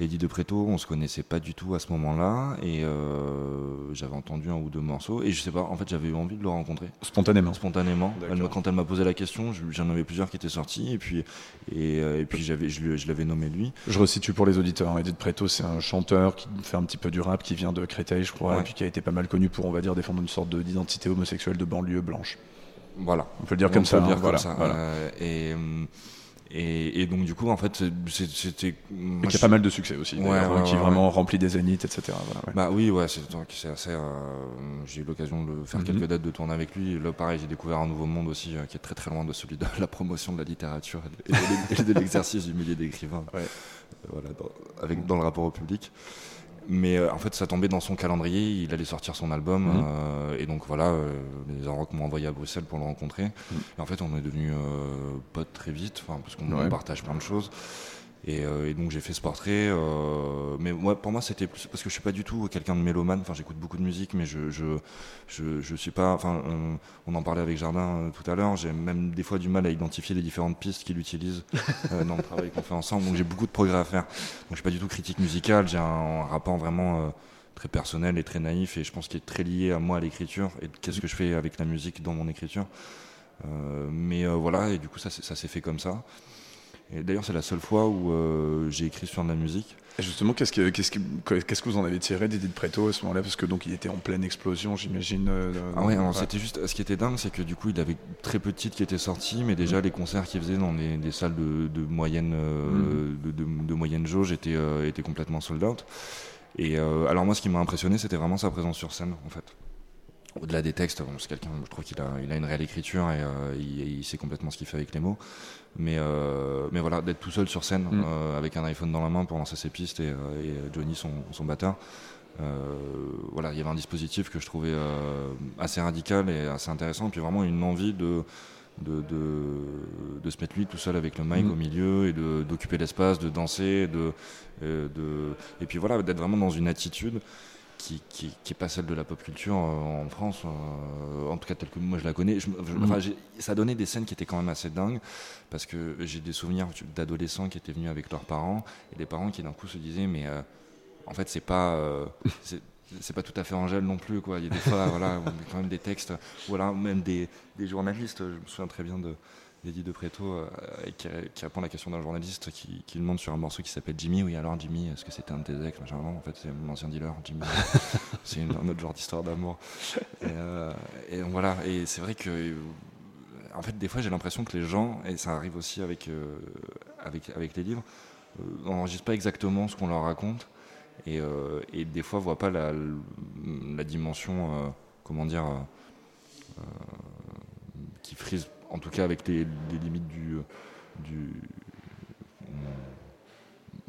Eddie de Preto, on se connaissait pas du tout à ce moment-là. Et euh, j'avais entendu un ou deux morceaux. Et je sais pas, en fait, j'avais eu envie de le rencontrer. Spontanément. Spontanément. Elle quand elle m'a posé la question, je- j'en avais plusieurs qui étaient sortis. Et puis, et, euh, et puis j'avais, je, je l'avais nommé lui. Je resitue pour les auditeurs. Edith Preto, c'est un chanteur qui fait un petit peu du rap, qui vient de Créteil, je crois, Ouais. et puis qui a été pas mal connu pour, on va dire, défendre une sorte de- d'identité homosexuelle de banlieue blanche. Voilà. On peut le dire On comme peut ça. le dire hein, comme voilà, ça. voilà. Euh, et, hum, et, et donc du coup, en fait, c'était. Mais qui a pas mal de succès aussi, d'ailleurs, hein, qui vraiment remplit des zéniths, etc. Voilà, ouais. Bah oui, ouais, c'est assez. euh, j'ai eu l'occasion de faire Mhm. quelques dates de tourner avec lui. Et là, pareil, j'ai découvert un nouveau monde aussi euh, qui est très très loin de celui de la promotion de la littérature et de, l'exercice du milieu d'écrivain. Euh, Voilà, dans, avec, dans le rapport au public. Mais euh, en fait, ça tombait dans son calendrier. Il allait sortir son album. Mhm. euh, et donc voilà, euh, les Inrocks m'ont envoyé à Bruxelles pour le rencontrer. Et en fait, on est devenus euh, potes très vite, enfin, parce qu'on Mhm. Ouais. partage plein de choses. Et, euh, et donc j'ai fait ce portrait. euh, mais moi, pour moi, c'était plus parce que je suis pas du tout quelqu'un de mélomane. Enfin, j'écoute beaucoup de musique, mais je je, je, je suis pas. Enfin, on, on en parlait avec Jardin euh, tout à l'heure. J'ai même des fois du mal à identifier les différentes pistes qu'il utilise euh, dans le travail qu'on fait ensemble. Donc j'ai beaucoup de progrès à faire. Donc je suis pas du tout critique musicale. J'ai un, rapport vraiment euh, très personnel et très naïf, et je pense qu'il est très lié à moi à l'écriture et qu'est-ce que je fais avec la musique dans mon écriture. Euh, mais euh, voilà, et du coup ça, ça s'est fait comme ça. Et d'ailleurs, c'est la seule fois où euh, j'ai écrit sur de la musique. Et justement, qu'est-ce que, qu'est-ce, que, qu'est-ce que vous en avez tiré d'Edith Preto à ce moment-là? Parce que donc il était en pleine explosion, j'imagine. euh, Ah ouais, alors, c'était juste. Ce qui était dingue, c'est que du coup, il avait très peu de titres qui étaient sortis, mais déjà les concerts qu'il faisait dans des, salles de, de moyenne, euh, de, de- de moyenne jauge étaient, étaient complètement sold out. Et alors moi, ce qui m'a impressionné, c'était vraiment sa présence sur scène, en fait. Au-delà des textes, bon, c'est quelqu'un, je trouve qu'il a, il a une réelle écriture et euh, il, il sait complètement ce qu'il fait avec les mots. Mais, euh, mais voilà, d'être tout seul sur scène Mm. euh, avec un iPhone dans la main pour lancer ses pistes et, euh, et Johnny, son, son batteur. euh, voilà, il y avait un dispositif que je trouvais euh, assez radical et assez intéressant, et puis vraiment une envie de, de, de, de se mettre lui tout seul avec le mic Mm. au milieu et de- d'occuper l'espace, de danser, de, euh, de, et puis voilà, d'être vraiment dans une attitude qui, qui, qui est pas celle de la pop culture euh, en France, euh, en tout cas telle que moi je la connais. Je je- enfin, j'ai- ça donnait des scènes qui étaient quand même assez dingues, parce que j'ai des souvenirs d'adolescents qui étaient venus avec leurs parents, et des parents qui d'un coup se disaient, mais euh, en fait c'est pas... euh, c'est- pas tout à fait Angèle non plus quoi. Il y a des fois voilà, on met quand même des textes, ou alors même des, des journalistes. Je me souviens très bien de d'Eddie de Preto euh, qui, qui répond à la question d'un journaliste qui, qui demande sur un morceau qui s'appelle Jimmy. Oui alors Jimmy, est-ce que c'était un de tes ex Non, en fait c'est mon ancien dealer Jimmy. c'est un autre genre d'histoire d'amour. Et, euh, et donc, voilà. Et c'est vrai que euh, en fait des fois j'ai l'impression que les gens et ça arrive aussi avec euh, avec avec les livres n'enregistrent pas exactement ce qu'on leur raconte et, et des fois voient pas la, la dimension comment dire qui frise en tout cas avec les, les limites du du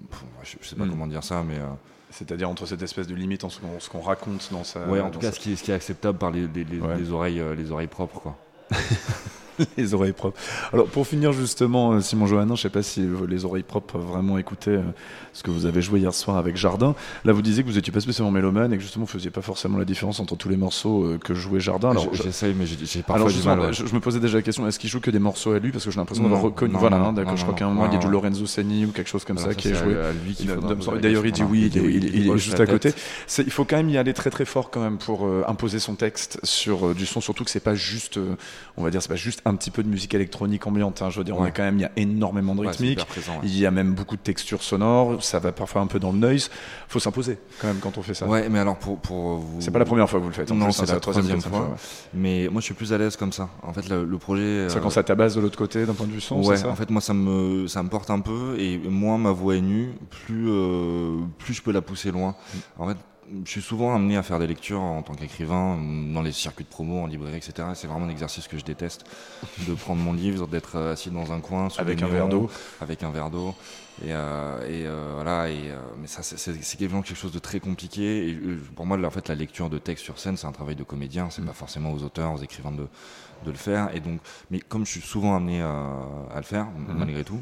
Pff, je, je sais pas Mm. comment dire ça mais euh, C'est-à-dire entre cette espèce de limite en ce qu'on, raconte dans sa. ouais en tout cas sa- ce qui, est- ce qui est acceptable par les, les, les- Ouais. les oreilles euh, les oreilles propres quoi les oreilles propres. Alors pour finir justement, euh, Simon Johannin, je sais pas si euh, les oreilles propres vraiment écouter euh, ce que vous avez joué hier soir avec Jardin. Là vous disiez que vous étiez pas spécialement mélomane et que justement vous faisiez pas forcément la différence entre tous les morceaux que jouait Jardin. Alors j'essaye, mais j'ai- parfois Alors, du justement, mal, ouais. je, je me posais déjà la question est-ce qu'il joue que des morceaux à lui? Parce que j'ai l'impression d'avoir reconnu. non, voilà, non, hein, d'accord. non, je crois qu'à un moment il y a du. Lorenzo Seni ou quelque chose comme Alors ça ça, qui est joué. D'ailleurs il dit oui, Il il, est- juste à côté. Il faut quand même y aller très très fort quand même pour imposer son texte sur du son, surtout que c'est pas juste, on va dire, c'est pas juste un petit peu de musique électronique ambiante. hein. Je veux dire, on Ouais. est quand même, il y a énormément de rythmique, hyper présent, ouais. il y a même beaucoup de textures sonores, ça va parfois un peu dans le noise. Faut s'imposer quand même quand on fait ça. Ouais, mais alors pour, pour vous. C'est pas la première fois que vous le faites, en Non, c'est hein, c'est la la troisième, fois. fois, Mais moi, je suis plus à l'aise comme ça. En fait, le, le projet. C'est euh, quand ça tabasse de l'autre côté d'un point de vue son, Ouais, c'est ça en fait, moi, ça me, ça me porte un peu. Et moins ma voix est nue, plus, euh, plus je peux la pousser loin. En fait, je suis souvent amené à faire des lectures en tant qu'écrivain, dans les circuits de promo, en librairie, etc. C'est vraiment un exercice que je déteste, de prendre mon livre, d'être assis dans un coin, sous Avec le un verre d'eau. avec un verre d'eau. Et, euh, et, euh, voilà. Et, euh, mais ça, c'est- vraiment quelque chose de très compliqué. Et euh, pour moi, en fait, la lecture de texte sur scène, c'est un travail de comédien. C'est pas forcément aux auteurs, aux écrivains de, de le faire. Et donc, mais comme je suis souvent amené à, à le faire, Mhm. malgré tout,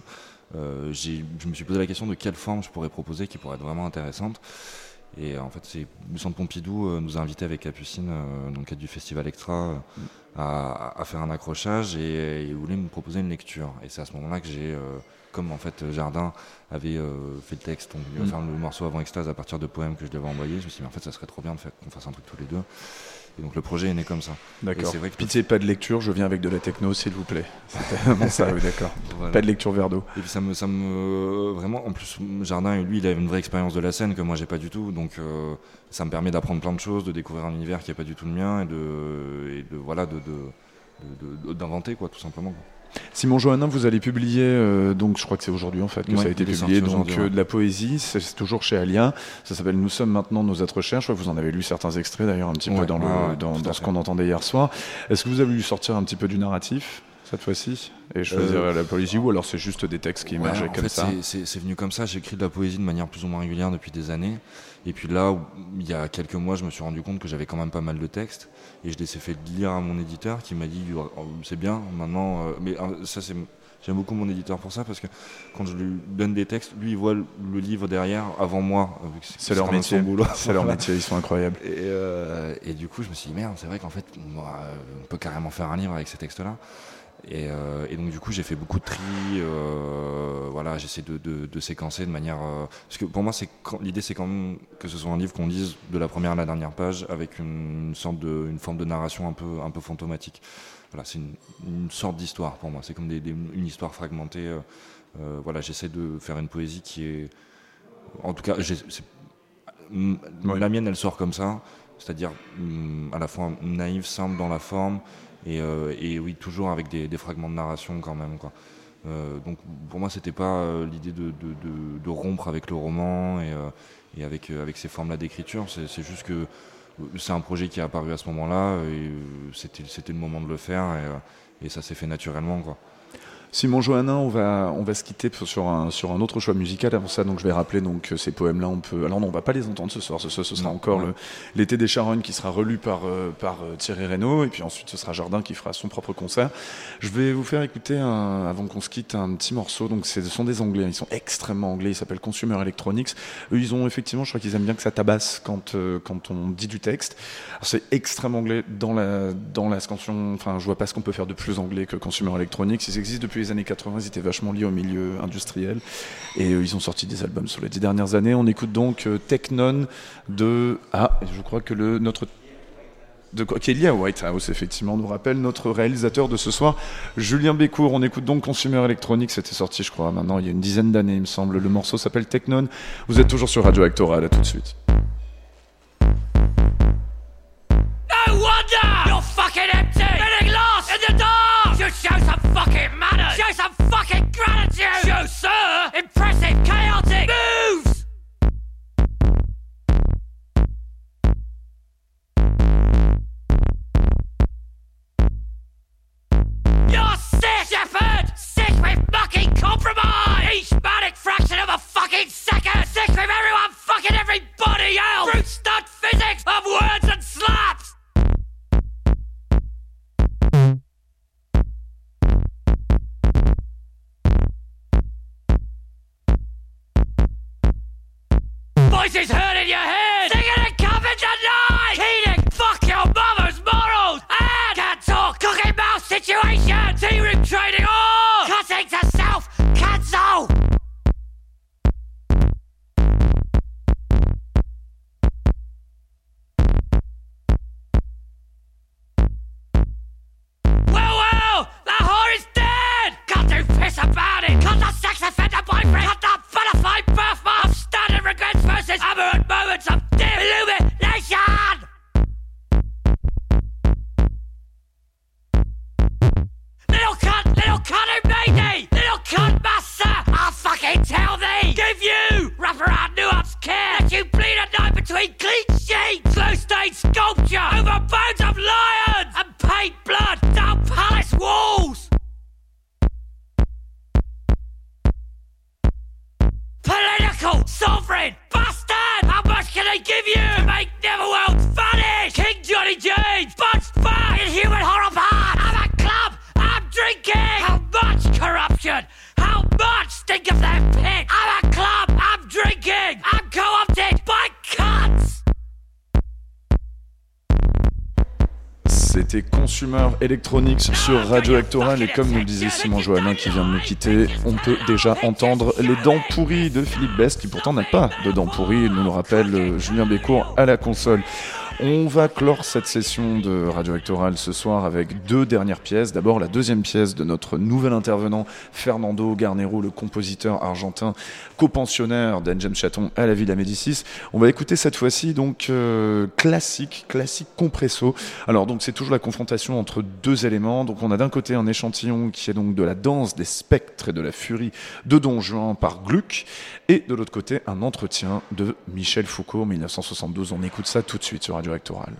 euh, je me suis posé la question de quelle forme je pourrais proposer qui pourrait être vraiment intéressante. Et en fait, c'est le Centre Pompidou euh, nous a invités avec Capucine, euh, dans le cadre du Festival Extra, euh, à, à faire un accrochage et, ils voulaient me proposer une lecture. Et c'est à ce moment-là que j'ai, comme en fait Jardin avait fait le texte, donc il va Mm. faire le morceau avant Extase à partir de poèmes que je lui avais envoyés, je me suis dit, mais en fait, ça serait trop bien de faire qu'on fasse un truc tous les deux. Et donc le projet est né comme ça. D'accord. c'est vrai que Pitié, pas de lecture, je viens avec de la techno, s'il vous plaît. C'était ça, oui, d'accord. Voilà. Pas de lecture verre d'eau. Et puis ça me, ça me, vraiment, en plus, Jardin, lui, il a une vraie expérience de la scène que moi j'ai pas du tout, donc euh, ça me permet d'apprendre plein de choses, de découvrir un univers qui est pas du tout le mien et de, et de voilà, de, de- de- de- d'inventer quoi, tout simplement. quoi. Simon Johannin, vous allez publier, euh, donc je crois que c'est aujourd'hui en fait que Ouais, ça a été publié, donc euh, de la poésie, c'est toujours chez Alia, ça s'appelle Nous sommes maintenant nos êtres chers, je crois que vous en avez lu certains extraits d'ailleurs un petit peu dans, le, ouais, dans, ce qu'on entendait hier soir. Est-ce que vous avez voulu sortir un petit peu du narratif cette fois-ci et choisir Euh, la poésie ou alors c'est juste des textes qui émergeaient en comme fait, ça c'est- venu comme ça. J'écris de la poésie de manière plus ou moins régulière depuis des années. Et puis là, il y a quelques mois, je me suis rendu compte que j'avais quand même pas mal de textes. Et je les ai fait lire à mon éditeur qui m'a dit Oh, c'est bien, maintenant. euh, mais euh, ça, c'est. J'aime beaucoup mon éditeur pour ça parce que quand je lui donne des textes, lui il voit le, le livre derrière avant moi. C'est leur métier. C'est leur métier, ils sont incroyables. Et, euh, et du coup, je me suis dit merde, c'est vrai qu'en fait, euh, on peut carrément faire un livre avec ces textes-là. Et, euh, et donc du coup j'ai fait beaucoup de tri, euh, voilà, j'essaie de, de- de séquencer de manière... euh, parce que pour moi l'idée c'est quand même que ce soit un livre qu'on lise de la première à la dernière page avec une, sorte de, une forme de narration un peu, un peu fantomatique. Voilà, c'est une, une sorte d'histoire pour moi, c'est comme des- des- une histoire fragmentée. voilà, j'essaie de faire une poésie qui est... En tout cas, La mienne, elle sort comme ça, c'est-à-dire mm, à la fois naïve, simple dans la forme, et, euh, et oui, toujours avec des, fragments de narration quand même. Euh, donc pour moi, c'était pas euh, l'idée de, rompre avec le roman et, avec, ces formes-là d'écriture, c'est juste que c'est un projet qui est apparu à ce moment-là, et c'était le moment de le faire, et, ça s'est fait naturellement. Simon Johannin, on va, on va se quitter sur un, sur un autre choix musical. Avant ça, donc, je vais rappeler donc, euh, ces poèmes-là. On peut... Alors non, on va pas les entendre ce soir. Ce, sera Non, encore ouais. l'été des Charognes qui sera relu par, euh, par euh, Thierry Reynaud. Et puis ensuite, ce sera Jardin qui fera son propre concert. Je vais vous faire écouter, un- avant qu'on se quitte, un petit morceau. Donc, ce sont des Anglais. Ils sont extrêmement anglais. Ils s'appellent Consumer Electronics. Eux, ils ont effectivement, je crois qu'ils aiment bien que ça tabasse quand, euh, quand on dit du texte. C'est extrêmement anglais dans la, dans la scansion. Enfin, je vois pas ce qu'on peut faire de plus anglais que Consumer Electronics. Ils existent depuis les années 80. Ils étaient vachement liés au milieu industriel. Et euh, ils ont sorti des albums sur les dix dernières années. On écoute donc euh, Technon de. Ah, je crois que le, notre. De quoi Kélia Whitehouse, effectivement, nous rappelle notre réalisateur de ce soir, Julien Bécourt. On écoute donc Consumer Electronics. C'était sorti, je crois, maintenant, il y a une dizaine d'années, il me semble. Le morceau s'appelle Technon. Vous êtes toujours sur Radio Actoral. À tout de suite. No wonder you're fucking empty, getting lost in the dark. Show some fucking manners, show some fucking gratitude. Show, sir, impressive, chaotic moves. You're sick, Shepard! Sick with mucking compromise! Each manic fraction of a fucking second! Sick with everyone fucking everybody else! Brute stud physics of words and slaps! Voices heard in your head. Sing it and come in tonight. Keating, fuck your mother's morals. And talk. cooking mouth situation. Tea room trading all. Cutting to self. Cancel. About it! Cut the sex offender boyfriend! Cut the qualified birthmark of regrets versus aberrant moments of illumination. Little cunt, little cunt who made me, little cunt master, I'll fucking tell thee. Give you wraparound nuance care that you bleed at night between clean sheets, blue stain sculpture over bones of lions and paint blood down palace walls. Sovereign bastard! How much can I give you to make Neverworld funny? King Johnny James, Buds Bar, Inhuman Horror Park! I'm a club! I'm drinking! How much corruption? How much stink of that pit? I'm a club! I'm drinking! I'm co-opted by C'était Consumer Electronics sur Radio Actoral et comme nous le disait Simon Johannin qui vient de nous quitter, on peut déjà entendre les dents pourries de Philippe Best qui pourtant n'a pas de dents pourries, il nous le rappelle euh, Julien Bécourt à la console. On va clore cette session de Radio Actoral ce soir avec deux dernières pièces. D'abord la deuxième pièce de notre nouvel intervenant Fernando Garnero, le compositeur argentin copensionnaire d'Anne James Chaton à la Villa Médicis. On va écouter cette fois-ci donc euh, classique, classique compresso. Alors donc c'est toujours la confrontation entre deux éléments. Donc on a d'un côté un échantillon qui est donc de la danse des spectres et de la furie de Don Juan par Gluck et de l'autre côté un entretien de Michel Foucault 1972. On écoute ça tout de suite sur Radio Actoral.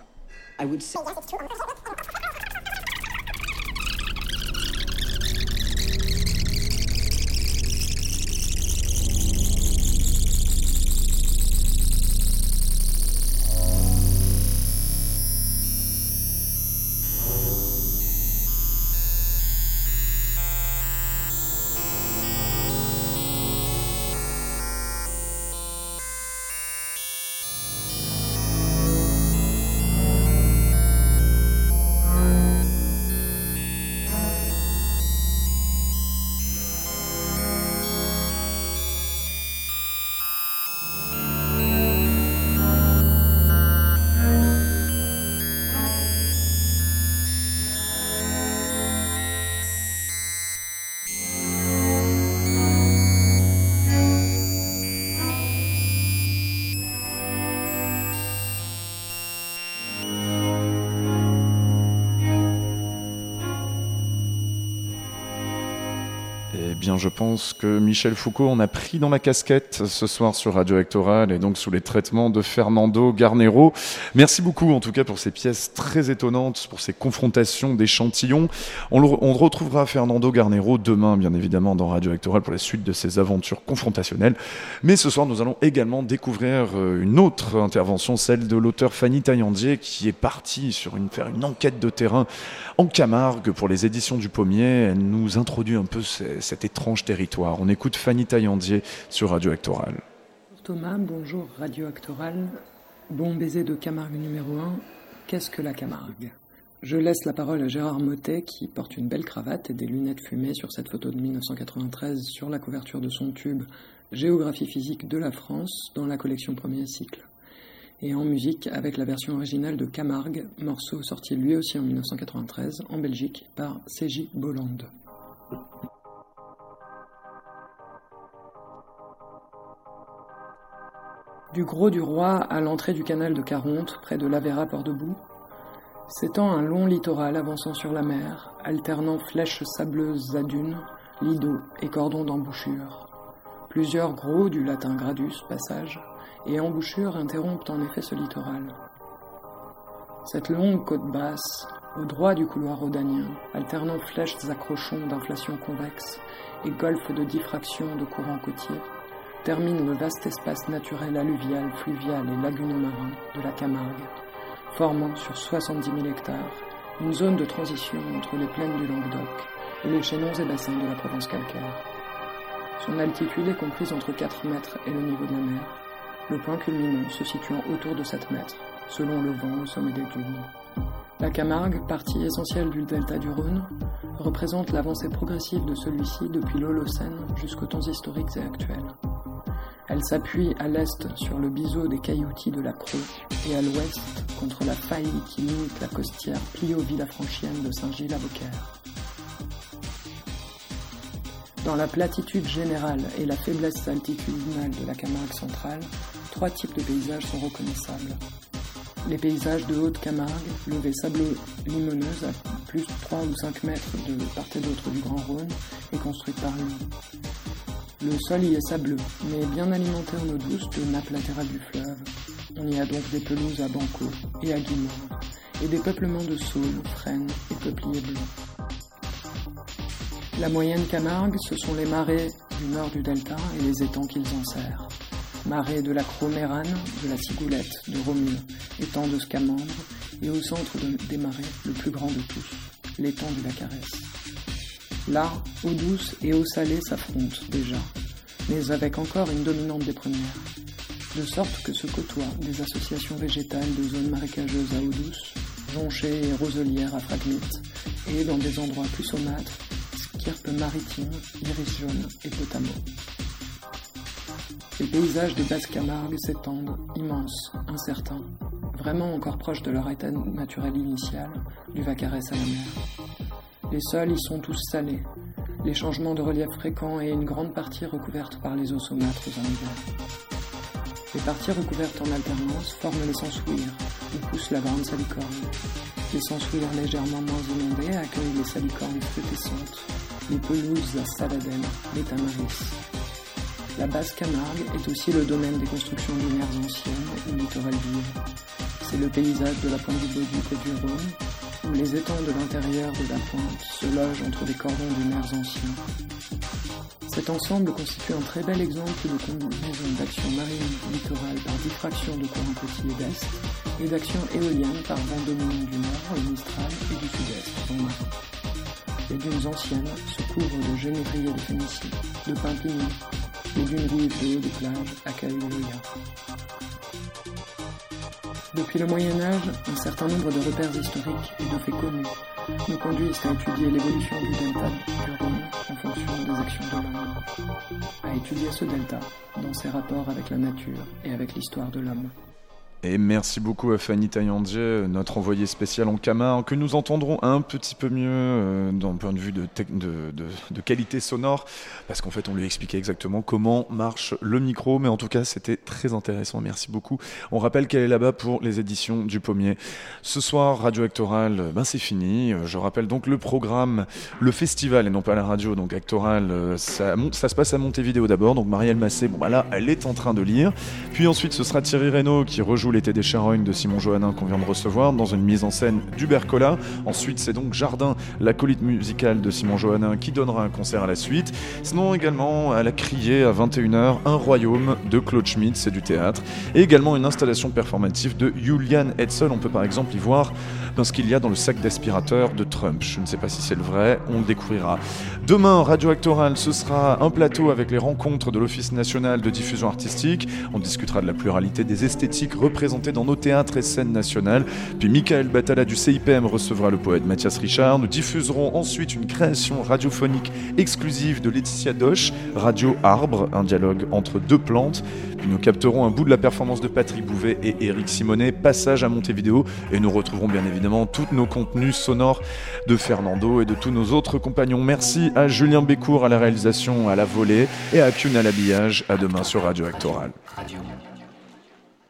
Bien, je pense que Michel Foucault, on a pris dans la casquette ce soir sur Radio Actoral et donc sous les traitements de Fernando Garnero. Merci beaucoup, en tout cas, pour ces pièces très étonnantes, pour ces confrontations d'échantillons. On, retrouvera Fernando Garnero demain, bien évidemment, dans Radio Actoral pour la suite de ses aventures confrontationnelles. Mais ce soir, nous allons également découvrir euh, une autre intervention, celle de l'auteur Fanny Taillandier, qui est partie sur une, faire une enquête de terrain en Camargue pour les éditions du Pommier. Elle nous introduit un peu ces- cet étrange territoire. On écoute Fanny Taillandier sur Radio Actoral. Thomas, bonjour Radio Actoral. Bon baiser de Camargue numéro 1. Qu'est-ce que la Camargue? Je laisse la parole à Gérard Motet qui porte une belle cravate et des lunettes fumées sur cette photo de 1993 sur la couverture de son tube Géographie physique de la France dans la collection Premier Cycle. Et en musique avec la version originale de Camargue, morceau sorti lui aussi en 1993 en Belgique par C.J. Bolland. Du Gros du Roi à l'entrée du canal de Caronte, près de l'Avera Port-debout, s'étend un long littoral avançant sur la mer, alternant flèches sableuses à dunes, lidos et cordons d'embouchure. Plusieurs gros, du latin gradus, passage, et embouchures interrompent en effet ce littoral. Cette longue côte basse, au droit du couloir rhodanien, alternant flèches accrochons d'inflation convexe et golfes de diffraction de courants côtiers, termine le vaste espace naturel alluvial, fluvial et laguno-marin de la Camargue, formant sur 70 000 hectares une zone de transition entre les plaines du Languedoc et les chaînons et bassins de la Provence calcaire. Son altitude est comprise entre 4 mètres et le niveau de la mer, le point culminant se situant autour de 7 mètres, selon le vent au sommet des dunes. La Camargue, partie essentielle du delta du Rhône, représente l'avancée progressive de celui-ci depuis l'Holocène jusqu'aux temps historiques et actuels. Elle s'appuie à l'est sur le biseau des cailloutis de la Crau et à l'ouest contre la faille qui limite la costière Plio-Villafranchienne de Saint-Gilles-à-Beaucaire. Dans la platitude générale et la faiblesse altitudinale de la Camargue centrale, trois types de paysages sont reconnaissables. Les paysages de haute Camargue, levée sableux-limoneuse à plus de 3 ou 5 mètres de part et d'autre du Grand Rhône et construite par lui. Le sol y est sableux, mais bien alimenté en eau douce de nappes latérales du fleuve. On y a donc des pelouses à banco et à guimauve, et des peuplements de saules, frênes et peupliers blancs. La moyenne Camargue, ce sont les marais du nord du delta et les étangs qu'ils enserrent. marée de la Cromérane, de la Cigoulette, de Romule, étang de Scamandre, et au centre de- des marais, le plus grand de tous, l'étang de la Caresse. Là, eau douce et eau salée s'affrontent déjà, mais avec encore une dominante des premières, de sorte que se côtoient des associations végétales de zones marécageuses à eau douce, jonchées et roselières à fragmites, et dans des endroits plus saumâtres, skirpes maritimes, iris jaune et potamo. Les paysages des basses Camargues s'étendent, immenses, incertains, vraiment encore proches de leur état naturel initial, du Vacarès à la mer. Les sols y sont tous salés, les changements de relief fréquents et une grande partie recouverte par les eaux saumâtres en hiver. Les parties recouvertes en alternance forment les sensouirs, où pousse la grande salicorne. Les sensouirs légèrement moins inondés accueillent les salicornes fructescentes, les pelouses à saladène, les tamaris. La basse Camargue est aussi le domaine des constructions dunaires anciennes ou littorales vives. C'est le paysage de la pointe du Bauduc et du Rhône, où les étangs de l'intérieur de la pointe se logent entre des cordons dunaires anciens. Cet ensemble constitue un très bel exemple de combinaison d'action marine littorale par diffraction de courants côtiers d'est et d'action éolienne par vent dominant du nord, le mistral, et du sud-est. Les dunes anciennes se couvrent de génévriers de Phénicie, de pins les dunes vives de plages le Loya. Depuis le Moyen Âge, un certain nombre de repères historiques et de faits connus nous conduisent à étudier l'évolution du delta du Rhône en fonction des actions de l'homme, à étudier ce delta dans ses rapports avec la nature et avec l'histoire de l'homme. Et merci beaucoup à Fanny Taillandier, notre envoyée spéciale en Camargue, que nous entendrons un petit peu mieux euh, d'un point de vue de, qualité sonore, parce qu'en fait on lui expliquait exactement comment marche le micro, mais en tout cas c'était très intéressant, merci beaucoup. On rappelle qu'elle est là-bas pour les éditions du Pommier. Ce soir, Radio Actoral, euh, ben c'est fini. Euh, Je rappelle donc le programme, le festival et non pas la radio, donc Actoral, euh, ça, se passe à Montevideo d'abord, donc Marielle Massé, bon bah là elle est en train de lire, puis ensuite ce sera Thierry Reynaud qui rejoue l'été des charognes de Simon Johannin qu'on vient de recevoir dans une mise en scène d'Hubert Collat. Ensuite, c'est donc Jardin, l'acolyte musicale de Simon Johannin qui donnera un concert à la suite. Sinon, également à la criée à 21h, Un royaume de Claude Schmitt, c'est du théâtre. Et également une installation performative de Julian Hetzel. On peut par exemple y voir dans ce qu'il y a dans le sac d'aspirateur de Trump. Je ne sais pas si c'est le vrai, on le découvrira. Demain, Radio Actoral, ce sera un plateau avec les rencontres de l'Office national de diffusion artistique. On discutera de la pluralité des esthétiques représentées dans nos théâtres et scènes nationales. Puis Michael Batala du CIPM recevra le poète Mathias Richard. Nous diffuserons ensuite une création radiophonique exclusive de Laetitia Doche, Radio Arbre, un dialogue entre deux plantes. Puis nous capterons un bout de la performance de Patrick Bouvet et Eric Simonet, passage à Montevideo, et nous retrouverons bien évidemment tous nos contenus sonores de Fernando et de tous nos autres compagnons. Merci à Julien Bécourt à la réalisation, à la volée, et à Kuhn à l'habillage. À demain sur Radio Actoral.